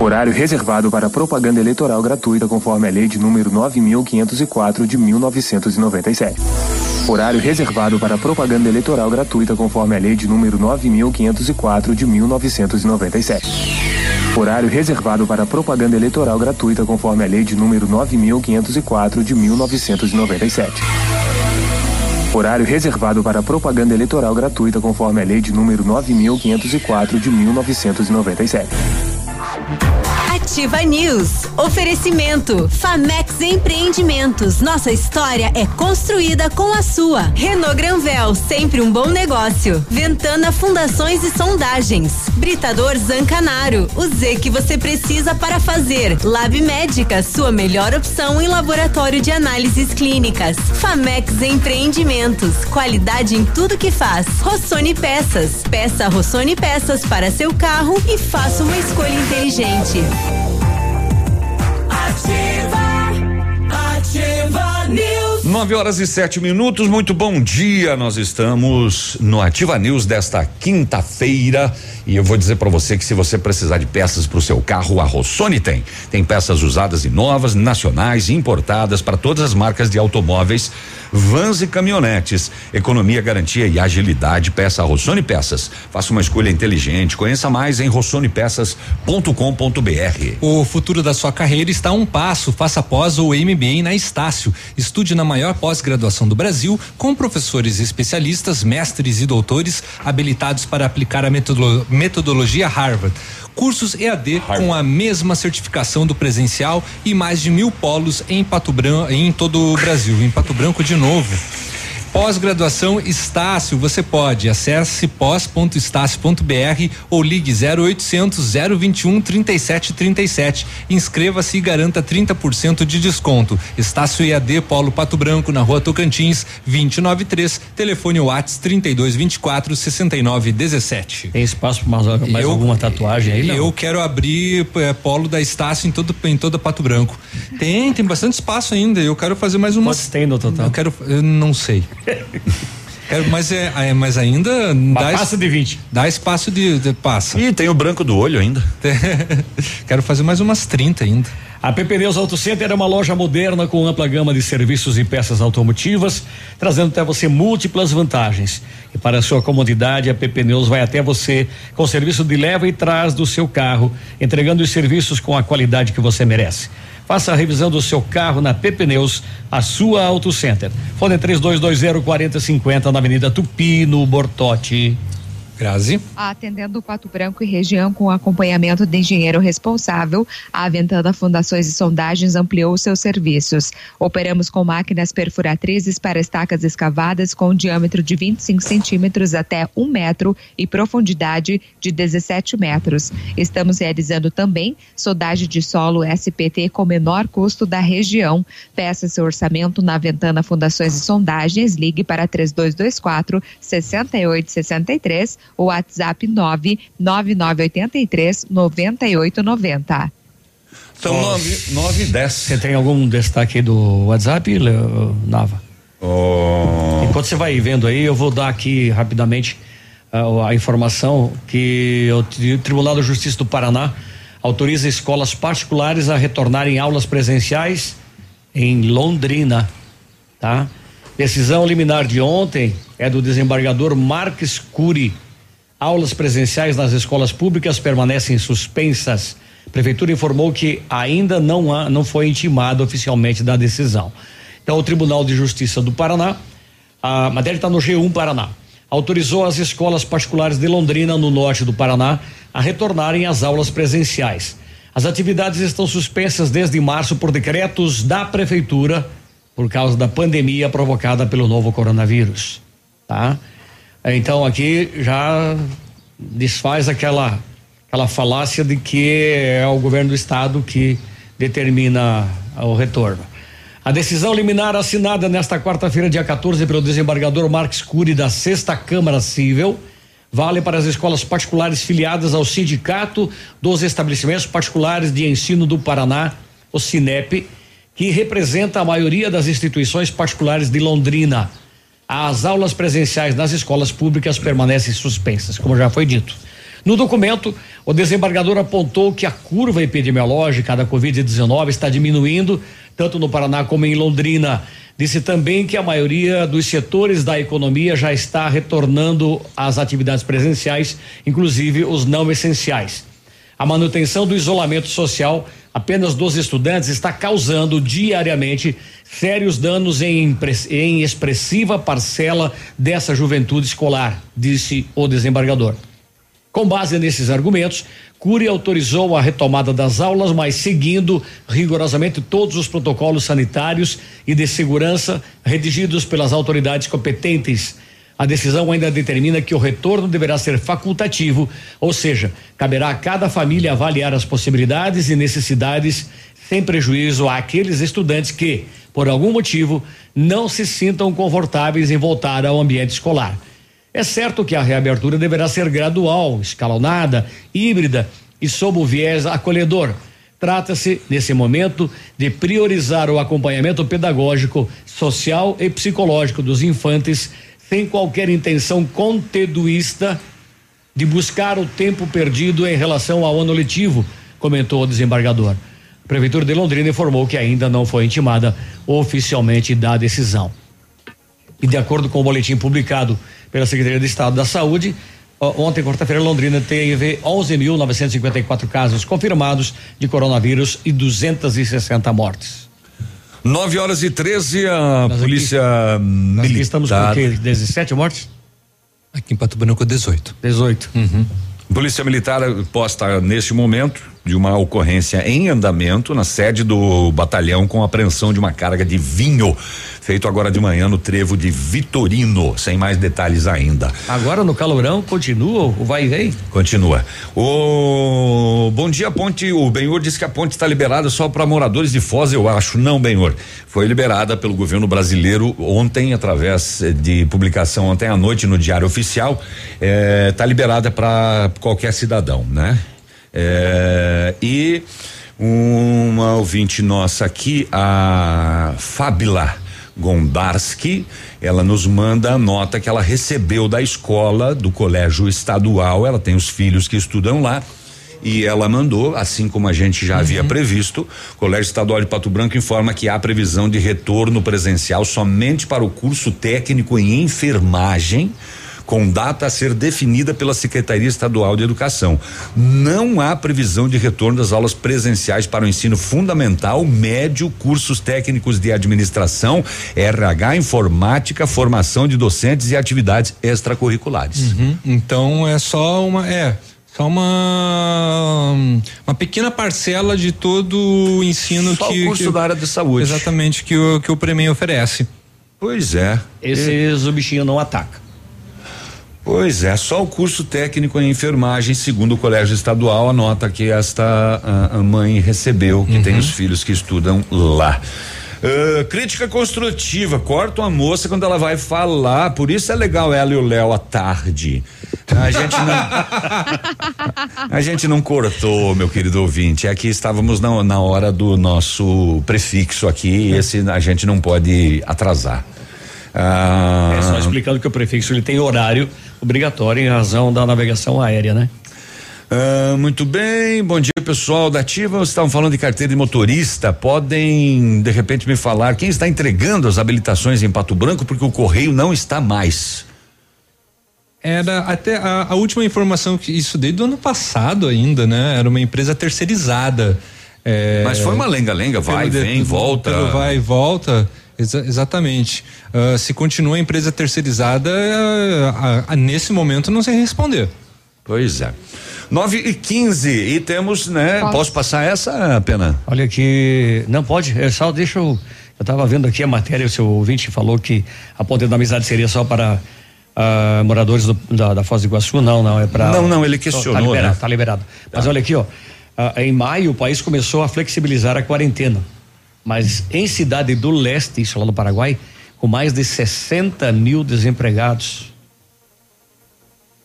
Horário reservado para propaganda eleitoral gratuita conforme a lei de número 9504 de 1997. Horário reservado para propaganda eleitoral gratuita conforme a lei de número 9504 de 1997. Horário reservado para propaganda eleitoral gratuita conforme a lei de número 9504 de 1997. Horário reservado para propaganda eleitoral gratuita conforme a lei de número 9504 de 1997. Ativa News. Oferecimento. Famex Empreendimentos. Nossa história é construída com a sua. Renault Granvel, sempre um bom negócio. Ventana Fundações e Sondagens. Britador Zancanaro. O Z que você precisa para fazer. Lab Médica, sua melhor opção em laboratório de análises clínicas. Famex Empreendimentos. Qualidade em tudo que faz. Rossoni Peças. Peça Rossoni Peças para seu carro e faça uma escolha inteligente. 9 horas e sete minutos, muito bom dia. Nós estamos no Ativa News desta quinta-feira e eu vou dizer para você que se você precisar de peças para o seu carro, a Rossoni tem. Tem peças usadas e novas, nacionais e importadas para todas as marcas de automóveis, vans e caminhonetes. Economia, garantia e agilidade. Peça a Rossoni Peças. Faça uma escolha inteligente. Conheça mais em rossonepeças.com.br. O futuro da sua carreira está a um passo. Faça pós ou MBA na Estácio. Estude na maior pós-graduação do Brasil, com professores especialistas, mestres e doutores habilitados para aplicar a metodolo metodologia Harvard. Cursos EAD com a mesma certificação do presencial e mais de mil polos em Pato Branco, em todo o Brasil. Em Pato Branco de novo. Pós-graduação Estácio, você pode. Acesse pós.estácio.br ou ligue 0800 021 3737. Inscreva-se e garanta 30% de desconto. Estácio EAD Polo Pato Branco, na rua Tocantins, 293. Telefone WhatsApp 3224 6917. Tem espaço para mais, mais Eu- alguma tatuagem aí? Não? Eu quero abrir é, polo da Estácio em todo em toda Pato Branco. Tem, tem bastante espaço ainda. Eu quero fazer mais uma. Quantos tem no total? Eu quero, eu não sei. <laughs> É, mas é, é, mas ainda dá passa de 20. Dá espaço de, de passa. E tem o branco do olho ainda. <laughs> Quero fazer mais umas 30 ainda. A PP Neus Auto Center é uma loja moderna com ampla gama de serviços e peças automotivas, trazendo até você múltiplas vantagens. E para a sua comodidade, a PP Neus vai até você com serviço de leva e trás do seu carro, entregando os serviços com a qualidade que você merece. Faça a revisão do seu carro na PP Neus, a sua Auto Center. Fone 3220 4050 na Avenida Tupi, no Bortote. Grazi. Atendendo Pato Branco e região com acompanhamento de engenheiro responsável, a Ventana Fundações e Sondagens ampliou seus serviços. Operamos com máquinas perfuratrizes para estacas escavadas com diâmetro de 25 centímetros até um metro e profundidade de 17 metros. Estamos realizando também sondagem de solo SPT com menor custo da região. Peça seu orçamento na Ventana Fundações e Sondagens. Ligue para 3224 6863 o WhatsApp 99983 9890. São nove, nove e dez. Você tem algum destaque do WhatsApp, Nava? Oh. Enquanto você vai vendo aí, eu vou dar aqui rapidamente uh, a informação que o Tribunal de Justiça do Paraná autoriza escolas particulares a retornarem aulas presenciais em Londrina, tá? Decisão liminar de ontem é do desembargador Marques Cury. Aulas presenciais nas escolas públicas permanecem suspensas. A prefeitura informou que ainda não há, não foi intimado oficialmente da decisão. Então, o Tribunal de Justiça do Paraná, a matéria está no G1 Paraná, autorizou as escolas particulares de Londrina, no norte do Paraná, a retornarem às aulas presenciais. As atividades estão suspensas desde março por decretos da prefeitura por causa da pandemia provocada pelo novo coronavírus, tá? Então aqui já desfaz aquela aquela falácia de que é o governo do estado que determina o retorno. A decisão liminar assinada nesta quarta-feira, dia 14, pelo desembargador Marques Cury da Sexta Câmara Civil, vale para as escolas particulares filiadas ao Sindicato dos Estabelecimentos Particulares de Ensino do Paraná, o SINEP, que representa a maioria das instituições particulares de Londrina as aulas presenciais nas escolas públicas permanecem suspensas, como já foi dito. No documento, o desembargador apontou que a curva epidemiológica da Covid-19 está diminuindo, tanto no Paraná como em Londrina. Disse também que a maioria dos setores da economia já está retornando às atividades presenciais, inclusive os não essenciais. A manutenção do isolamento social apenas dos estudantes está causando diariamente sérios danos em, em expressiva parcela dessa juventude escolar, disse o desembargador. Com base nesses argumentos, Cury autorizou a retomada das aulas, mas seguindo rigorosamente todos os protocolos sanitários e de segurança redigidos pelas autoridades competentes. A decisão ainda determina que o retorno deverá ser facultativo, ou seja, caberá a cada família avaliar as possibilidades e necessidades sem prejuízo àqueles estudantes que, por algum motivo, não se sintam confortáveis em voltar ao ambiente escolar. É certo que a reabertura deverá ser gradual, escalonada, híbrida e sob o viés acolhedor. Trata-se, nesse momento, de priorizar o acompanhamento pedagógico, social e psicológico dos infantes, sem qualquer intenção conteduísta de buscar o tempo perdido em relação ao ano letivo, comentou o desembargador. A Prefeitura de Londrina informou que ainda não foi intimada oficialmente da decisão. E de acordo com o boletim publicado pela Secretaria de Estado da Saúde, ontem, quarta-feira, Londrina teve 11.954 casos confirmados de coronavírus e 260 mortes. 9 horas e 13, a nós polícia aqui, militar. Nós aqui estamos com o quê? 17 mortes? Aqui em Pato Branco, 18. 18. Uhum. Polícia Militar posta neste momento de uma ocorrência em andamento na sede do batalhão com apreensão de uma carga de vinho feito agora de manhã no trevo de Vitorino, sem mais detalhes ainda. Agora no calorão continua o vai e vem? Continua. O bom dia ponte, o Benhor disse que a ponte está liberada só para moradores de Foz, eu acho. Não, Benhor. Foi liberada pelo governo brasileiro ontem através de publicação ontem à noite no Diário Oficial. Está eh, liberada para qualquer cidadão, né? É, e uma ouvinte nossa aqui, a Fábila Gondarski, ela nos manda a nota que ela recebeu da escola, do colégio estadual, ela tem os filhos que estudam lá. E ela mandou, assim como a gente já havia previsto, o Colégio Estadual de Pato Branco informa que há previsão de retorno presencial somente para o curso técnico em enfermagem com data a ser definida pela Secretaria Estadual de Educação. Não há previsão de retorno das aulas presenciais para o ensino fundamental, médio, cursos técnicos de administração, RH, informática, formação de docentes e atividades extracurriculares. Uhum. Então é só uma. É. Só uma uma pequena parcela de todo o ensino Só que o curso que, da área de saúde. Exatamente que o que o Premem oferece. Pois é. Esses o bichinho não ataca. Pois é, só o curso técnico em enfermagem, segundo o Colégio Estadual, a nota que esta a, a mãe recebeu, que tem os filhos que estudam lá. Ah, crítica construtiva, corta uma moça quando ela vai falar, por isso é legal ela e o Léo à tarde. A gente não. <laughs> a gente não cortou, meu querido ouvinte. É que estávamos na, na hora do nosso prefixo aqui, e esse a gente não pode atrasar. Ah, É só explicando que o prefixo ele tem horário obrigatório em razão da navegação aérea, né? Ah, muito bem, bom dia pessoal da Ativa. Vocês estavam falando de carteira de motorista. Podem, de repente, me falar quem está entregando as habilitações em Pato Branco, porque o correio não está mais. Era até a, a última informação que isso desde o ano passado ainda, né? Era uma empresa terceirizada. É, Mas foi uma lenga-lenga, vai, pelo vem, volta. pelo vai e volta. Exa- exatamente. Ah, se continua a empresa terceirizada, ah, ah, nesse momento não sei responder. Pois é. 9 e 15 e temos, né? Posso. Posso passar essa, pena? Olha aqui, não pode, é só deixa eu, eu tava vendo aqui a matéria, o seu ouvinte falou que a ponte da amizade seria só para ah, moradores do- da, da Foz do Iguaçu, não, não, é para Não, não, ele questionou, Tá liberado, né? tá liberado. Mas olha aqui, ó, ah, em maio o país começou a flexibilizar a quarentena, mas em cidade do leste, isso lá no Paraguai, com mais de 60 mil desempregados.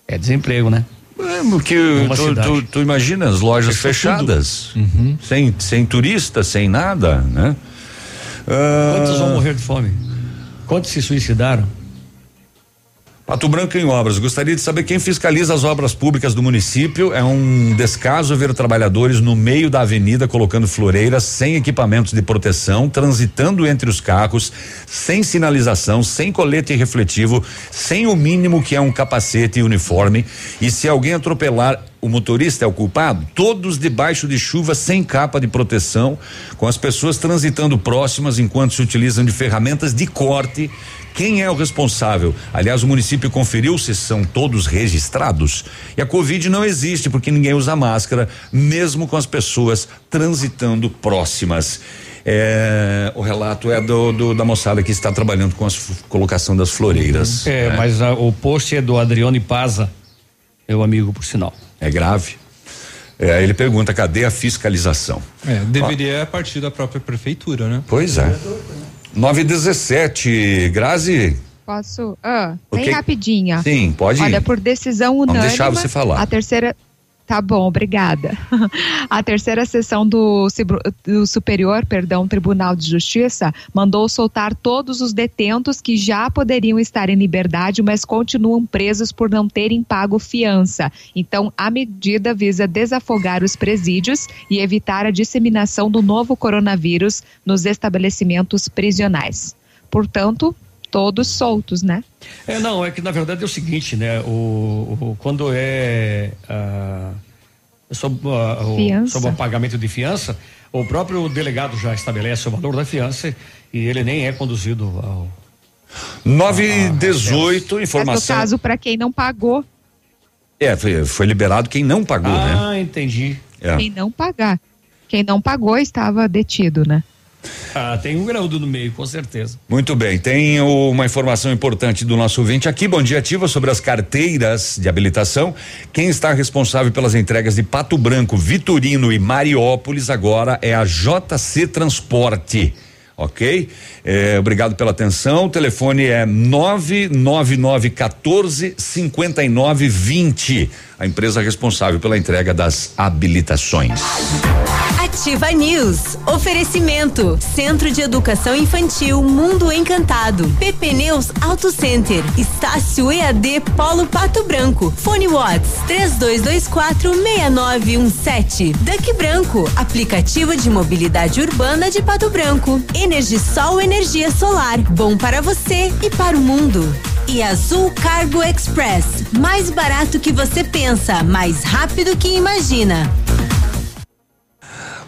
É desemprego, né? É, porque tu, tu, tu imagina as lojas Fechou fechadas, sem, sem turista, sem nada, né? Ah, Quantos vão morrer de fome? Quantos se suicidaram? Pato Branco em obras. Gostaria de saber quem fiscaliza as obras públicas do município. É um descaso ver trabalhadores no meio da avenida colocando floreiras sem equipamentos de proteção, transitando entre os carros, sem sinalização, sem colete refletivo, sem o mínimo que é um capacete e uniforme. E se alguém atropelar, o motorista é o culpado? Todos debaixo de chuva, sem capa de proteção, com as pessoas transitando próximas enquanto se utilizam de ferramentas de corte. Quem é o responsável? Aliás, o município conferiu se são todos registrados. E a Covid não existe porque ninguém usa máscara, mesmo com as pessoas transitando próximas. É, o relato é do, do- da moçada que está trabalhando com a colocação das floreiras. É, né? mas a- o post é do Adrione Paza, meu amigo, por sinal. É grave. É, ele pergunta: cadê a fiscalização? É, deveria partir da própria prefeitura, né? Pois é. 9 e 17 Grazi? Posso? Ah, bem rapidinha. Sim, pode ir. Olha, por decisão Vamos unânime. deixar você falar. A terceira. Tá bom, obrigada. <laughs> A terceira sessão do, do Superior, perdão, Tribunal de Justiça mandou soltar todos os detentos que já poderiam estar em liberdade, mas continuam presos por não terem pago fiança. Então, a medida visa desafogar os presídios e evitar a disseminação do novo coronavírus nos estabelecimentos prisionais. Portanto, todos soltos, né? É, não, é que na verdade é o seguinte, né? O, o- quando é ah, sob, ah, o, sob o pagamento de fiança, o próprio delegado já estabelece o valor da fiança e ele nem é conduzido ao. 9 e 18 Mas no informação. caso, para quem não pagou, É, foi, foi liberado quem não pagou, né? Ah, entendi. É. quem não pagar. Quem não pagou estava detido, né? Ah, tem um graúdo no meio, com certeza. Muito bem, tem uma informação importante do nosso ouvinte aqui. Bom dia, ativa sobre as carteiras de habilitação. Quem está responsável pelas entregas de Pato Branco, Vitorino e Mariópolis agora é a JC Transporte. Ok? É, obrigado pela atenção. O telefone é 99914 5920. A empresa responsável pela entrega das habilitações. Ativa News. Oferecimento. Centro de Educação Infantil Mundo Encantado. PP Neus Auto Center. Estácio EAD Polo Pato Branco. Fone Watts 3224 6917. Duck Branco. Aplicativo de mobilidade urbana de Pato Branco. Energisol energia solar. Bom para você e para o mundo. E Azul Cargo Express. Mais barato que você pensa, mais rápido que imagina.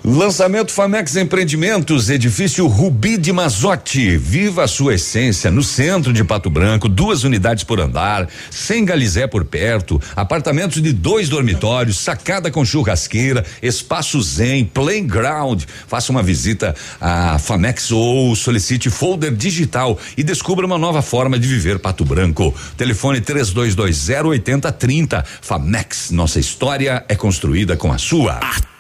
Lançamento Famex Empreendimentos, edifício Rubi de Mazotti. Viva a sua essência no centro de Pato Branco, duas unidades por andar, sem galizé por perto, apartamentos de dois dormitórios, sacada com churrasqueira, espaço zen, playground. Faça uma visita à Famex ou solicite folder digital e descubra uma nova forma de viver Pato Branco. Telefone 3220 8030. Famex, nossa história é construída com a sua.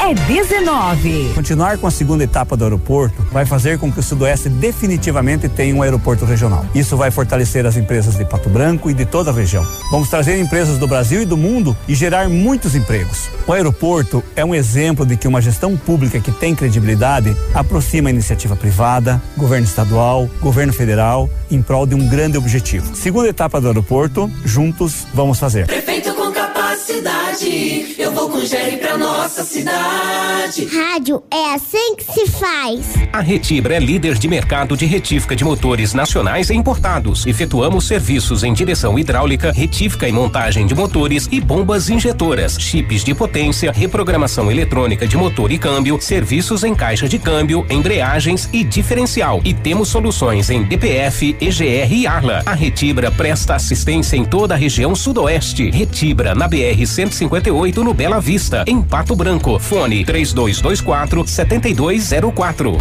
é 19. Continuar com a segunda etapa do aeroporto vai fazer com que o Sudoeste definitivamente tenha um aeroporto regional. Isso vai fortalecer as empresas de Pato Branco e de toda a região. Vamos trazer empresas do Brasil e do mundo e gerar muitos empregos. O aeroporto é um exemplo de que uma gestão pública que tem credibilidade aproxima a iniciativa privada, governo estadual, governo federal, em prol de um grande objetivo. Segunda etapa do aeroporto, juntos vamos fazer. Prefeito capacidade, eu vou com Jerry pra nossa cidade. Rádio é assim que se faz. A Retibra é líder de mercado de retífica de motores nacionais e importados. Efetuamos serviços em direção hidráulica, retífica e montagem de motores e bombas injetoras, chips de potência, reprogramação eletrônica de motor e câmbio, serviços em caixa de câmbio, embreagens e diferencial. E temos soluções em DPF, EGR e Arla. A Retibra presta assistência em toda a região sudoeste. Retibra na BR 158 no Bela Vista, em Pato Branco. Fone 3224 7204.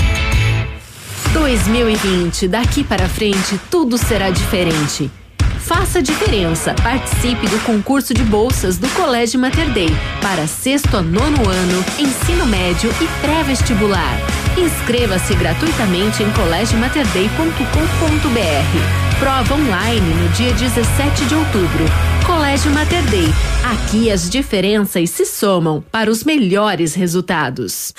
2020, daqui para frente, tudo será diferente. Faça diferença. Participe do concurso de bolsas do Colégio Mater Dei para sexto a nono ano, ensino médio e pré-vestibular. Inscreva-se gratuitamente em colégiomaterday.com.br. Prova online no dia 17 de outubro. Colégio Mater Dei. Aqui as diferenças se somam para os melhores resultados.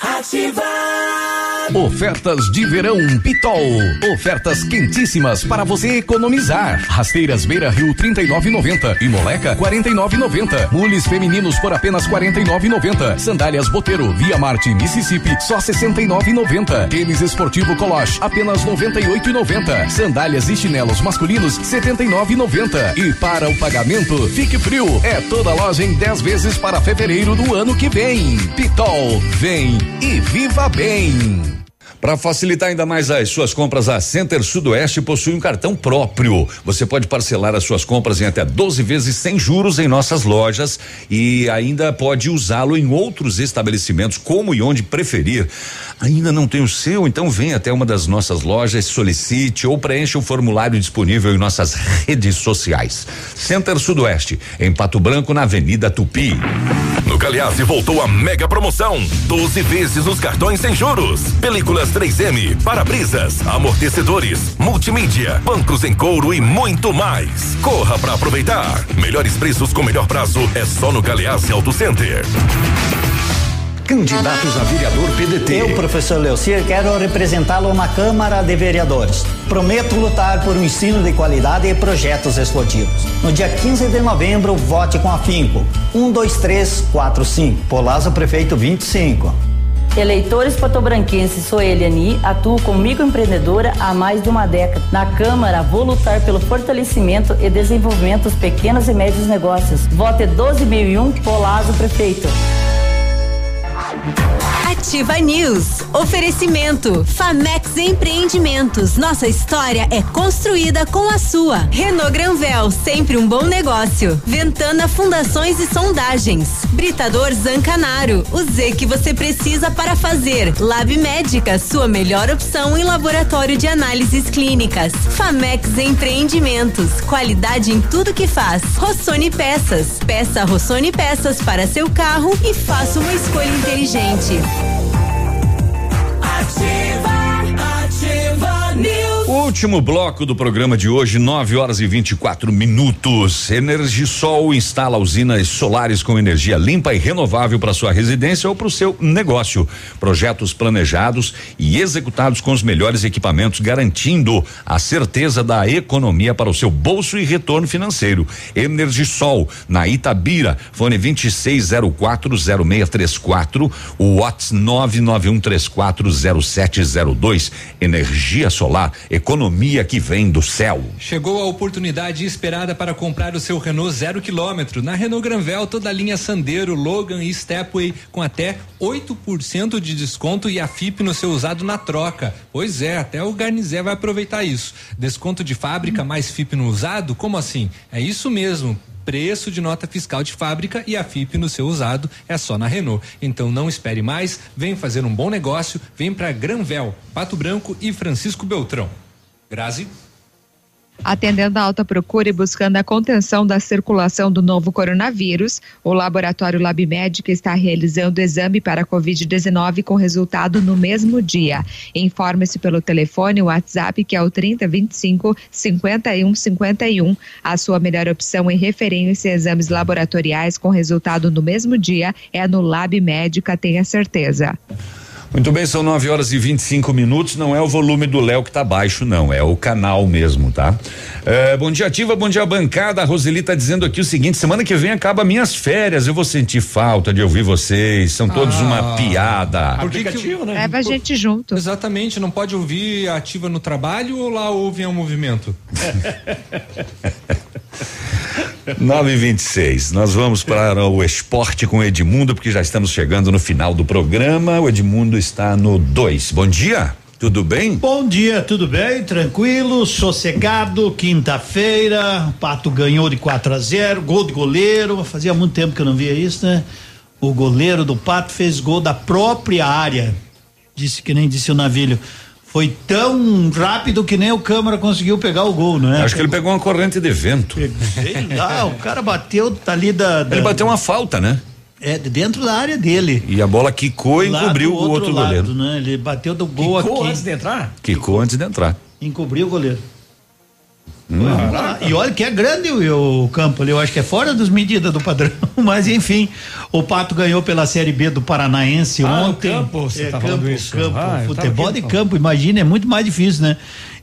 Ofertas de verão Pitol. Ofertas quentíssimas para você economizar. Rasteiras Beira Rio 39,90 e Moleca 49,90. Mules femininos por apenas 49,90. Sandálias Boteiro Via Marte Mississippi só 69,90. Tênis esportivo Coloche apenas 98,90. Sandálias e chinelos masculinos 79,90. E para o pagamento, fique frio. É toda loja em 10 vezes para fevereiro do ano que vem. Pitol, vem e viva bem. Para facilitar ainda mais as suas compras, a Center Sudoeste possui um cartão próprio. Você pode parcelar as suas compras em até 12 vezes sem juros em nossas lojas e ainda pode usá-lo em outros estabelecimentos, como e onde preferir. Ainda não tem o seu? Então venha até uma das nossas lojas, solicite ou preencha o formulário disponível em nossas redes sociais. Center Sudoeste, em Pato Branco, na Avenida Tupi. No Galeazzi voltou a mega promoção: 12 vezes nos cartões sem juros. Películas 3M, para-brisas, amortecedores, multimídia, bancos em couro e muito mais. Corra para aproveitar. Melhores preços com melhor prazo é só no Galeazzi Auto Center. Candidatos a vereador PDT. Eu, professor Leocir, quero representá-lo na Câmara de Vereadores. Prometo lutar por um ensino de qualidade e projetos esportivos. No dia 15 de novembro, vote com afinco. 1, 2, 3, 4, 5. Polazo Prefeito 25. Eleitores patobranquenses, sou Eliani, atuo como microempreendedora há mais de uma década. Na Câmara, vou lutar pelo fortalecimento e desenvolvimento dos pequenos e médios negócios. Vote 12.001, Polazo Prefeito. Ativa News. Oferecimento. Famex Empreendimentos. Nossa história é construída com a sua. Renault Granvel, sempre um bom negócio. Ventana Fundações e Sondagens. Britador Zancanaro. O Z que você precisa para fazer. Lab Médica, sua melhor opção em laboratório de análises clínicas. Famex Empreendimentos. Qualidade em tudo que faz. Rossoni Peças. Peça Rossoni Peças para seu carro e faça uma escolha inteligente. Último bloco do programa de hoje, 9 horas e 24 minutos. Energisol instala usinas solares com energia limpa e renovável para sua residência ou para o seu negócio. Projetos planejados e executados com os melhores equipamentos, garantindo a certeza da economia para o seu bolso e retorno financeiro. Energisol, na Itabira, fone 26040634, o WhatsApp 991340702. Energia solar, que vem do céu. Chegou a oportunidade esperada para comprar o seu Renault zero quilômetro. Na Renault Granvel, toda a linha Sandero, Logan e Stepway com até 8% de desconto e a FIP no seu usado na troca. Pois é, até o Garnizé vai aproveitar isso. Desconto de fábrica mais FIP no usado? Como assim? É isso mesmo preço de nota fiscal de fábrica e a FIP no seu usado é só na Renault. Então não espere mais, vem fazer um bom negócio, vem para Granvel, Pato Branco e Francisco Beltrão. Grazi. Atendendo à alta procura e buscando a contenção da circulação do novo coronavírus, o laboratório Lab Médica está realizando exame para a Covid-19 com resultado no mesmo dia. Informe-se pelo telefone WhatsApp que é o 3025 5151. A sua melhor opção em referência a exames laboratoriais com resultado no mesmo dia é no Lab Médica, tenha certeza. Muito bem, são 9 horas e 25 minutos. Não é o volume do Léo que tá baixo, não. É o canal mesmo, tá? É, bom dia, ativa, bom dia, bancada. A Roseli tá dizendo aqui o seguinte: semana que vem acaba minhas férias. Eu vou sentir falta de ouvir vocês. São todos Ah. uma piada. Por que que o- Leva a gente junto. Exatamente, não pode ouvir ativa no trabalho ou lá ouvem ao movimento? <laughs> 9 e 26 Nós vamos para o esporte com Edmundo, porque já estamos chegando no final do programa. O Edmundo está no 2. Bom dia, tudo bem? Bom dia, tudo bem? Tranquilo, sossegado, quinta-feira, o Pato ganhou de 4 a 0 gol de goleiro, fazia muito tempo que eu não via isso, né? O goleiro do Pato fez gol da própria área, disse que nem disse o Navilho, foi tão rápido que nem o Câmara conseguiu pegar o gol, né? Acho que ele pegou uma corrente de vento. Sei lá, o cara bateu ali da, da- Ele bateu uma falta, né? É, dentro da área dele. E a bola quicou e encobriu do o outro lado, goleiro. Né? Ele bateu do gol Quicou aqui. antes de entrar? Quicou antes de entrar. Encobriu o goleiro. Ah, e olha que é grande o, o campo ali, eu acho que é fora das medidas do padrão, <laughs> mas enfim, o Pato ganhou pela Série B do Paranaense Ah, ontem. campo, você é, tá campo, isso. campo, Ah, futebol aqui, de pô. campo, imagina, é muito mais difícil, né?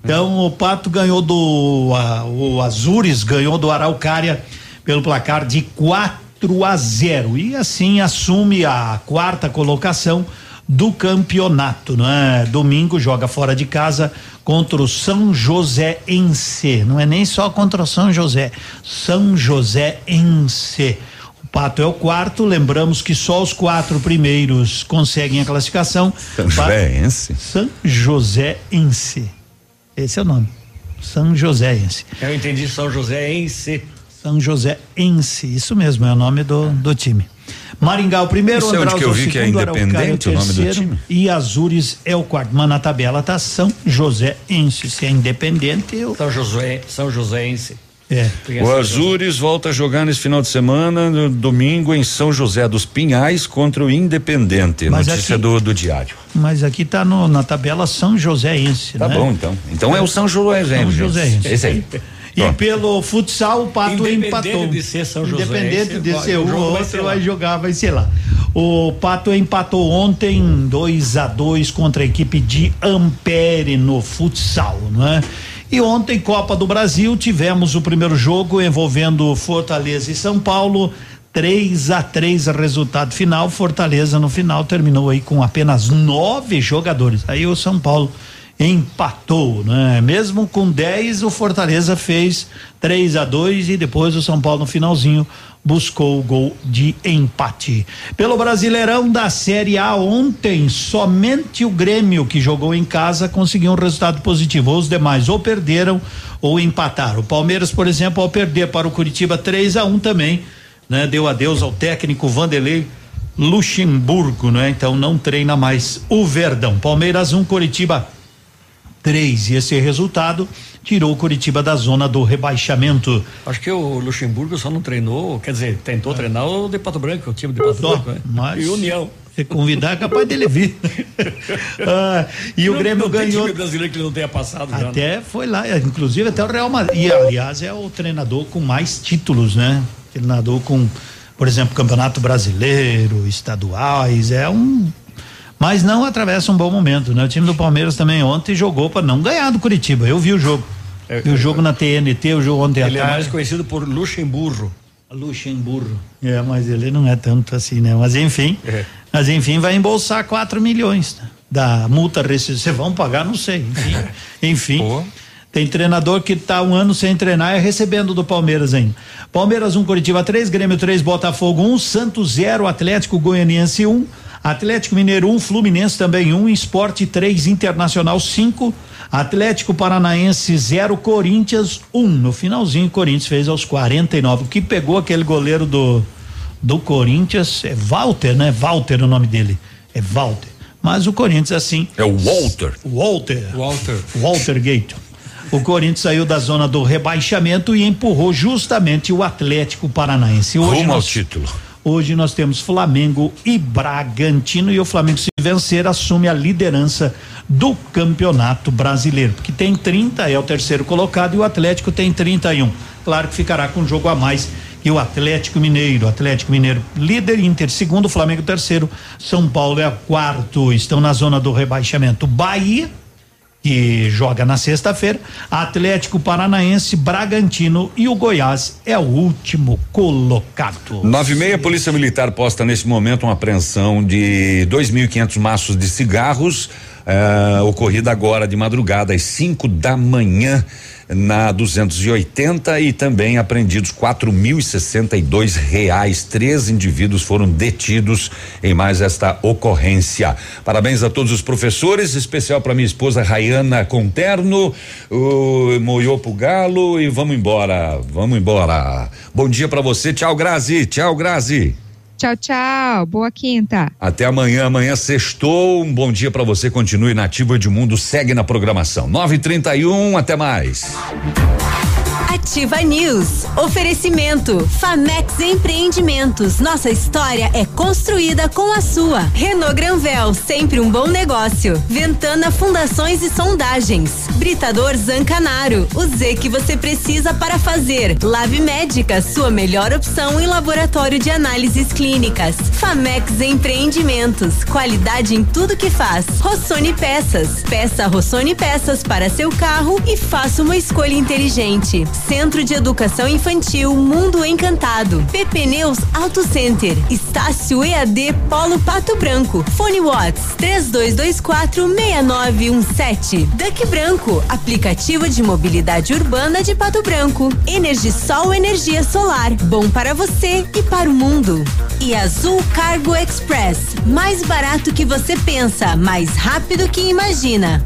Então o Pato ganhou do a- o Azures ganhou do Araucária pelo placar de 4 a 0 e assim assume a quarta colocação do campeonato, né? Domingo joga fora de casa contra o São José em C. Não é nem só contra o São José, São José em C. O Pato é o quarto, lembramos que só os quatro primeiros conseguem a classificação. São Joséense. São Joséense. Esse é o nome. São Joséense. Eu entendi São José em C. São Joséense, isso mesmo, é o nome do, do time. Maringá o primeiro, Não sei onde Andraus que eu é o vi que é segundo, Araucária independente o nome do terceiro time. E Azures é o quarto. Mas na tabela tá São Joséense. Se é independente, eu. São José, São Joséense. É. O Azures volta a jogar nesse final de semana, no domingo, em São José dos Pinhais, contra o Independente. Mas Notícia aqui- do, do diário. Mas aqui tá no, na tabela São Joséense, Tá né? bom, então. Então é o São Joséense. São Joséense. Esse aí. E pelo futsal, o Pato Independente empatou. de ser São José, Independente de ser o um outro, vai jogar, vai ser lá. O Pato empatou ontem 2 a 2 contra a equipe de Ampere no futsal, não é? E ontem, Copa do Brasil, tivemos o primeiro jogo envolvendo Fortaleza e São Paulo. 3 a 3 resultado final. Fortaleza no final terminou aí com apenas nove jogadores. Aí o São Paulo empatou, né? Mesmo com 10, o Fortaleza fez 3 a 2 e depois o São Paulo no finalzinho buscou o gol de empate. Pelo Brasileirão da Série A ontem, somente o Grêmio que jogou em casa conseguiu um resultado positivo. Os demais ou perderam ou empataram. O Palmeiras, por exemplo, ao perder para o Curitiba 3 a 1 também, né, deu adeus ao técnico Vanderlei Luxemburgo, né? Então não treina mais o Verdão. Palmeiras 1, um, Curitiba 3. E esse resultado tirou o Curitiba da zona do rebaixamento. Acho que o Luxemburgo só não treinou, quer dizer, tentou treinar o de Pato Branco, o time de Pato Branco, né? Mas e União. Se convidar, é capaz dele vir. <laughs> ah, e não, o Grêmio não ganhou. Tem time brasileiro que ele não tenha passado já, Até né? foi lá, inclusive até o Real Madrid. E, aliás, é o treinador com mais títulos, né? Treinador com, por exemplo, Campeonato Brasileiro, estaduais, é um mas não atravessa um bom momento, né? O time do Palmeiras também ontem jogou para não ganhar do Curitiba. Eu vi o jogo. É, vi o jogo na TNT, o jogo ontem Ele à é tarde. mais conhecido por Luxemburgo. Luxemburgo. É, mas ele não é tanto assim, né? Mas enfim, É. mas enfim, vai embolsar 4 milhões né? da multa rescisória. Vocês vão pagar, não sei. Enfim, <laughs> enfim. Tem treinador que tá um ano sem treinar e recebendo do Palmeiras ainda. Palmeiras 1, um, Curitiba 3, Grêmio 3, Botafogo 1, um, Santos 0, Atlético Goianiense 1, um, Atlético Mineiro 1, um, Fluminense também 1, um, Esporte 3, Internacional 5, Atlético Paranaense 0, Corinthians 1. Um. No finalzinho, o Corinthians fez aos 49. O que pegou aquele goleiro do do Corinthians é Walter, né? Walter é o nome dele. É Walter. Mas o Corinthians assim. É o Walter. Walter. Walter. Walter Gate. O Corinthians saiu da zona do rebaixamento e empurrou justamente o Atlético Paranaense. Hoje Rumo ao nós, título. Hoje nós temos Flamengo e Bragantino e o Flamengo se vencer assume a liderança do Campeonato Brasileiro, que tem 30 é o terceiro colocado e o Atlético tem 31. Claro que ficará com um jogo a mais e o Atlético Mineiro, Atlético Mineiro líder, Inter segundo, Flamengo terceiro, São Paulo é quarto, estão na zona do rebaixamento. Bahia que joga na sexta-feira, Atlético Paranaense, Bragantino e o Goiás é o último colocado. Nove e meia, Polícia Militar posta nesse momento uma apreensão de 2.500 maços de cigarros, eh, ocorrida agora de madrugada às 5 da manhã na 280 e também apreendidos quatro mil e sessenta e dois reais. Três indivíduos foram detidos em mais esta ocorrência. Parabéns a todos os professores, especial para minha esposa Rayana Conterno, o Moiô pro Galo e vamos embora, vamos embora. Bom dia para você, tchau Grazi, tchau Grazi. Tchau, tchau. Boa quinta. Até amanhã, amanhã sextou. Um bom dia para você. Continue na Ativa Edmundo, segue na programação. 9:31, até mais. Ativa News. Oferecimento. Famex Empreendimentos. Nossa história é construída com a sua. Renault Granvel, sempre um bom negócio. Ventana Fundações e Sondagens. Britador Zancanaro. O Z que você precisa para fazer. Lab Médica, sua melhor opção em laboratório de análises clínicas. Famex Empreendimentos. Qualidade em tudo que faz. Rossoni Peças. Peça Rossoni Peças para seu carro e faça uma escolha inteligente. Centro de Educação Infantil Mundo Encantado. PP Neus Auto Center. Estácio EAD Polo Pato Branco. Fone Watts 3224 6917. Duck Branco, aplicativo de mobilidade urbana de Pato Branco. Energisol energia solar, bom para você e para o mundo. E Azul Cargo Express, mais barato que você pensa, mais rápido que imagina.